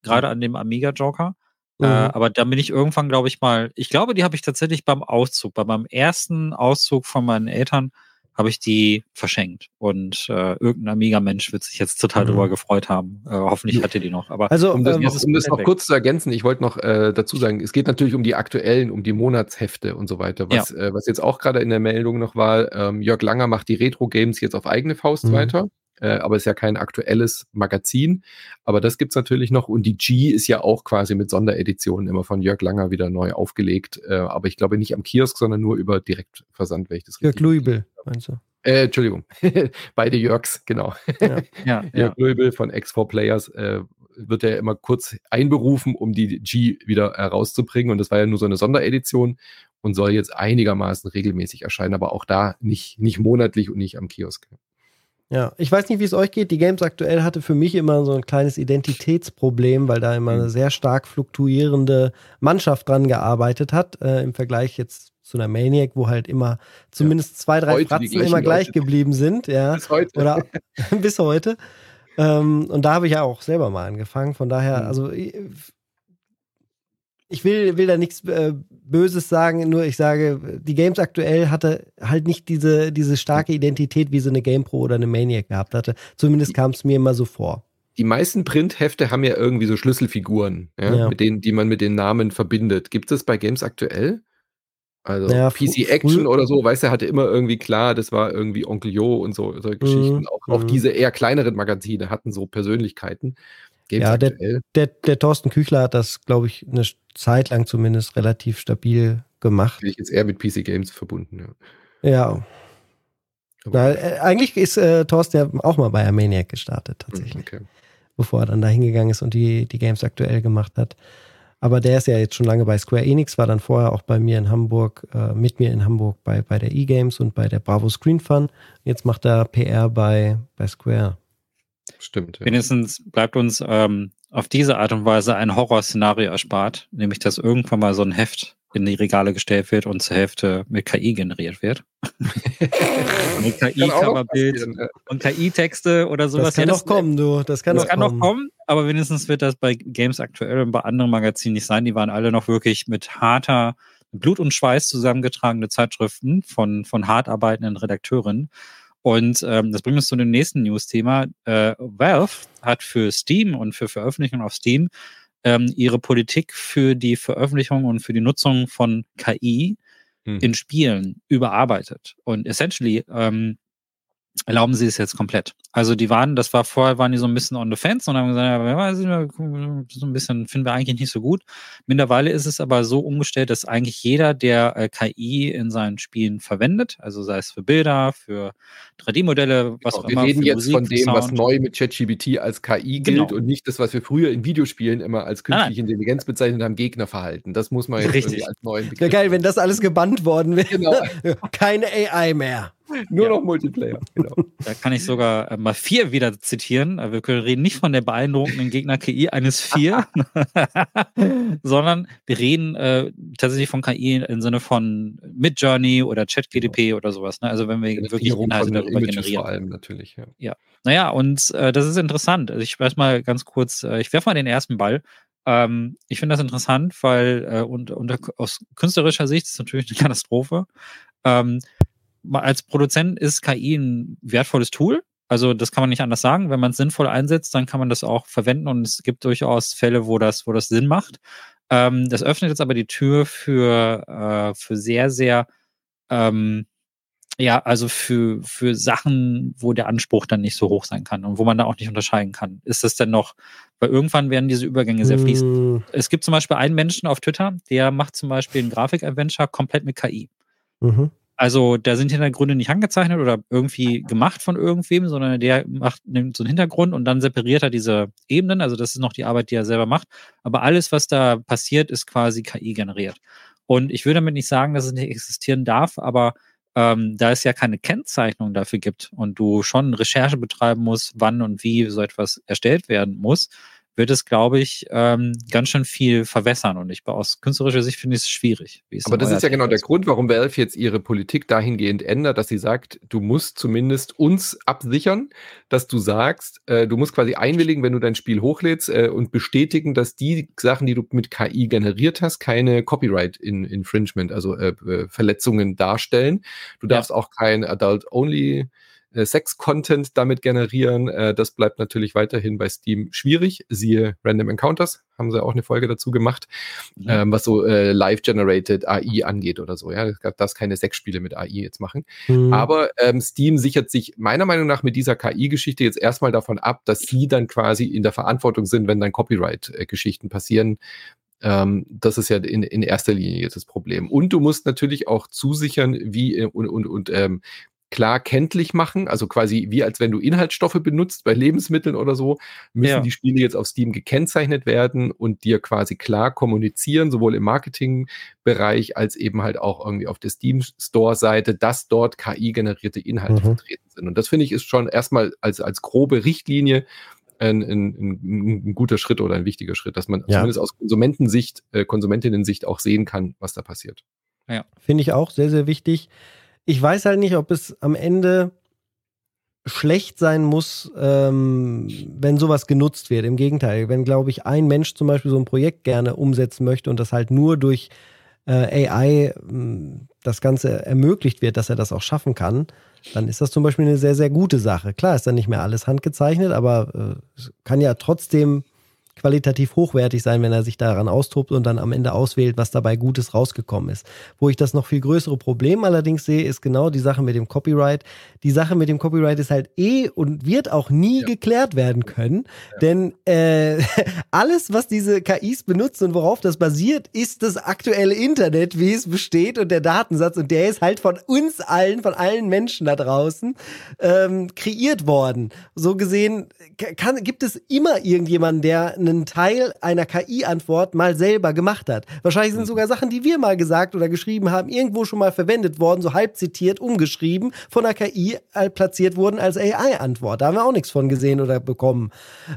Gerade an dem Amiga-Joker. Äh, mhm. Äh, aber da bin ich irgendwann, glaube ich, mal, ich glaube, die habe ich tatsächlich beim Auszug, bei meinem ersten Auszug von meinen Eltern, habe ich die verschenkt. Und äh, irgendein Amiga-Mensch wird sich jetzt total mhm. darüber gefreut haben. Äh, hoffentlich hat er die noch. Aber also, um das, ähm, um das noch kurz zu ergänzen, ich wollte noch äh, dazu sagen, es geht natürlich um die aktuellen, um die Monatshefte und so weiter. Was, ja. äh, was jetzt auch gerade in der Meldung noch war, ähm, Jörg Langer macht die Retro-Games jetzt auf eigene Faust mhm. weiter äh, aber ist ja kein aktuelles Magazin. Aber das gibt's natürlich noch. Und die G ist ja auch quasi mit Sondereditionen immer von Jörg Langer wieder neu aufgelegt. Äh, aber ich glaube nicht am Kiosk, sondern nur über Direktversand, wenn ich das Jörg Luibel, meinst du? Äh, Entschuldigung, beide Jörgs, genau. Ja, ja, Jörg ja. Luibel von X4 Players äh, wird ja immer kurz einberufen, um die G wieder herauszubringen. Und das war ja nur so eine Sonderedition und soll jetzt einigermaßen regelmäßig erscheinen, aber auch da nicht, nicht monatlich und nicht am Kiosk. Ja, ich weiß nicht, wie es euch geht. Die Games aktuell hatte für mich immer so ein kleines Identitätsproblem, weil da immer eine mhm. sehr stark fluktuierende Mannschaft dran gearbeitet hat, äh, im Vergleich jetzt zu einer Maniac, wo halt immer zumindest zwei, drei heute Fratzen immer gleich Leute. geblieben sind. Ja. Bis heute. Oder bis heute. Ähm, und da habe ich ja auch selber mal angefangen. Von daher, mhm. also ich will, will da nichts äh, Böses sagen, nur ich sage, die Games aktuell hatte halt nicht diese, diese starke Identität, wie so eine GamePro oder eine Maniac gehabt hatte. Zumindest kam es mir immer so vor. Die meisten Printhefte haben ja irgendwie so Schlüsselfiguren, ja, ja. Mit denen, die man mit den Namen verbindet. Gibt es bei Games aktuell? Also naja, PC Action oder so, weißt du, hatte immer irgendwie klar, das war irgendwie Onkel Jo und so, solche mhm. Geschichten. Auch, auch mhm. diese eher kleineren Magazine hatten so Persönlichkeiten. Games ja, der, der, der, Thorsten Küchler hat das, glaube ich, eine Zeit lang zumindest relativ stabil gemacht. Bin ich jetzt eher mit PC Games verbunden, ja. Ja. Na, äh, eigentlich ist äh, Thorsten ja auch mal bei Armaniac gestartet, tatsächlich. Okay. Bevor er dann da hingegangen ist und die, die Games aktuell gemacht hat. Aber der ist ja jetzt schon lange bei Square Enix, war dann vorher auch bei mir in Hamburg, äh, mit mir in Hamburg bei, bei der E-Games und bei der Bravo Screen Fun. Jetzt macht er PR bei, bei Square. Stimmt. Ja. Wenigstens bleibt uns ähm, auf diese Art und Weise ein Horrorszenario erspart, nämlich dass irgendwann mal so ein Heft in die Regale gestellt wird und zur Hälfte mit KI generiert wird. mit KI-Coverbild und KI-Texte oder sowas. Das kann ja, das, noch kommen, du. Das kann, das noch, kann kommen. noch kommen, aber wenigstens wird das bei Games aktuell und bei anderen Magazinen nicht sein. Die waren alle noch wirklich mit harter Blut und Schweiß zusammengetragene Zeitschriften von, von hart arbeitenden Redakteuren. Und ähm, das bringt uns zu dem nächsten News-Thema. Äh, Valve hat für Steam und für Veröffentlichungen auf Steam ähm, ihre Politik für die Veröffentlichung und für die Nutzung von KI hm. in Spielen überarbeitet. Und essentially ähm, erlauben sie es jetzt komplett. Also die waren, das war vorher, waren die so ein bisschen on the fence und haben gesagt, ja, so ein bisschen finden wir eigentlich nicht so gut. Mittlerweile ist es aber so umgestellt, dass eigentlich jeder, der äh, KI in seinen Spielen verwendet, also sei es für Bilder, für 3D-Modelle, was genau, auch immer. Wir reden jetzt Musik, von dem, was neu mit ChatGPT als KI gilt genau. und nicht das, was wir früher in Videospielen immer als künstliche nein, Intelligenz bezeichnet haben, Gegnerverhalten. Das muss man jetzt Richtig. als neuen Begriff. Wäre geil, wenn das alles gebannt worden wäre. Genau. Keine AI mehr. Nur ja. noch Multiplayer. Genau. Da kann ich sogar äh, mal vier wieder zitieren. Äh, wir können reden nicht von der beeindruckenden Gegner-KI eines vier, sondern wir reden äh, tatsächlich von KI im Sinne von Midjourney oder ChatGDP genau. oder sowas. Ne? Also wenn wir wirklich Inhalte darüber generieren. Vor allem natürlich, ja. ja. Naja, und äh, das ist interessant. Also ich weiß mal ganz kurz, äh, ich werfe mal den ersten Ball. Ähm, ich finde das interessant, weil äh, und, und aus künstlerischer Sicht ist es natürlich eine Katastrophe. Ähm, als Produzent ist KI ein wertvolles Tool. Also das kann man nicht anders sagen. Wenn man es sinnvoll einsetzt, dann kann man das auch verwenden und es gibt durchaus Fälle, wo das, wo das Sinn macht. Ähm, das öffnet jetzt aber die Tür für, äh, für sehr, sehr, ähm, ja, also für, für Sachen, wo der Anspruch dann nicht so hoch sein kann und wo man da auch nicht unterscheiden kann. Ist das denn noch, weil irgendwann werden diese Übergänge sehr fließend. Mm. Es gibt zum Beispiel einen Menschen auf Twitter, der macht zum Beispiel ein Grafik-Adventure komplett mit KI. Mhm. Also da sind Hintergründe nicht angezeichnet oder irgendwie gemacht von irgendwem, sondern der macht nimmt so einen Hintergrund und dann separiert er diese Ebenen. Also das ist noch die Arbeit, die er selber macht. Aber alles, was da passiert, ist quasi KI generiert. Und ich will damit nicht sagen, dass es nicht existieren darf, aber ähm, da es ja keine Kennzeichnung dafür gibt und du schon Recherche betreiben musst, wann und wie so etwas erstellt werden muss, wird es, glaube ich, ähm, ganz schön viel verwässern. Und ich aus künstlerischer Sicht finde ich es schwierig. Aber das ist ja genau der Grund, warum Valve jetzt ihre Politik dahingehend ändert, dass sie sagt, du musst zumindest uns absichern, dass du sagst, äh, du musst quasi einwilligen, wenn du dein Spiel hochlädst äh, und bestätigen, dass die Sachen, die du mit KI generiert hast, keine Copyright-Infringement, also äh, äh, Verletzungen darstellen. Du darfst ja. auch kein Adult-Only äh, Sex-Content damit generieren. Äh, das bleibt natürlich weiterhin bei Steam schwierig. Siehe Random Encounters, haben sie auch eine Folge dazu gemacht, mhm. ähm, was so äh, Live-Generated AI angeht oder so. Ja, es darf keine Sexspiele mit AI jetzt machen. Mhm. Aber ähm, Steam sichert sich meiner Meinung nach mit dieser KI-Geschichte jetzt erstmal davon ab, dass sie dann quasi in der Verantwortung sind, wenn dann Copyright-Geschichten passieren, ähm, das ist ja in, in erster Linie jetzt das Problem. Und du musst natürlich auch zusichern, wie äh, und, und, und ähm, klar kenntlich machen, also quasi wie als wenn du Inhaltsstoffe benutzt bei Lebensmitteln oder so, müssen ja. die Spiele jetzt auf Steam gekennzeichnet werden und dir quasi klar kommunizieren, sowohl im Marketingbereich als eben halt auch irgendwie auf der Steam Store Seite, dass dort KI-generierte Inhalte mhm. vertreten sind. Und das finde ich ist schon erstmal als, als grobe Richtlinie ein, ein, ein, ein, guter Schritt oder ein wichtiger Schritt, dass man ja. zumindest aus Konsumentensicht, äh, Konsumentinnen-Sicht auch sehen kann, was da passiert. Ja. Finde ich auch sehr, sehr wichtig ich weiß halt nicht, ob es am Ende schlecht sein muss, ähm, wenn sowas genutzt wird. Im Gegenteil, wenn, glaube ich, ein Mensch zum Beispiel so ein Projekt gerne umsetzen möchte und das halt nur durch äh, AI äh, das Ganze ermöglicht wird, dass er das auch schaffen kann, dann ist das zum Beispiel eine sehr, sehr gute Sache. Klar ist dann nicht mehr alles handgezeichnet, aber äh, kann ja trotzdem qualitativ hochwertig sein, wenn er sich daran austobt und dann am Ende auswählt, was dabei Gutes rausgekommen ist. Wo ich das noch viel größere Problem allerdings sehe, ist genau die Sache mit dem Copyright. Die Sache mit dem Copyright ist halt eh und wird auch nie ja. geklärt werden können, ja. denn äh, alles, was diese KIs benutzen und worauf das basiert, ist das aktuelle Internet, wie es besteht und der Datensatz und der ist halt von uns allen, von allen Menschen da draußen ähm, kreiert worden. So gesehen kann, gibt es immer irgendjemanden, der einen Teil einer KI-Antwort mal selber gemacht hat. Wahrscheinlich sind mhm. sogar Sachen, die wir mal gesagt oder geschrieben haben, irgendwo schon mal verwendet worden, so halb zitiert, umgeschrieben, von der KI platziert wurden als AI-Antwort. Da haben wir auch nichts von gesehen oder bekommen.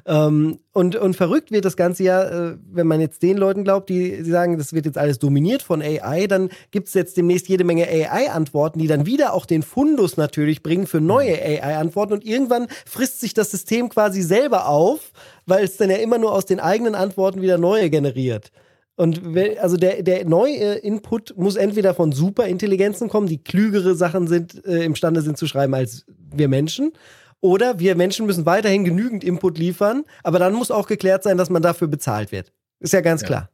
Ähm, und, und verrückt wird das Ganze ja, äh, wenn man jetzt den Leuten glaubt, die, sagen, das wird jetzt alles dominiert von AI, dann gibt es jetzt demnächst jede Menge AI-Antworten, die dann wieder auch den Fundus natürlich bringen für neue. AI-Antworten. Und irgendwann frisst sich das System quasi selber auf, weil es dann ja immer nur aus den eigenen Antworten wieder neue generiert. Und also der, der neue Input muss entweder von Superintelligenzen kommen, die klügere Sachen sind, äh, imstande sind zu schreiben als wir Menschen, oder wir Menschen müssen weiterhin genügend Input liefern, aber dann muss auch geklärt sein, dass man dafür bezahlt wird. Ist ja ganz ja. klar.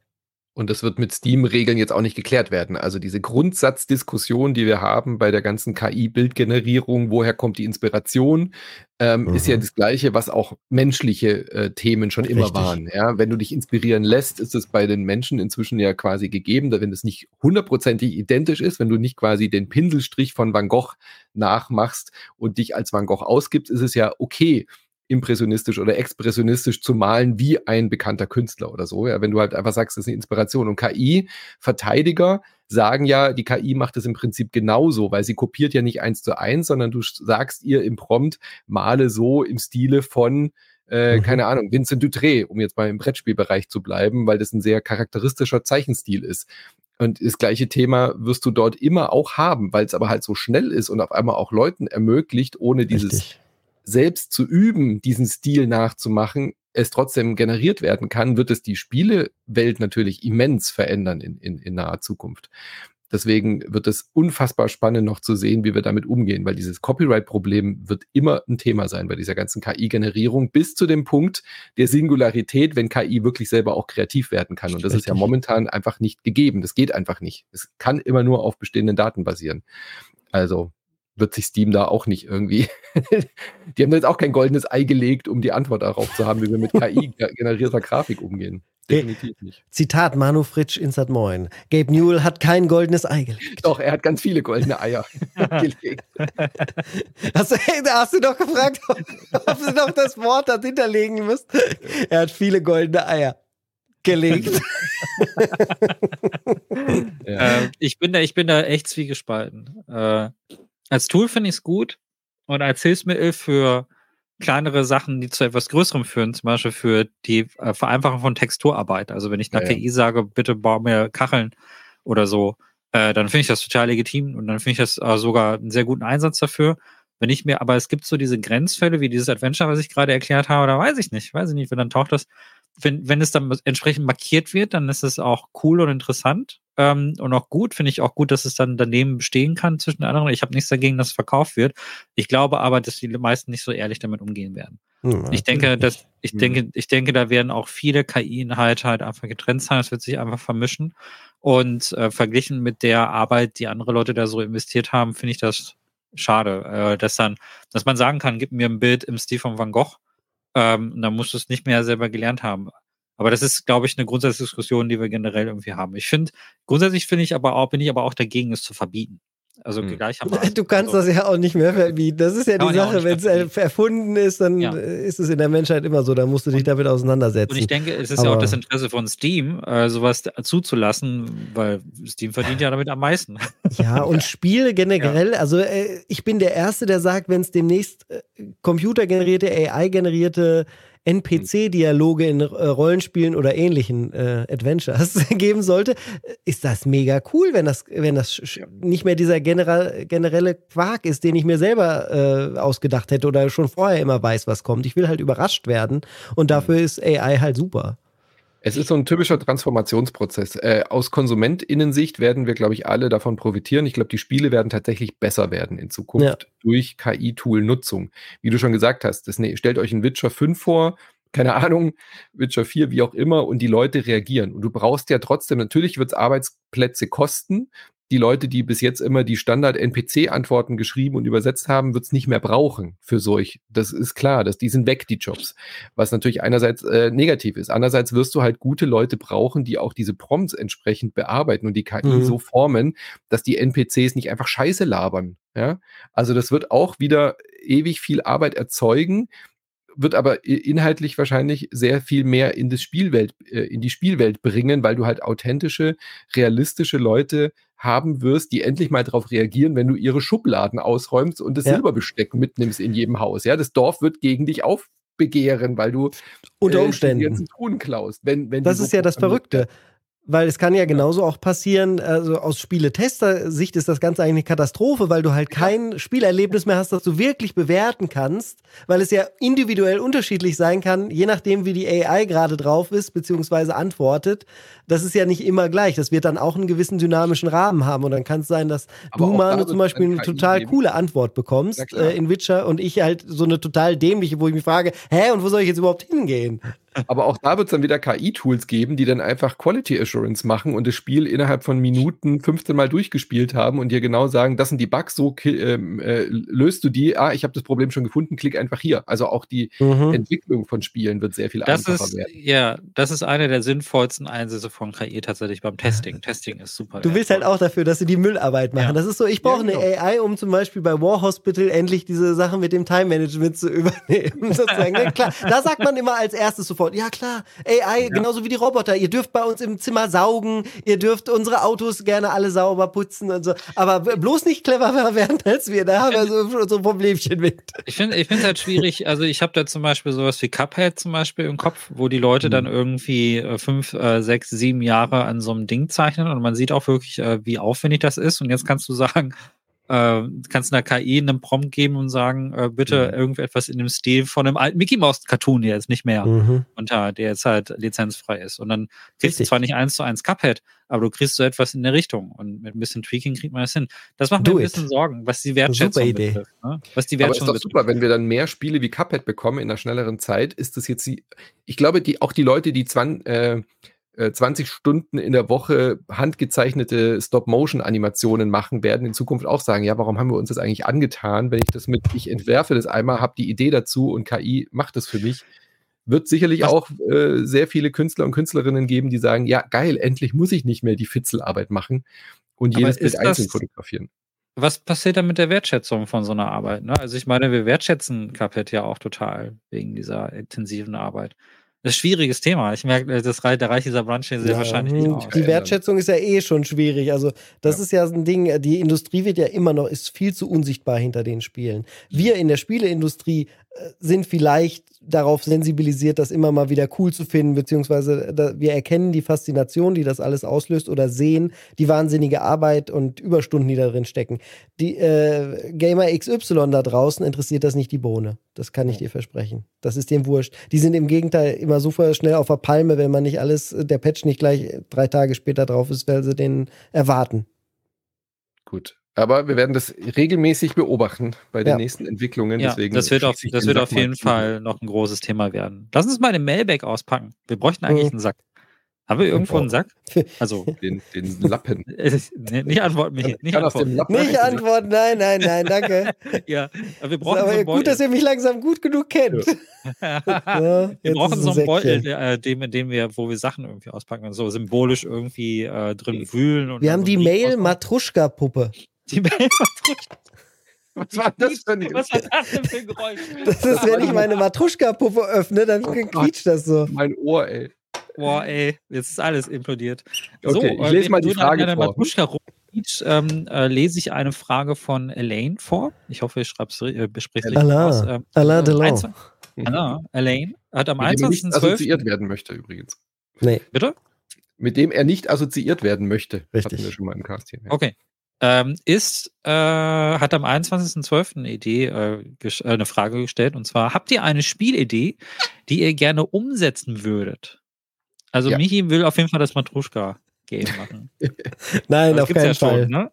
Und das wird mit Steam-Regeln jetzt auch nicht geklärt werden. Also diese Grundsatzdiskussion, die wir haben bei der ganzen KI-Bildgenerierung, woher kommt die Inspiration, ähm, mhm. ist ja mhm. das Gleiche, was auch menschliche äh, Themen schon immer Richtig. waren. Ja? Wenn du dich inspirieren lässt, ist es bei den Menschen inzwischen ja quasi gegeben, wenn es nicht hundertprozentig identisch ist, wenn du nicht quasi den Pinselstrich von Van Gogh nachmachst und dich als Van Gogh ausgibst, ist es ja okay impressionistisch oder expressionistisch zu malen wie ein bekannter Künstler oder so. Ja, wenn du halt einfach sagst, das ist eine Inspiration. Und KI-Verteidiger sagen ja, die KI macht es im Prinzip genauso, weil sie kopiert ja nicht eins zu eins, sondern du sagst ihr im Prompt, male so im Stile von äh, mhm. keine Ahnung, Vincent Dutré, um jetzt mal im Brettspielbereich zu bleiben, weil das ein sehr charakteristischer Zeichenstil ist. Und das gleiche Thema wirst du dort immer auch haben, weil es aber halt so schnell ist und auf einmal auch Leuten ermöglicht, ohne dieses Richtig selbst zu üben, diesen Stil nachzumachen, es trotzdem generiert werden kann, wird es die Spielewelt natürlich immens verändern in, in, in naher Zukunft. Deswegen wird es unfassbar spannend noch zu sehen, wie wir damit umgehen, weil dieses Copyright-Problem wird immer ein Thema sein bei dieser ganzen KI-Generierung bis zu dem Punkt der Singularität, wenn KI wirklich selber auch kreativ werden kann. Und das ist ja momentan einfach nicht gegeben. Das geht einfach nicht. Es kann immer nur auf bestehenden Daten basieren. Also wird sich Steam da auch nicht irgendwie. die haben jetzt auch kein goldenes Ei gelegt, um die Antwort darauf zu haben, wie wir mit KI-generierter Grafik umgehen. Definitiv nicht. Zitat Manu Fritsch Insert Moin. Gabe Newell hat kein goldenes Ei gelegt. Doch, er hat ganz viele goldene Eier gelegt. Hast du, hast du doch gefragt, ob du noch das Wort dahinter legen müsst? Er hat viele goldene Eier gelegt. ja. äh, ich, bin da, ich bin da echt zwiegespalten. Äh, als Tool finde ich es gut und als Hilfsmittel für kleinere Sachen, die zu etwas Größerem führen, zum Beispiel für die äh, Vereinfachung von Texturarbeit. Also wenn ich einer ja, KI sage, bitte bau mir Kacheln oder so, äh, dann finde ich das total legitim und dann finde ich das äh, sogar einen sehr guten Einsatz dafür. Wenn ich mir, aber es gibt so diese Grenzfälle wie dieses Adventure, was ich gerade erklärt habe, da weiß ich nicht, weiß ich nicht, wenn dann taucht das, wenn, wenn es dann entsprechend markiert wird, dann ist es auch cool und interessant ähm, und auch gut. Finde ich auch gut, dass es dann daneben bestehen kann zwischen den anderen. Ich habe nichts dagegen, dass es verkauft wird. Ich glaube aber, dass die meisten nicht so ehrlich damit umgehen werden. Hm, ich denke, dass, ich hm. denke, ich denke, da werden auch viele KI-Inhalte halt einfach getrennt sein. Es wird sich einfach vermischen. Und äh, verglichen mit der Arbeit, die andere Leute da so investiert haben, finde ich das schade, äh, dass dann, dass man sagen kann, gib mir ein Bild im Stil von Van Gogh ähm, und dann musst du es nicht mehr selber gelernt haben. Aber das ist, glaube ich, eine Grundsatzdiskussion, die wir generell irgendwie haben. Ich finde, grundsätzlich finde ich aber auch, bin ich aber auch dagegen, es zu verbieten. Also hm. gleichermaßen. Du kannst also, das ja auch nicht mehr verbieten. Das ist ja die Sache, wenn es erfunden ist, dann ja. ist es in der Menschheit immer so. Da musst du dich damit auseinandersetzen. Und ich denke, es ist Aber ja auch das Interesse von Steam, äh, sowas zuzulassen, weil Steam verdient ja damit am meisten. Ja, und Spiele generell, ja. also äh, ich bin der Erste, der sagt, wenn es demnächst äh, computergenerierte, AI-generierte NPC-Dialoge in äh, Rollenspielen oder ähnlichen äh, Adventures geben sollte, ist das mega cool, wenn das, wenn das nicht mehr dieser generell, generelle Quark ist, den ich mir selber äh, ausgedacht hätte oder schon vorher immer weiß, was kommt. Ich will halt überrascht werden und dafür ist AI halt super. Es ist so ein typischer Transformationsprozess. Äh, aus KonsumentInnensicht werden wir, glaube ich, alle davon profitieren. Ich glaube, die Spiele werden tatsächlich besser werden in Zukunft ja. durch KI-Tool-Nutzung. Wie du schon gesagt hast, das, ne, stellt euch ein Witcher 5 vor, keine Ahnung, Witcher 4, wie auch immer, und die Leute reagieren. Und du brauchst ja trotzdem, natürlich wird es Arbeitsplätze kosten, die Leute, die bis jetzt immer die Standard-NPC-Antworten geschrieben und übersetzt haben, wird es nicht mehr brauchen für solch. Das ist klar, dass die sind weg, die Jobs. Was natürlich einerseits äh, negativ ist. Andererseits wirst du halt gute Leute brauchen, die auch diese Prompts entsprechend bearbeiten und die KI mhm. so formen, dass die NPCs nicht einfach Scheiße labern. Ja, also das wird auch wieder ewig viel Arbeit erzeugen, wird aber inhaltlich wahrscheinlich sehr viel mehr in das Spielwelt, äh, in die Spielwelt bringen, weil du halt authentische, realistische Leute haben wirst, die endlich mal darauf reagieren, wenn du ihre Schubladen ausräumst und das ja. Silberbesteck mitnimmst in jedem Haus. Ja, das Dorf wird gegen dich aufbegehren, weil du unter Umständen äh, die Truhen klaust. Wenn, wenn das ist ja das Verrückte. Weil es kann ja genauso auch passieren, also aus Spieletester-Sicht ist das Ganze eigentlich eine Katastrophe, weil du halt kein Spielerlebnis mehr hast, das du wirklich bewerten kannst, weil es ja individuell unterschiedlich sein kann, je nachdem, wie die AI gerade drauf ist, beziehungsweise antwortet. Das ist ja nicht immer gleich. Das wird dann auch einen gewissen dynamischen Rahmen haben. Und dann kann es sein, dass Aber du, Manu, zum Beispiel eine total geben. coole Antwort bekommst äh, in Witcher und ich halt so eine total dämliche, wo ich mich frage, hä, und wo soll ich jetzt überhaupt hingehen? Aber auch da wird es dann wieder KI-Tools geben, die dann einfach Quality Assurance machen und das Spiel innerhalb von Minuten 15 Mal durchgespielt haben und dir genau sagen, das sind die Bugs, so ähm, äh, löst du die. Ah, ich habe das Problem schon gefunden, klick einfach hier. Also auch die mhm. Entwicklung von Spielen wird sehr viel das einfacher ist, werden. Ja, das ist eine der sinnvollsten Einsätze von KI tatsächlich beim Testing. Testing ist super. Du willst halt auch dafür, dass sie die Müllarbeit machen. Ja. Das ist so, ich brauche ja, genau. eine AI, um zum Beispiel bei War Hospital endlich diese Sachen mit dem Time Management zu übernehmen. Sozusagen. Ja, klar, da sagt man immer als erstes sofort, sofort, ja klar, AI, ja. genauso wie die Roboter, ihr dürft bei uns im Zimmer saugen, ihr dürft unsere Autos gerne alle sauber putzen und so, aber bloß nicht cleverer werden als wir, da haben wir so, so Problemchen mit. Ich finde ich es halt schwierig, also ich habe da zum Beispiel sowas wie Cuphead zum Beispiel im Kopf, wo die Leute mhm. dann irgendwie äh, fünf, äh, sechs, sieben Jahre an so einem Ding zeichnen und man sieht auch wirklich, äh, wie aufwendig das ist. Und jetzt kannst du sagen, äh, kannst einer KI einen Prompt geben und sagen, äh, bitte mhm. irgendetwas in dem Stil von einem alten Mickey Mouse Cartoon, der jetzt nicht mehr mhm. unter, der jetzt halt lizenzfrei ist. Und dann kriegst Richtig. du zwar nicht eins zu eins Cuphead, aber du kriegst so etwas in der Richtung. Und mit ein bisschen Tweaking kriegt man das hin. Das macht mir ein bisschen Sorgen, was die Wertschätzung super Idee. betrifft. Ne? Was die Wertschätzung aber ist doch super, wenn wir dann mehr Spiele wie Cuphead bekommen in einer schnelleren Zeit, ist das jetzt die, ich glaube, die, auch die Leute, die 20, äh, 20 äh, Stunden in der Woche handgezeichnete Stop-Motion-Animationen machen, werden in Zukunft auch sagen, ja, warum haben wir uns das eigentlich angetan, wenn ich das mit, ich entwerfe das einmal, habe die Idee dazu und KI macht das für mich. Wird sicherlich Was? auch äh, sehr viele Künstler und Künstlerinnen geben, die sagen, ja, geil, endlich muss ich nicht mehr die Fitzelarbeit machen und jedes Bild einzeln fotografieren. Was passiert dann mit der Wertschätzung von so einer Arbeit? Ne? Also ich meine, wir wertschätzen Capet ja auch total wegen dieser intensiven Arbeit. Das ist ein schwieriges Thema. Ich merke, das, da reicht dieser Brunch sehr ja, wahrscheinlich nicht aus. Die Wertschätzung ist ja eh schon schwierig. Also, das ja. ist ja ein Ding, die Industrie wird ja immer noch, ist viel zu unsichtbar hinter den Spielen. Wir in der Spieleindustrie äh, sind vielleicht darauf sensibilisiert, das immer mal wieder cool zu finden, beziehungsweise da, wir erkennen die Faszination, die das alles auslöst oder sehen die wahnsinnige Arbeit und Überstunden, die da drin stecken. Die äh, Gamer XY da draußen interessiert das nicht die Bohne. Das kann ich dir versprechen. Das ist dem wurscht. Die sind im Gegenteil immer super schnell auf der Palme, wenn man nicht alles, der Patch nicht gleich drei Tage später drauf ist, weil sie den erwarten. Gut. Aber wir werden das regelmäßig beobachten bei den ja. nächsten Entwicklungen. Ja, Deswegen das wird auf, das wird auf jeden Fall noch ein großes Thema werden. Lass uns mal den Mailbag auspacken. Wir bräuchten eigentlich mhm. einen Sack. Haben wir irgendwo einen Sack? Also den, den Lappen. nicht antworten, Michi. Nicht antworten. Nicht antworten, nein, nein, nein, danke. ja, aber wir brauchen aber so einen gut, dass ihr mich langsam gut genug kennt. Ja. wir brauchen so einen Beutel, äh, dem, in dem wir, wo wir Sachen irgendwie auspacken und so symbolisch irgendwie äh, drin wühlen. Und wir haben die Mail-Matruschka-Puppe. Die Mail-Matruschka. Was war das für ein, Was war das denn für ein Geräusch? Das ist, wenn ich meine Matruschka-Puppe öffne, dann oh quietscht das so. Mein Ohr, ey. Boah, ey, jetzt ist alles implodiert. Okay, so, ich lese mal die Frage vor. Matruschka ähm, äh, lese ich eine Frage von Elaine vor. Ich hoffe, ich äh, bespreche es richtig aus. Ähm, Alain Delon. Alain, Elaine hat am 21.12. Mit dem er nicht assoziiert werden möchte, übrigens. Nee. Bitte? Mit dem er nicht assoziiert werden möchte. Richtig. Hatten wir schon mal im Cast hier. Ja. Okay. Ähm, ist, äh, hat am 21.12. eine Idee, äh, äh, eine Frage gestellt, und zwar, habt ihr eine Spielidee, die ihr gerne umsetzen würdet? Also ja. Michi will auf jeden Fall das Matruschka-Game machen. Nein, auf keinen ja Fall. Schon, ne?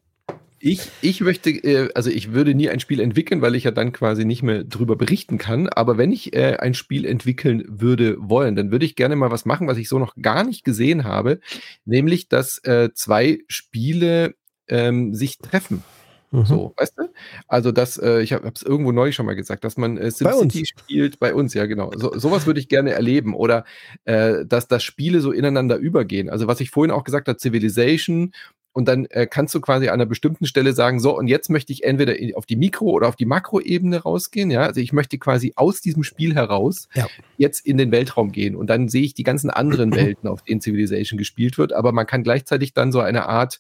Ich, ich möchte, äh, also ich würde nie ein Spiel entwickeln, weil ich ja dann quasi nicht mehr drüber berichten kann. Aber wenn ich äh, ein Spiel entwickeln würde wollen, dann würde ich gerne mal was machen, was ich so noch gar nicht gesehen habe, nämlich dass äh, zwei Spiele ähm, sich treffen. Mhm. So, weißt du? Also das, äh, ich habe es irgendwo neulich schon mal gesagt, dass man äh, SimCity spielt bei uns, ja genau. So, sowas würde ich gerne erleben oder äh, dass das Spiele so ineinander übergehen. Also was ich vorhin auch gesagt habe, Civilization und dann äh, kannst du quasi an einer bestimmten Stelle sagen, so, und jetzt möchte ich entweder auf die Mikro- oder auf die Makroebene rausgehen, ja. Also ich möchte quasi aus diesem Spiel heraus ja. jetzt in den Weltraum gehen. Und dann sehe ich die ganzen anderen Welten, auf denen Civilization gespielt wird. Aber man kann gleichzeitig dann so eine Art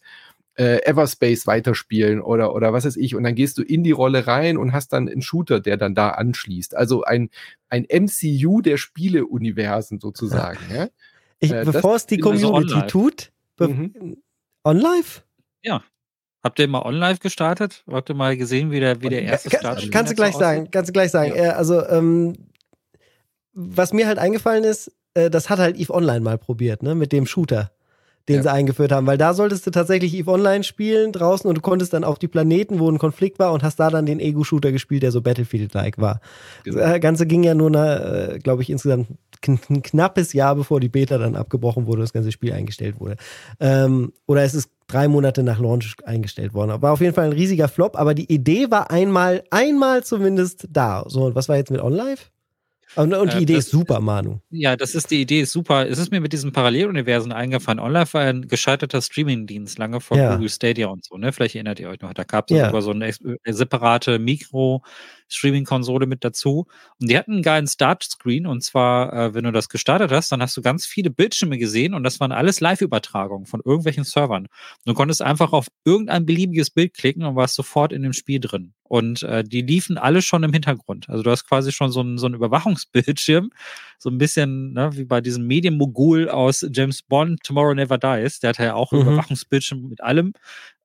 äh, Everspace weiterspielen oder, oder was weiß ich. Und dann gehst du in die Rolle rein und hast dann einen Shooter, der dann da anschließt. Also ein, ein MCU der Spieleuniversen sozusagen. Ja. ja? Ich, äh, bevor es die Community also tut, mhm. OnLive? Ja. Habt ihr mal OnLive gestartet? Habt ihr mal gesehen, wie der, wie der erste Kann, Start Kannst du gleich sagen, kannst du gleich sagen. Ja. also, ähm, was mir halt eingefallen ist, äh, das hat halt Eve Online mal probiert, ne, mit dem Shooter den ja. sie eingeführt haben, weil da solltest du tatsächlich EVE Online spielen draußen und du konntest dann auf die Planeten, wo ein Konflikt war und hast da dann den Ego-Shooter gespielt, der so Battlefield-like war. Genau. Das Ganze ging ja nur, äh, glaube ich, insgesamt ein knappes Jahr, bevor die Beta dann abgebrochen wurde, das ganze Spiel eingestellt wurde. Ähm, oder es ist drei Monate nach Launch eingestellt worden. War auf jeden Fall ein riesiger Flop, aber die Idee war einmal, einmal zumindest da. So, und was war jetzt mit OnLive? Und, und die äh, Idee das, ist super, Manu. Ja, das ist die Idee, ist super. Es ist mir mit diesen Paralleluniversen eingefallen. Online war ein gescheiterter Streaming-Dienst lange vor ja. Google Stadia und so, ne? Vielleicht erinnert ihr euch noch. Da gab es ja. sogar so eine äh, separate Mikro- Streaming-Konsole mit dazu. Und die hatten einen geilen Start-Screen. Und zwar, äh, wenn du das gestartet hast, dann hast du ganz viele Bildschirme gesehen und das waren alles Live-Übertragungen von irgendwelchen Servern. Du konntest einfach auf irgendein beliebiges Bild klicken und warst sofort in dem Spiel drin. Und äh, die liefen alle schon im Hintergrund. Also du hast quasi schon so einen, so einen Überwachungsbildschirm, so ein bisschen ne, wie bei diesem Medienmogul aus James Bond, Tomorrow Never Dies. Der hatte ja auch mhm. Überwachungsbildschirm mit allem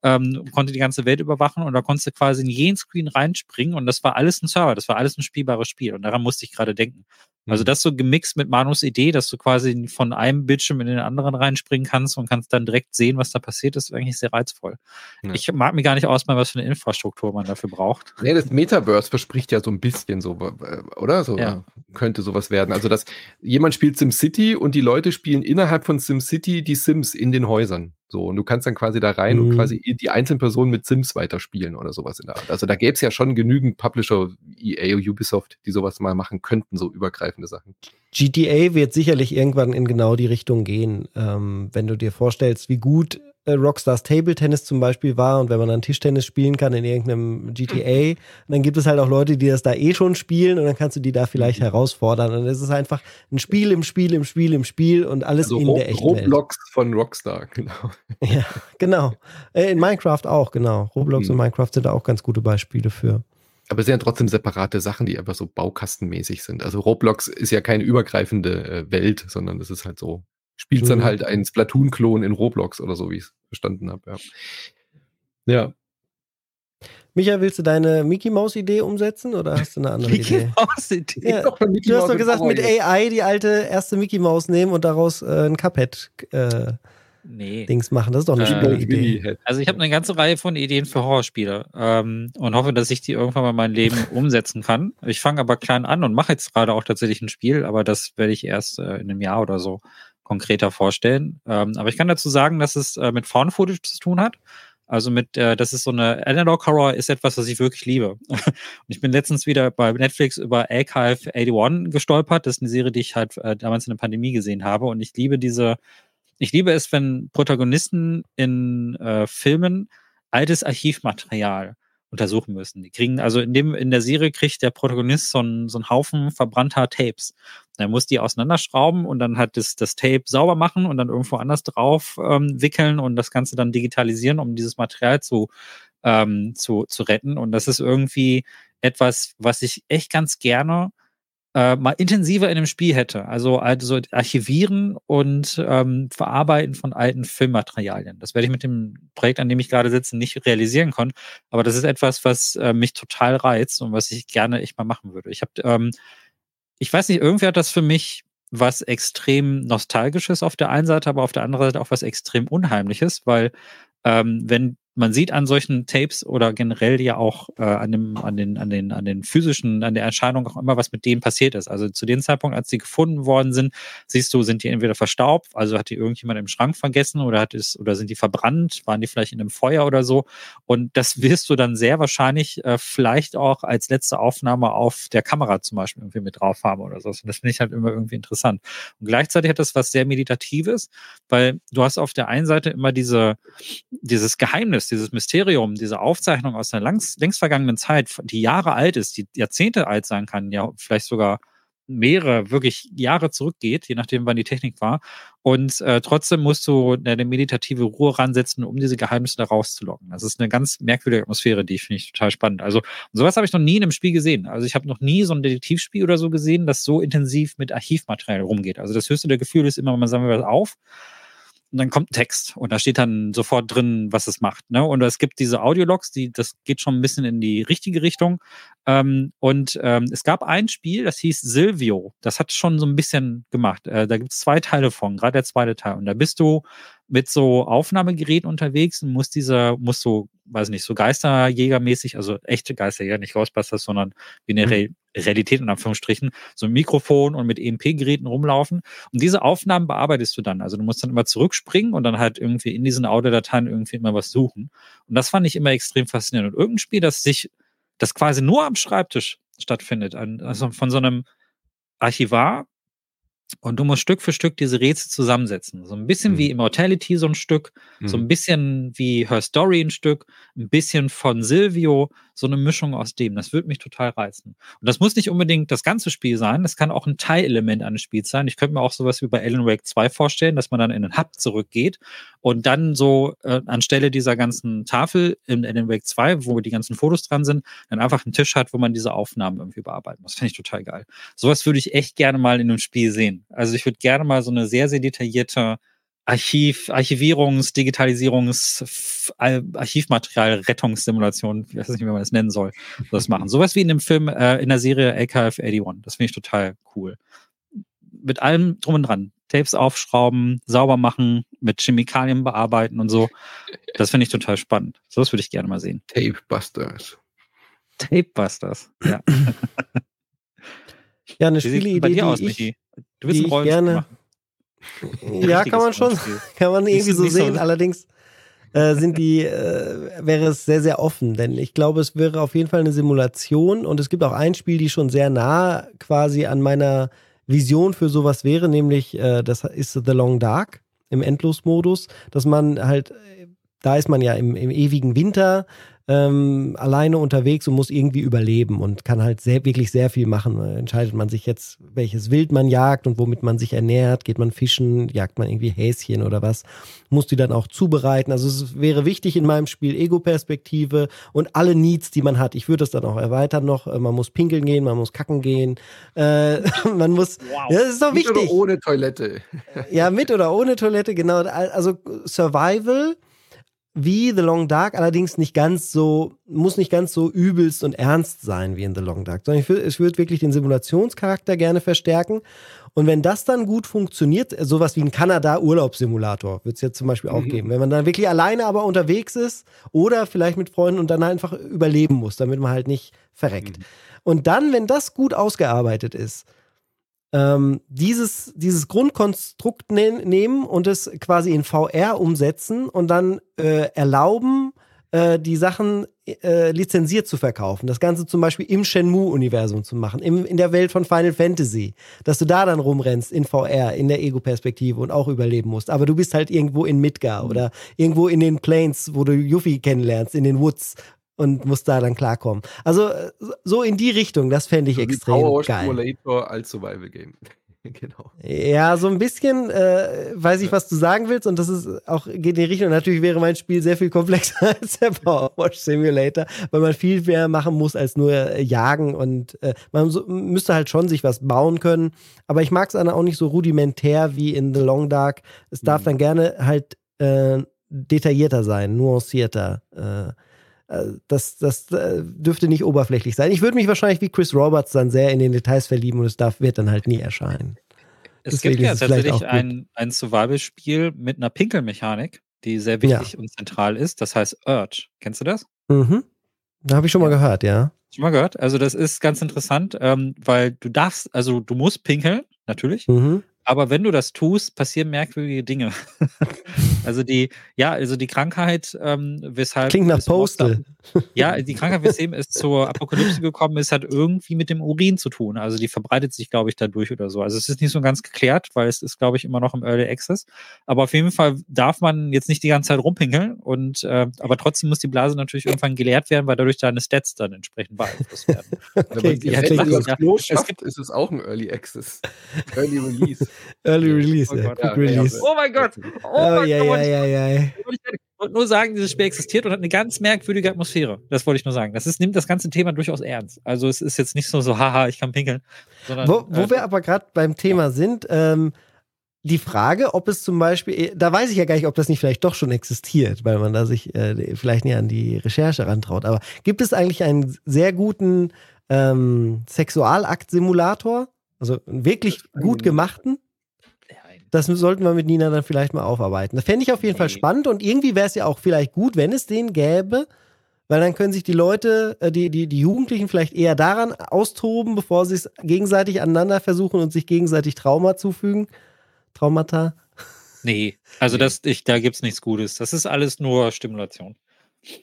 ähm, konnte die ganze Welt überwachen und da konntest du quasi in jeden Screen reinspringen und das war alles ein Server, das war alles ein spielbares Spiel und daran musste ich gerade denken. Also mhm. das so gemixt mit Manus Idee, dass du quasi von einem Bildschirm in den anderen reinspringen kannst und kannst dann direkt sehen, was da passiert, ist eigentlich sehr reizvoll. Ja. Ich mag mir gar nicht ausmalen, was für eine Infrastruktur man dafür braucht. Nee, das Metaverse verspricht ja so ein bisschen so, äh, oder? So ja. könnte sowas werden. Also, dass jemand spielt SimCity und die Leute spielen innerhalb von SimCity die Sims in den Häusern. So, und du kannst dann quasi da rein mhm. und quasi die einzelnen Personen mit Sims weiterspielen oder sowas in der Art. Also da gäbe es ja schon genügend Publisher, EA, Ubisoft, die sowas mal machen könnten, so übergreifende Sachen. GTA wird sicherlich irgendwann in genau die Richtung gehen. Ähm, wenn du dir vorstellst, wie gut äh, Rockstars Table Tennis zum Beispiel war und wenn man dann Tischtennis spielen kann in irgendeinem GTA, dann gibt es halt auch Leute, die das da eh schon spielen und dann kannst du die da vielleicht mhm. herausfordern. Und es ist einfach ein Spiel im Spiel im Spiel im Spiel und alles also in der echten Roblox Welt. von Rockstar, genau. Ja, genau. Äh, in Minecraft auch, genau. Roblox mhm. und Minecraft sind da auch ganz gute Beispiele für. Aber es sind ja trotzdem separate Sachen, die einfach so baukastenmäßig sind. Also Roblox ist ja keine übergreifende äh, Welt, sondern es ist halt so spielst mhm. dann halt einen Splatoon-Klon in Roblox oder so, wie ich es verstanden habe. Ja. ja. Micha, willst du deine Mickey Mouse Idee umsetzen oder hast du eine andere Mickey Idee? Mouse Idee. Ja, du hast doch gesagt, mit AI die alte erste Mickey Mouse nehmen und daraus äh, ein Cuphead äh, nee. Dings machen. Das ist doch eine äh, Idee. Also ich habe eine ganze Reihe von Ideen für Horrorspiele ähm, und hoffe, dass ich die irgendwann mal in mein Leben umsetzen kann. Ich fange aber klein an und mache jetzt gerade auch tatsächlich ein Spiel, aber das werde ich erst äh, in einem Jahr oder so konkreter vorstellen. Ähm, aber ich kann dazu sagen, dass es äh, mit Found Footage zu tun hat. Also mit, äh, das ist so eine Analog Horror ist etwas, was ich wirklich liebe. und ich bin letztens wieder bei Netflix über Archive 81 gestolpert. Das ist eine Serie, die ich halt äh, damals in der Pandemie gesehen habe. Und ich liebe diese, ich liebe es, wenn Protagonisten in äh, Filmen altes Archivmaterial untersuchen müssen. Die kriegen, also in dem, in der Serie kriegt der Protagonist so einen, so einen Haufen verbrannter Tapes. Er muss die auseinanderschrauben und dann halt das, das Tape sauber machen und dann irgendwo anders drauf ähm, wickeln und das Ganze dann digitalisieren, um dieses Material zu, ähm, zu, zu retten. Und das ist irgendwie etwas, was ich echt ganz gerne äh, mal intensiver in einem Spiel hätte. Also, also Archivieren und ähm, Verarbeiten von alten Filmmaterialien. Das werde ich mit dem Projekt, an dem ich gerade sitze, nicht realisieren können. Aber das ist etwas, was äh, mich total reizt und was ich gerne echt mal machen würde. Ich habe, ähm, ich weiß nicht, irgendwie hat das für mich was extrem Nostalgisches auf der einen Seite, aber auf der anderen Seite auch was extrem Unheimliches, weil ähm, wenn man sieht an solchen Tapes oder generell ja auch äh, an, dem, an, den, an, den, an den physischen, an der Erscheinung auch immer, was mit denen passiert ist. Also zu dem Zeitpunkt, als die gefunden worden sind, siehst du, sind die entweder verstaubt, also hat die irgendjemand im Schrank vergessen oder hat es, oder sind die verbrannt, waren die vielleicht in einem Feuer oder so. Und das wirst du dann sehr wahrscheinlich äh, vielleicht auch als letzte Aufnahme auf der Kamera zum Beispiel irgendwie mit drauf haben oder so. Und das finde ich halt immer irgendwie interessant. Und gleichzeitig hat das was sehr Meditatives, weil du hast auf der einen Seite immer diese, dieses Geheimnis, dieses Mysterium, diese Aufzeichnung aus einer längst, längst vergangenen Zeit, die Jahre alt ist, die Jahrzehnte alt sein kann, ja, vielleicht sogar mehrere, wirklich Jahre zurückgeht, je nachdem, wann die Technik war. Und äh, trotzdem musst du eine meditative Ruhe ransetzen, um diese Geheimnisse da rauszulocken. Das ist eine ganz merkwürdige Atmosphäre, die finde ich total spannend. Also sowas habe ich noch nie in einem Spiel gesehen. Also ich habe noch nie so ein Detektivspiel oder so gesehen, das so intensiv mit Archivmaterial rumgeht. Also das höchste der Gefühle ist immer, man sammelt was auf und dann kommt ein Text und da steht dann sofort drin, was es macht. Ne? Und es gibt diese Audiologs, die, das geht schon ein bisschen in die richtige Richtung. Ähm, und ähm, es gab ein Spiel, das hieß Silvio. Das hat schon so ein bisschen gemacht. Äh, da gibt es zwei Teile von, gerade der zweite Teil. Und da bist du mit so Aufnahmegeräten unterwegs und musst dieser, musst so, weiß nicht, so Geisterjägermäßig, also echte Geisterjäger, nicht Ghostbusters, sondern wie eine mhm. Re Realität in Anführungsstrichen, so ein Mikrofon und mit EMP-Geräten rumlaufen. Und diese Aufnahmen bearbeitest du dann. Also du musst dann immer zurückspringen und dann halt irgendwie in diesen Audiodateien irgendwie immer was suchen. Und das fand ich immer extrem faszinierend. Und irgendein Spiel, das sich, das quasi nur am Schreibtisch stattfindet, also von so einem Archivar, und du musst Stück für Stück diese Rätsel zusammensetzen. So ein bisschen mhm. wie Immortality so ein Stück, mhm. so ein mhm. bisschen wie Her Story ein Stück, ein bisschen von Silvio, so eine Mischung aus dem. Das würde mich total reizen. Und das muss nicht unbedingt das ganze Spiel sein, das kann auch ein Teilelement eines Spiels sein. Ich könnte mir auch sowas wie bei Alan Wake 2 vorstellen, dass man dann in den Hub zurückgeht und dann so äh, anstelle dieser ganzen Tafel in Alan Wake 2, wo die ganzen Fotos dran sind, dann einfach einen Tisch hat, wo man diese Aufnahmen irgendwie bearbeiten muss. Finde ich total geil. Sowas würde ich echt gerne mal in einem Spiel sehen. Also ich würde gerne mal so eine sehr, sehr detaillierte Archiv, Archivierungs-, Digitalisierungs-, Archivmaterial, Rettungssimulation, ich weiß nicht, wie man das nennen soll, das machen. Sowas wie in dem Film, äh, in der Serie AKF 81. Das finde ich total cool. Mit allem drum und dran. Tapes aufschrauben, sauber machen, mit Chemikalien bearbeiten und so. Das finde ich total spannend. Sowas würde ich gerne mal sehen. Tape Busters. Tape Busters, ja. ja, eine Spieleidee, bei dir aus, ich, Michi? Du willst ein Rollenspiel gerne, machen ja, kann man schon, kann man irgendwie so sehen. So Allerdings äh, sind die, äh, wäre es sehr, sehr offen, denn ich glaube, es wäre auf jeden Fall eine Simulation. Und es gibt auch ein Spiel, die schon sehr nah quasi an meiner Vision für sowas wäre, nämlich äh, das ist The Long Dark im Endlosmodus, dass man halt, äh, da ist man ja im, im ewigen Winter, ähm, alleine unterwegs und muss irgendwie überleben und kann halt sehr, wirklich sehr viel machen. Entscheidet man sich jetzt, welches Wild man jagt und womit man sich ernährt, geht man fischen, jagt man irgendwie Häschen oder was, muss die dann auch zubereiten. Also es wäre wichtig in meinem Spiel Ego-Perspektive und alle Needs, die man hat. Ich würde das dann auch erweitern noch. Äh, man muss pinkeln gehen, man muss kacken gehen, äh, man muss, wow. ja, das ist doch wichtig. Mit oder ohne Toilette. ja, mit oder ohne Toilette, genau. Also Survival wie The Long Dark, allerdings nicht ganz so, muss nicht ganz so übelst und ernst sein wie in The Long Dark, sondern ich würde, ich würde wirklich den Simulationscharakter gerne verstärken. Und wenn das dann gut funktioniert, sowas wie ein Kanada-Urlaubssimulator wird es jetzt zum Beispiel auch mhm. geben. Wenn man dann wirklich alleine aber unterwegs ist oder vielleicht mit Freunden und dann einfach überleben muss, damit man halt nicht verreckt. Mhm. Und dann, wenn das gut ausgearbeitet ist, ähm, dieses, dieses Grundkonstrukt ne nehmen und es quasi in VR umsetzen und dann äh, erlauben, äh, die Sachen äh, lizenziert zu verkaufen. Das Ganze zum Beispiel im Shenmue-Universum zu machen, im, in der Welt von Final Fantasy, dass du da dann rumrennst in VR, in der Ego-Perspektive und auch überleben musst. Aber du bist halt irgendwo in Midgar mhm. oder irgendwo in den Plains, wo du Yuffie kennenlernst, in den Woods und muss da dann klarkommen. Also so in die Richtung, das fände ich so extrem Power geil. Simulator als Survival Game. genau. Ja, so ein bisschen äh, weiß ich, was du sagen willst und das ist auch geht in die Richtung. Natürlich wäre mein Spiel sehr viel komplexer als der Power Wash Simulator, weil man viel mehr machen muss als nur äh, jagen und äh, man so, müsste halt schon sich was bauen können. Aber ich mag es auch nicht so rudimentär wie in The Long Dark. Es darf mhm. dann gerne halt äh, detaillierter sein, nuancierter. Äh, äh, das, das äh, dürfte nicht oberflächlich sein. Ich würde mich wahrscheinlich wie Chris Roberts dann sehr in den Details verlieben und es darf, wird dann halt nie erscheinen. Es Deswegen gibt ja tatsächlich ein, ein Survival-Spiel mit einer Pinkelmechanik, die sehr wichtig ja. und zentral ist. Das heißt Urge. Kennst du das? Mhm. Da habe ich schon mal gehört, ja. Schon mal gehört? Also das ist ganz interessant, ähm, weil du darfst, also du musst pinkeln, natürlich. Mhm. Aber wenn du das tust, passieren merkwürdige Dinge. also die, ja, also die Krankheit, ähm, weshalb. Klingt nach Postal. Ja, die Krankheit, weshalb es zur Apokalypse gekommen ist, hat irgendwie mit dem Urin zu tun. Also die verbreitet sich, glaube ich, dadurch oder so. Also es ist nicht so ganz geklärt, weil es ist, glaube ich, immer noch im Early Access. Aber auf jeden Fall darf man jetzt nicht die ganze Zeit rumpinkeln und äh, aber trotzdem muss die Blase natürlich irgendwann geleert werden, weil dadurch deine Stats dann entsprechend beeinflusst werden. okay, ja, wenn du das Klo ja, es gibt, ist es auch ein Early Access. Early Release. Early Release, oh, Gott, ja, Release. Oh mein Gott. Oh, oh mein ja, Gott. Ja. Ich wollte nur sagen, dieses Spiel existiert und hat eine ganz merkwürdige Atmosphäre. Das wollte ich nur sagen. Das ist, nimmt das ganze Thema durchaus ernst. Also es ist jetzt nicht so, so haha, ich kann pinkeln. Sondern, wo, wo äh, wir aber gerade beim Thema sind, ähm, die Frage, ob es zum Beispiel, da weiß ich ja gar nicht, ob das nicht vielleicht doch schon existiert, weil man da sich äh, vielleicht nicht an die Recherche rantraut. Aber gibt es eigentlich einen sehr guten ähm, Sexualakt-Simulator? Also einen wirklich gut gemachten? Das sollten wir mit Nina dann vielleicht mal aufarbeiten. Das fände ich auf jeden Fall spannend und irgendwie wäre es ja auch vielleicht gut, wenn es den gäbe, weil dann können sich die Leute, äh, die, die, die Jugendlichen vielleicht eher daran austoben, bevor sie es gegenseitig aneinander versuchen und sich gegenseitig Trauma zufügen. Traumata. Nee, also das, ich, da gibt es nichts Gutes. Das ist alles nur Stimulation.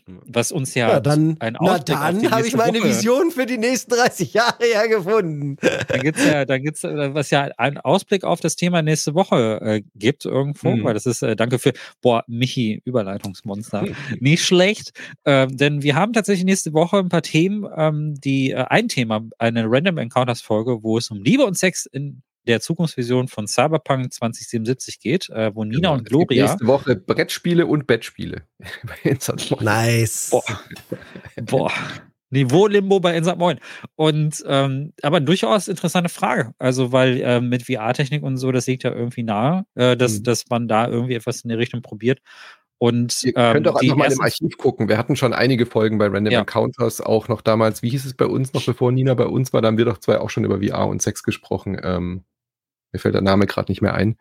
Was uns ja, ja dann, ein Ausblick Na dann habe ich meine Woche. Vision für die nächsten 30 Jahre ja gefunden. Dann gibt es ja, dann gibt's, äh, was ja einen Ausblick auf das Thema nächste Woche äh, gibt irgendwo, hm. weil das ist, äh, danke für, boah, Michi, Überleitungsmonster. Nicht schlecht, äh, denn wir haben tatsächlich nächste Woche ein paar Themen, ähm, die, äh, ein Thema, eine Random Encounters Folge, wo es um Liebe und Sex in der Zukunftsvision von Cyberpunk 2077 geht, äh, wo Nina genau, und Gloria. Nächste Woche Brettspiele und Bettspiele. nice. Boah. Boah. Niveau Limbo bei Insat Moin. Und ähm, aber durchaus interessante Frage. Also, weil äh, mit VR-Technik und so, das liegt ja irgendwie nahe, äh, dass, mhm. dass man da irgendwie etwas in die Richtung probiert. Und Ihr ähm, könnt auch einfach mal im Archiv gucken. Wir hatten schon einige Folgen bei Random ja. Encounters, auch noch damals, wie hieß es bei uns, noch bevor Nina bei uns war, da haben wir doch zwei auch schon über VR und Sex gesprochen. Ähm, mir fällt der Name gerade nicht mehr ein.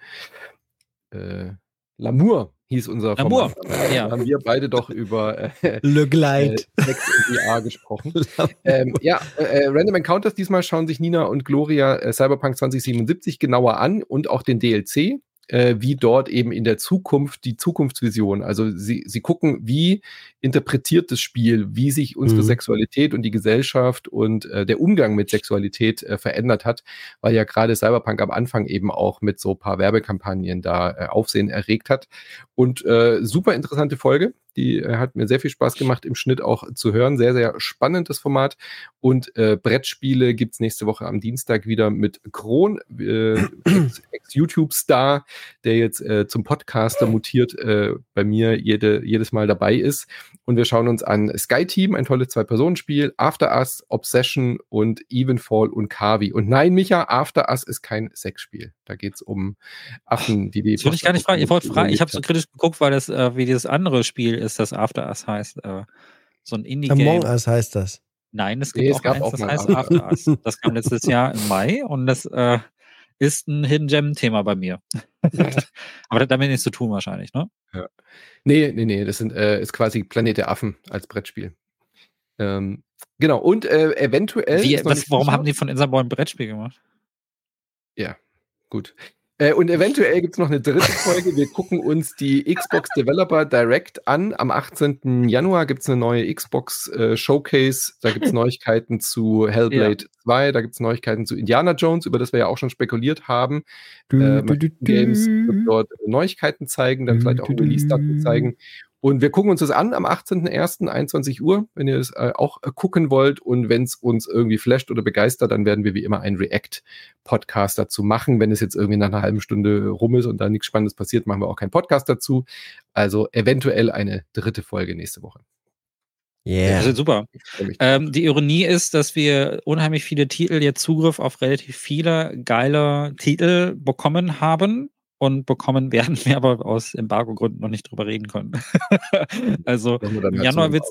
Äh, Lamour hieß unser Lamour. Format. Ja. Da haben wir beide doch über äh, Le Glide äh, Sex und VR gesprochen. ähm, ja, äh, Random Encounters diesmal schauen sich Nina und Gloria äh, Cyberpunk 2077 genauer an und auch den DLC äh, wie dort eben in der Zukunft die Zukunftsvision. Also sie, sie gucken, wie interpretiert das Spiel, wie sich unsere mhm. Sexualität und die Gesellschaft und äh, der Umgang mit Sexualität äh, verändert hat, weil ja gerade Cyberpunk am Anfang eben auch mit so paar Werbekampagnen da äh, Aufsehen erregt hat. Und äh, super interessante Folge. Die äh, hat mir sehr viel Spaß gemacht, im Schnitt auch zu hören. Sehr, sehr spannendes Format. Und äh, Brettspiele gibt's nächste Woche am Dienstag wieder mit Kron, äh, Ex-YouTube-Star, der jetzt äh, zum Podcaster mutiert, äh, bei mir jede, jedes Mal dabei ist. Und wir schauen uns an Sky Team, ein tolles Zwei-Personen-Spiel, After Us, Obsession und Evenfall und Kavi. Und nein, Micha, After Us ist kein Sexspiel. Da geht's um Affen, die die. Das würde ich gar nicht fragen. Ich wollte fragen, ich habe so kritisch geguckt, weil das wie dieses andere Spiel ist, das After Us heißt. Äh, so ein Indie-Game. Among Us heißt das. Nein, es gibt nee, es auch eins, auch das heißt After Us. Das kam letztes Jahr im Mai und das äh, ist ein Hidden Gem-Thema bei mir. Aber das hat damit nichts zu tun wahrscheinlich, ne? Ja. Nee, nee, nee, das sind, äh, ist quasi Planet der Affen als Brettspiel. Ähm, genau, und äh, eventuell. Wie, was, warum haben die von Insaboy ein Brettspiel gemacht? Ja, gut. Äh, und eventuell gibt es noch eine dritte Folge. Wir gucken uns die Xbox Developer Direct an. Am 18. Januar gibt es eine neue Xbox äh, Showcase. Da gibt es Neuigkeiten zu Hellblade ja. 2, da gibt es Neuigkeiten zu Indiana Jones, über das wir ja auch schon spekuliert haben. Du, äh, du, du, Games wird dort Neuigkeiten zeigen, dann vielleicht auch Release-Daten zeigen. Und wir gucken uns das an am 18.01. 21 Uhr, wenn ihr es äh, auch äh, gucken wollt. Und wenn es uns irgendwie flasht oder begeistert, dann werden wir wie immer einen React-Podcast dazu machen. Wenn es jetzt irgendwie nach einer halben Stunde rum ist und da nichts Spannendes passiert, machen wir auch keinen Podcast dazu. Also eventuell eine dritte Folge nächste Woche. Yeah. Das ist super. Ähm, die Ironie ist, dass wir unheimlich viele Titel jetzt Zugriff auf relativ viele geile Titel bekommen haben und bekommen werden, wir aber aus Embargo-Gründen noch nicht drüber reden können. also im halt Januar wird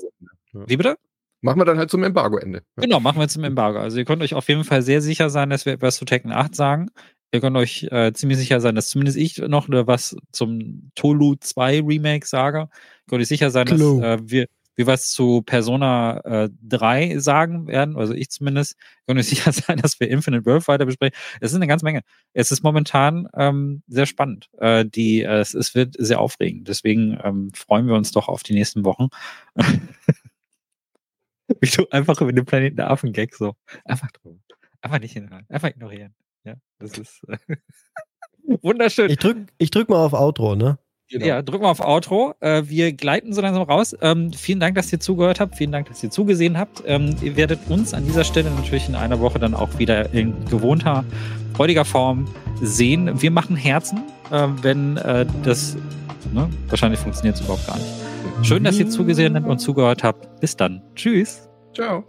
ja. Wie bitte? Machen wir dann halt zum Embargo-Ende. Ja. Genau, machen wir zum Embargo. Also ihr könnt euch auf jeden Fall sehr sicher sein, dass wir etwas zu Tekken 8 sagen. Ihr könnt euch äh, ziemlich sicher sein, dass zumindest ich noch was zum Tolu 2 Remake sage. Könnt euch sicher sein, Hello. dass äh, wir, wir was zu Persona äh, 3 sagen werden, also ich zumindest. Könnt euch sicher sein, dass wir Infinite World weiter besprechen. Es ist eine ganze Menge. Es ist momentan ähm, sehr spannend. Äh, die, äh, es, es wird sehr aufregend. Deswegen ähm, freuen wir uns doch auf die nächsten Wochen. Wie du einfach über den Planeten der Affen-Gag so. Einfach drüber. Einfach nicht hinhören. Einfach ignorieren. Ja, das ist äh, wunderschön. Ich drück, ich drück mal auf Outro, ne? Genau. Ja, drücken wir auf Outro. Äh, wir gleiten so langsam raus. Ähm, vielen Dank, dass ihr zugehört habt. Vielen Dank, dass ihr zugesehen habt. Ähm, ihr werdet uns an dieser Stelle natürlich in einer Woche dann auch wieder in gewohnter, freudiger Form sehen. Wir machen Herzen, äh, wenn äh, das. Ne? Wahrscheinlich funktioniert es überhaupt gar nicht. Schön, dass ihr zugesehen habt und zugehört habt. Bis dann. Tschüss. Ciao.